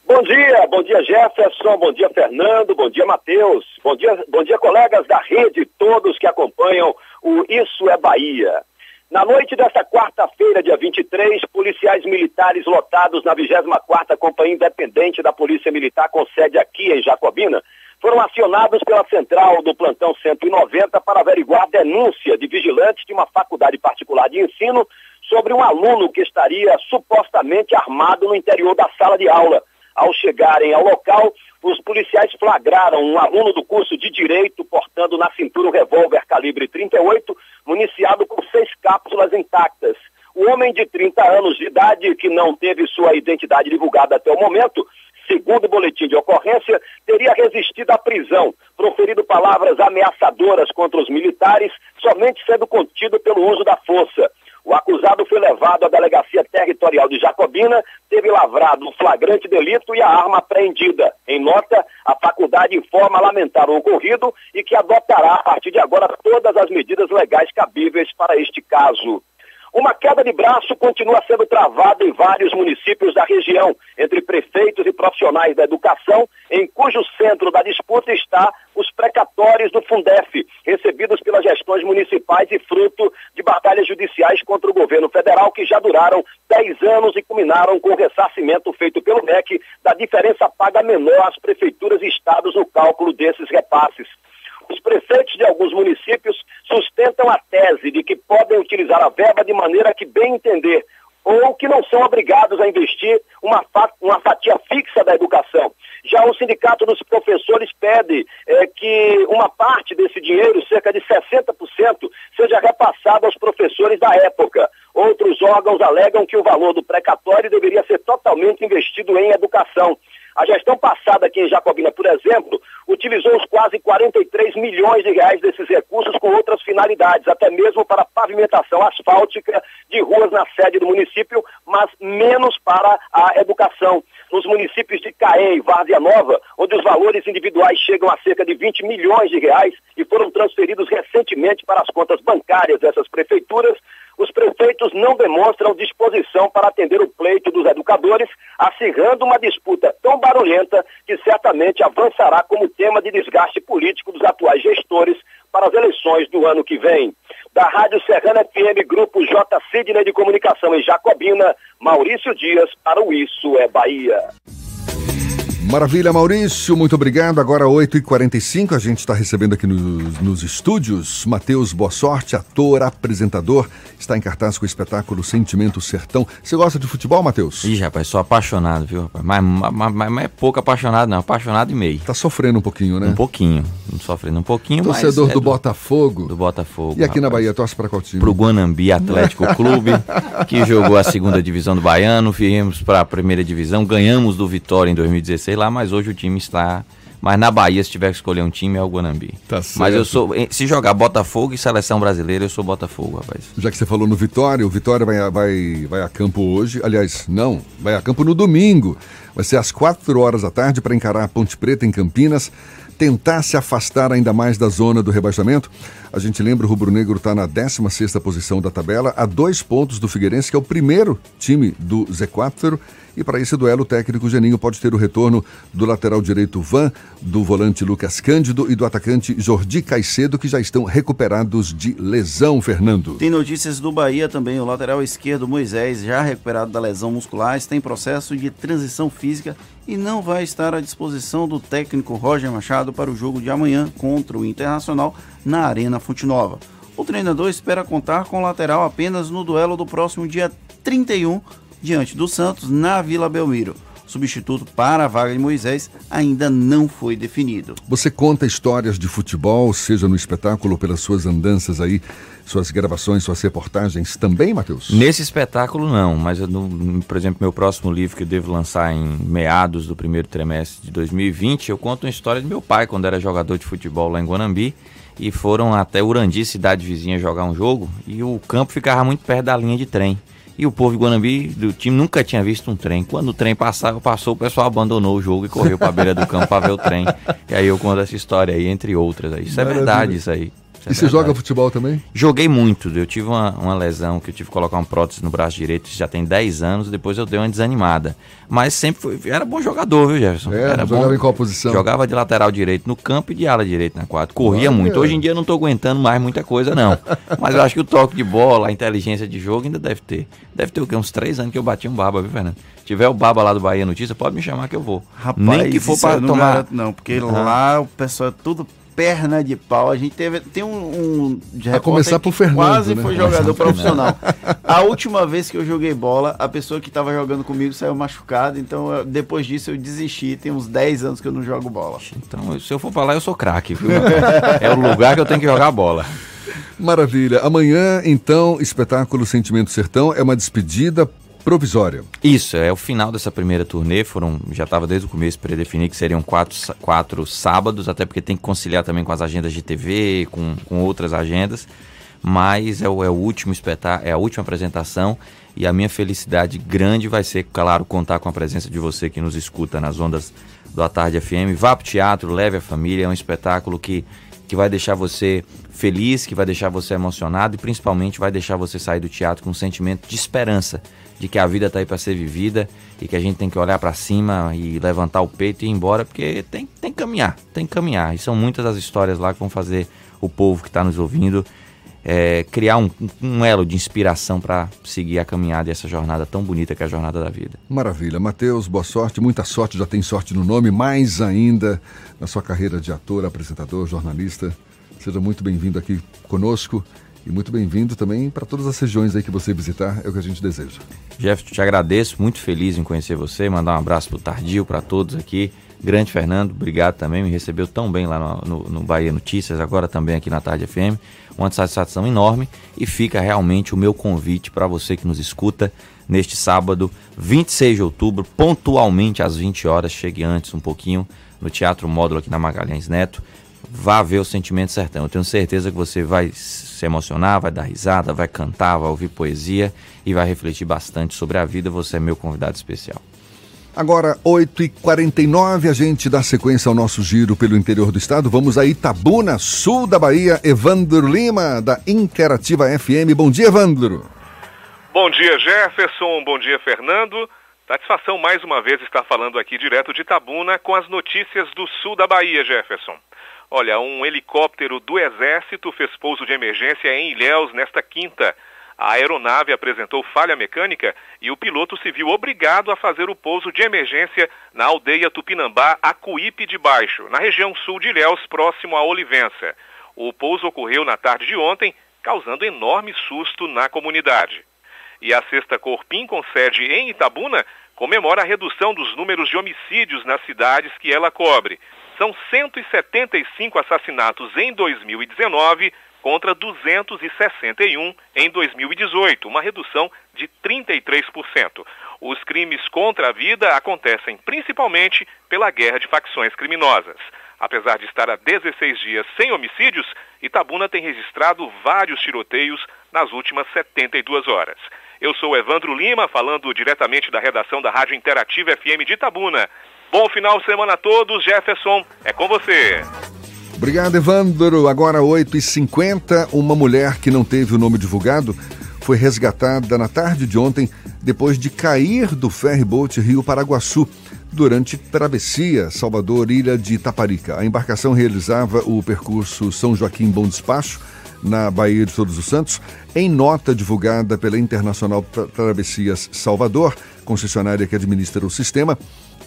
Speaker 40: Bom dia, bom dia Jefferson, bom dia Fernando, bom dia Matheus, bom dia, bom dia colegas da rede, todos que acompanham o Isso é Bahia. Na noite desta quarta-feira, dia 23, policiais militares lotados na 24ª Companhia Independente da Polícia Militar, com sede aqui em Jacobina, foram acionados pela central do plantão 190 para averiguar denúncia de vigilantes de uma faculdade particular de ensino sobre um aluno que estaria supostamente armado no interior da sala de aula. Ao chegarem ao local, os policiais flagraram um aluno do curso de Direito portando na cintura um revólver calibre 38, municiado com seis cápsulas intactas. O homem de 30 anos de idade, que não teve sua identidade divulgada até o momento, segundo o boletim de ocorrência, teria resistido à prisão, proferido palavras ameaçadoras contra os militares, somente sendo contido pelo uso da força. O acusado foi levado à Delegacia Territorial de Jacobina, teve lavrado um flagrante delito e a arma apreendida. Em nota, a faculdade informa lamentar o ocorrido e que adotará, a partir de agora, todas as medidas legais cabíveis para este caso. Uma queda de braço continua sendo travada em vários municípios da região, entre prefeitos e profissionais da educação, em cujo centro da disputa está os precatórios do Fundef, recebidos pelas gestões municipais e fruto de batalhas judiciais contra o governo federal que já duraram 10 anos e culminaram com o ressarcimento feito pelo MEC da diferença paga menor às prefeituras e estados no cálculo desses repasses. Os prefeitos de alguns municípios sustentam a tese de que podem utilizar a verba de maneira que bem entender, ou que não são obrigados a investir uma, fa uma fatia fixa da educação. Já o Sindicato dos Professores pede é, que uma parte desse dinheiro, cerca de 60%, seja repassado aos professores da época. Outros órgãos alegam que o valor do precatório deveria ser totalmente investido em educação. A gestão passada aqui em Jacobina, por exemplo, utilizou os quase 43 milhões de reais desses recursos com outras finalidades, até mesmo para pavimentação asfáltica de ruas na sede do município, mas menos para a educação. Nos municípios de Caé e Várzea Nova, onde os valores individuais chegam a cerca de 20 milhões de reais e foram transferidos recentemente para as contas bancárias dessas prefeituras, os prefeitos não demonstram disposição para atender o pleito dos educadores, acirrando uma disputa tão barulhenta que certamente avançará como tema de desgaste político dos atuais gestores para as eleições do ano que vem. Da Rádio Serrana FM, Grupo J. Sidney de Comunicação em Jacobina, Maurício Dias para o Isso é Bahia.
Speaker 3: Maravilha, Maurício, muito obrigado. Agora 8h45, a gente está recebendo aqui nos, nos estúdios Matheus Boa Sorte, ator, apresentador, está em cartaz com o espetáculo Sentimento Sertão. Você gosta de futebol, Matheus?
Speaker 39: Ih, rapaz, sou apaixonado, viu, rapaz? Mas, mas, mas, mas é pouco apaixonado, não, apaixonado e meio.
Speaker 3: Tá sofrendo um pouquinho, né?
Speaker 39: Um pouquinho, sofrendo um pouquinho,
Speaker 3: Torcedor
Speaker 39: mas é
Speaker 3: do, Botafogo.
Speaker 39: Do Botafogo.
Speaker 3: E aqui
Speaker 39: rapaz.
Speaker 3: na Bahia, torce para qual time?
Speaker 39: Pro Guanambi Atlético Clube, que jogou a segunda divisão do Baiano, viemos para a primeira divisão, ganhamos do Vitória em 2016 lá, mas hoje o time está. Mas na Bahia, se tiver que escolher um time, é o Guanambi.
Speaker 3: Tá
Speaker 39: Mas eu
Speaker 3: certo.
Speaker 39: sou. Se jogar Botafogo e seleção brasileira, eu sou Botafogo, rapaz.
Speaker 3: Já que você falou no Vitória, o Vitória vai, a- vai, vai a campo hoje. Aliás, não, vai a campo no domingo. Vai ser às 4 horas da tarde para encarar a Ponte Preta em Campinas, tentar se afastar ainda mais da zona do rebaixamento. A gente lembra, o Rubro Negro está na 16ª posição da tabela, a dois pontos do Figueirense, que é o primeiro time do Z4. E para esse duelo, o técnico Geninho pode ter o retorno do lateral direito Van, do volante Lucas Cândido e do atacante Jordi Caicedo, que já estão recuperados de lesão, Fernando.
Speaker 4: Tem notícias do Bahia também. O lateral esquerdo Moisés, já recuperado da lesão muscular, está em processo de transição física e não vai estar à disposição do técnico Roger Machado para o jogo de amanhã contra o Internacional na Arena Fonte Nova. O treinador espera contar com o lateral apenas no duelo do próximo dia 31 diante do Santos na Vila Belmiro. Substituto para a vaga de Moisés ainda não foi definido.
Speaker 3: Você conta histórias de futebol, seja no espetáculo ou pelas suas andanças aí, suas gravações, suas reportagens também, Matheus?
Speaker 39: Nesse espetáculo, não, mas eu no- por exemplo, meu próximo livro que eu devo lançar em meados do primeiro trimestre de 2020, eu conto uma história de meu pai quando era jogador de futebol lá em Guanambi e foram até Urandi, cidade vizinha, jogar um jogo e o campo ficava muito perto da linha de trem. E o povo de Guanambi, do time, nunca tinha visto um trem. Quando o trem passava, passou, o pessoal abandonou o jogo e correu para a beira do campo para ver o trem. E aí eu conto essa história aí, entre outras. Aí. Isso é
Speaker 3: Maravilha.
Speaker 39: verdade, isso aí. É
Speaker 3: E você joga futebol também?
Speaker 39: Joguei muito. Eu tive uma, uma lesão que eu tive que colocar um prótese no braço direito, já tem 10 anos, depois eu dei uma desanimada. Mas sempre fui, era bom jogador, viu, Jefferson?
Speaker 3: É,
Speaker 39: era
Speaker 3: jogava em qual posição?
Speaker 39: Jogava de lateral direito no campo e de ala direito na quadra. Corria
Speaker 3: Olha.
Speaker 39: muito. Hoje em dia eu não tô aguentando mais muita coisa, não. Mas eu acho que o toque de bola, a inteligência de jogo ainda deve ter. Deve ter o quê? Uns 3 anos que eu bati um baba, viu, Fernando? Se tiver o baba lá do Bahia Notícia, pode me chamar que eu vou.
Speaker 4: Rapaz,
Speaker 39: Nem que for para tomar.
Speaker 4: garanto, não, porque
Speaker 39: Aham.
Speaker 4: lá o pessoal é tudo perna de pau. A gente teve tem um, um de
Speaker 3: A começar
Speaker 4: que
Speaker 3: por Fernando,
Speaker 4: quase
Speaker 3: né?
Speaker 4: foi jogador profissional. A última vez que eu joguei bola, a pessoa que estava jogando comigo saiu machucada, então eu- depois disso eu desisti. Tem uns 10 anos que eu não jogo bola.
Speaker 39: Então, se eu for pra lá, eu sou craque, viu? é o lugar que eu tenho que jogar bola.
Speaker 3: Maravilha. Amanhã, então, espetáculo Sentimento Sertão é uma despedida provisória.
Speaker 39: Isso, é o final dessa primeira turnê. Foram, já estava desde o começo predefinido que seriam quatro, quatro sábados, até porque tem que conciliar também com as agendas de TV, com, com outras agendas. Mas é o, é o último espetáculo, é a última apresentação. E a minha felicidade grande vai ser, claro, contar com a presença de você que nos escuta nas ondas do A Tarde FM. Vá para o teatro, leve a família. É um espetáculo que, que vai deixar você feliz, que vai deixar você emocionado e principalmente vai deixar você sair do teatro com um sentimento de esperança de que a vida está aí para ser vivida e que a gente tem que olhar para cima e levantar o peito e ir embora, porque tem, tem que caminhar, tem que caminhar. E são muitas as histórias lá que vão fazer o povo que está nos ouvindo é, criar um, um, elo de inspiração para seguir a caminhada e essa jornada tão bonita que é a jornada da vida.
Speaker 3: Maravilha. Matheus, boa sorte, muita sorte, já tem sorte no nome, mais ainda na sua carreira de ator, apresentador, jornalista. Seja muito bem-vindo aqui conosco e muito bem-vindo também para todas as regiões aí que você visitar, é o que a gente deseja.
Speaker 39: Jeff, te agradeço, muito feliz em conhecer você, mandar um abraço pro Tardio, para todos aqui. Grande Fernando, obrigado também, me recebeu tão bem lá no, no, no Bahia Notícias, agora também aqui na Tarde FM. Uma satisfação enorme e fica realmente o meu convite para você que nos escuta neste sábado, 26 de outubro, pontualmente às 20 horas, chegue antes um pouquinho, no Teatro Módulo aqui na Magalhães Neto. Vá ver o Sentimento Sertão. Eu tenho certeza que você vai se emocionar, vai dar risada, vai cantar, vai ouvir poesia e vai refletir bastante sobre a vida. Você é meu convidado especial.
Speaker 3: Agora, 8h49, a gente dá sequência ao nosso giro pelo interior do estado. Vamos a Itabuna, sul da Bahia. Evandro Lima, da Interativa FM. Bom dia, Evandro.
Speaker 41: Bom dia, Jefferson. Bom dia, Fernando. Satisfação mais uma vez estar falando aqui direto de Itabuna com as notícias do sul da Bahia, Jefferson. Olha, um helicóptero do Exército fez pouso de emergência em Ilhéus nesta quinta. A aeronave apresentou falha mecânica e o piloto se viu obrigado a fazer o pouso de emergência na aldeia Tupinambá, Acuípe de Baixo, na região sul de Ilhéus, próximo a Olivença. O pouso ocorreu na tarde de ontem, causando enorme susto na comunidade. E a Sexta Corpim, com sede em Itabuna, comemora a redução dos números de homicídios nas cidades que ela cobre. São 175 assassinatos em 2019 contra 261 em 2018, uma redução de 33%. Os crimes contra a vida acontecem principalmente pela guerra de facções criminosas. Apesar de estar há 16 dias sem homicídios, Itabuna tem registrado vários tiroteios nas últimas 72 horas. Eu sou Evandro Lima, falando diretamente da redação da Rádio Interativa FM de Itabuna. Bom final de semana a todos. Jefferson, é com você.
Speaker 3: Obrigado, Evandro. Agora 8h50, uma mulher que não teve o nome divulgado foi resgatada na tarde de ontem depois de cair do ferryboat Rio Paraguaçu durante travessia Salvador-Ilha de Itaparica. A embarcação realizava o percurso São Joaquim Bom Despacho na Baía de Todos os Santos. Em nota divulgada pela Internacional Travessias Salvador, concessionária que administra o sistema,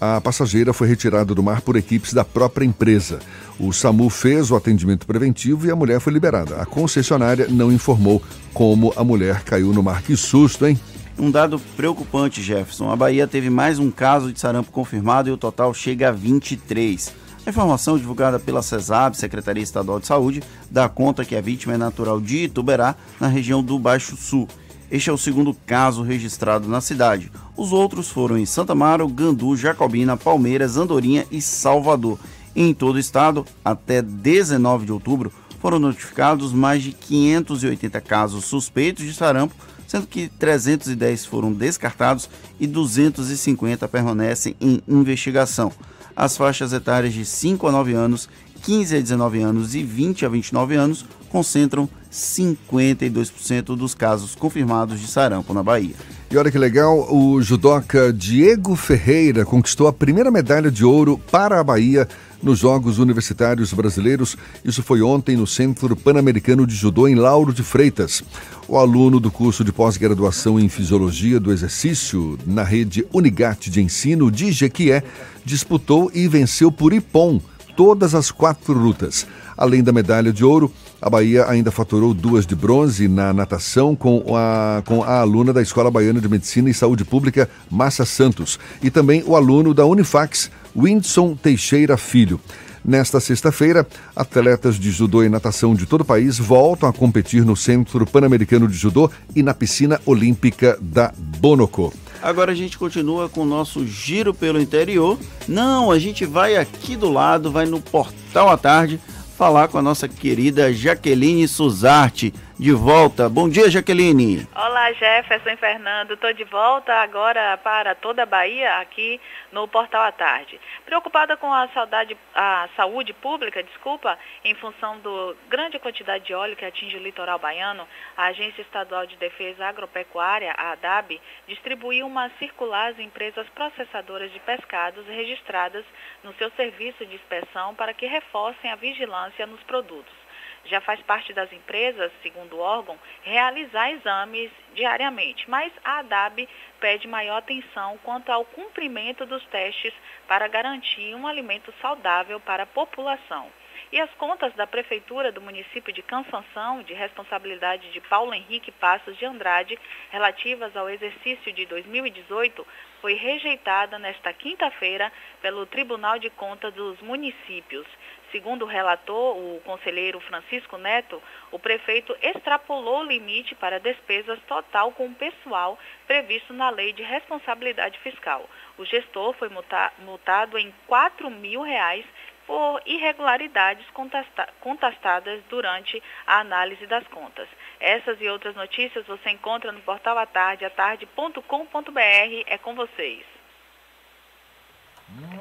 Speaker 3: a passageira foi retirada do mar por equipes da própria empresa. O SAMU fez o atendimento preventivo e a mulher foi liberada. A concessionária não informou como a mulher caiu no mar. Que susto, hein?
Speaker 4: Um dado preocupante, Jefferson. A Bahia teve mais um caso de sarampo confirmado e o total chega a 23. A informação divulgada pela CESAB, Secretaria Estadual de Saúde, dá conta que a vítima é natural de Ituberá, na região do Baixo Sul. Este é o segundo caso registrado na cidade. Os outros foram em Santa Amaro, Gandu, Jacobina, Palmeiras, Andorinha e Salvador. Em todo o estado, até 19 de outubro, foram notificados mais de 580 casos suspeitos de sarampo, sendo que 310 foram descartados e 250 permanecem em investigação. As faixas etárias de 5 a 9 anos, 15 a 19 anos e 20 a 29 anos concentram 52% dos casos confirmados de sarampo na Bahia.
Speaker 3: E olha que legal, o judoca Diego Ferreira conquistou a primeira medalha de ouro para a Bahia nos Jogos Universitários Brasileiros. Isso foi ontem no Centro Pan-Americano de Judô em Lauro de Freitas. O aluno do curso de pós-graduação em Fisiologia do Exercício na rede Unigat de Ensino de Jequié disputou e venceu por Ipom todas as quatro lutas. Além da medalha de ouro, a Bahia ainda faturou duas de bronze na natação com a, com a aluna da Escola Baiana de Medicina e Saúde Pública, Massa Santos, e também o aluno da Unifax, Windson Teixeira Filho. Nesta sexta-feira, atletas de judô e natação de todo o país voltam a competir no Centro Pan-Americano de Judô e na piscina olímpica da Bonoco.
Speaker 4: Agora a gente continua com o nosso giro pelo interior. Não, a gente vai aqui do lado, vai no Portal à Tarde, falar com a nossa querida Jaqueline Suzarte. De volta. Bom dia, Jaqueline.
Speaker 26: Olá, Jefferson Fernando. Estou de volta agora para toda a Bahia, aqui no Portal à Tarde. Preocupada com a, saudade, a saúde pública, desculpa, em função da grande quantidade de óleo que atinge o litoral baiano, a Agência Estadual de Defesa Agropecuária, a ADAB, distribuiu uma circular às empresas processadoras de pescados registradas no seu serviço de inspeção para que reforcem a vigilância nos produtos já faz parte das empresas, segundo o órgão, realizar exames diariamente, mas a ADAB pede maior atenção quanto ao cumprimento dos testes para garantir um alimento saudável para a população. E as contas da Prefeitura do município de Cansanção, de responsabilidade de Paulo Henrique Passos de Andrade, relativas ao exercício de 2018, foi rejeitada nesta quinta-feira pelo Tribunal de Contas dos Municípios. Segundo o relator, o conselheiro Francisco Neto, o prefeito extrapolou o limite para despesas total com o pessoal previsto na lei de responsabilidade fiscal. O gestor foi multado em 4 mil reais por irregularidades contestadas durante a análise das contas. Essas e outras notícias você encontra no portal atardeatarde.com.br. É com vocês.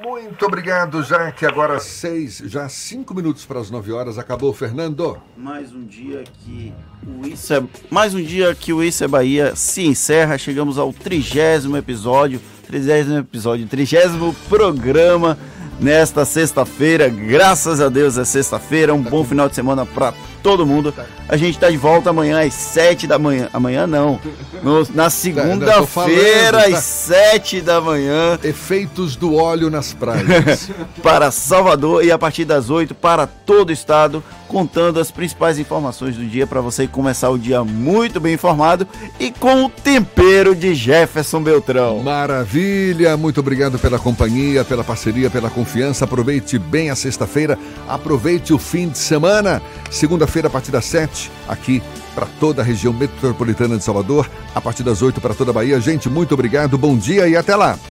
Speaker 3: Muito obrigado, que agora seis, já cinco minutos para as nove horas. Acabou, Fernando.
Speaker 4: Mais um dia que o Isso é, mais um dia que o Isso é Bahia se encerra. Chegamos ao trigésimo episódio, trigésimo episódio, trigésimo programa nesta sexta-feira. Graças a Deus é sexta-feira. Um bom final de semana para todo mundo. A gente está de volta amanhã às 7 da manhã. Amanhã não. No, na segunda-feira, às 7 da manhã.
Speaker 3: Efeitos do óleo nas praias.
Speaker 4: para Salvador e a partir das 8 para todo o estado, contando as principais informações do dia para você começar o dia muito bem informado e com o tempero de Jefferson Beltrão.
Speaker 3: Maravilha! Muito obrigado pela companhia, pela parceria, pela confiança. Aproveite bem a sexta-feira, aproveite o fim de semana. Segunda-feira, a partir das 7, aqui para toda a região metropolitana de Salvador, a partir das 8 para toda a Bahia. Gente, muito obrigado, bom dia e até lá!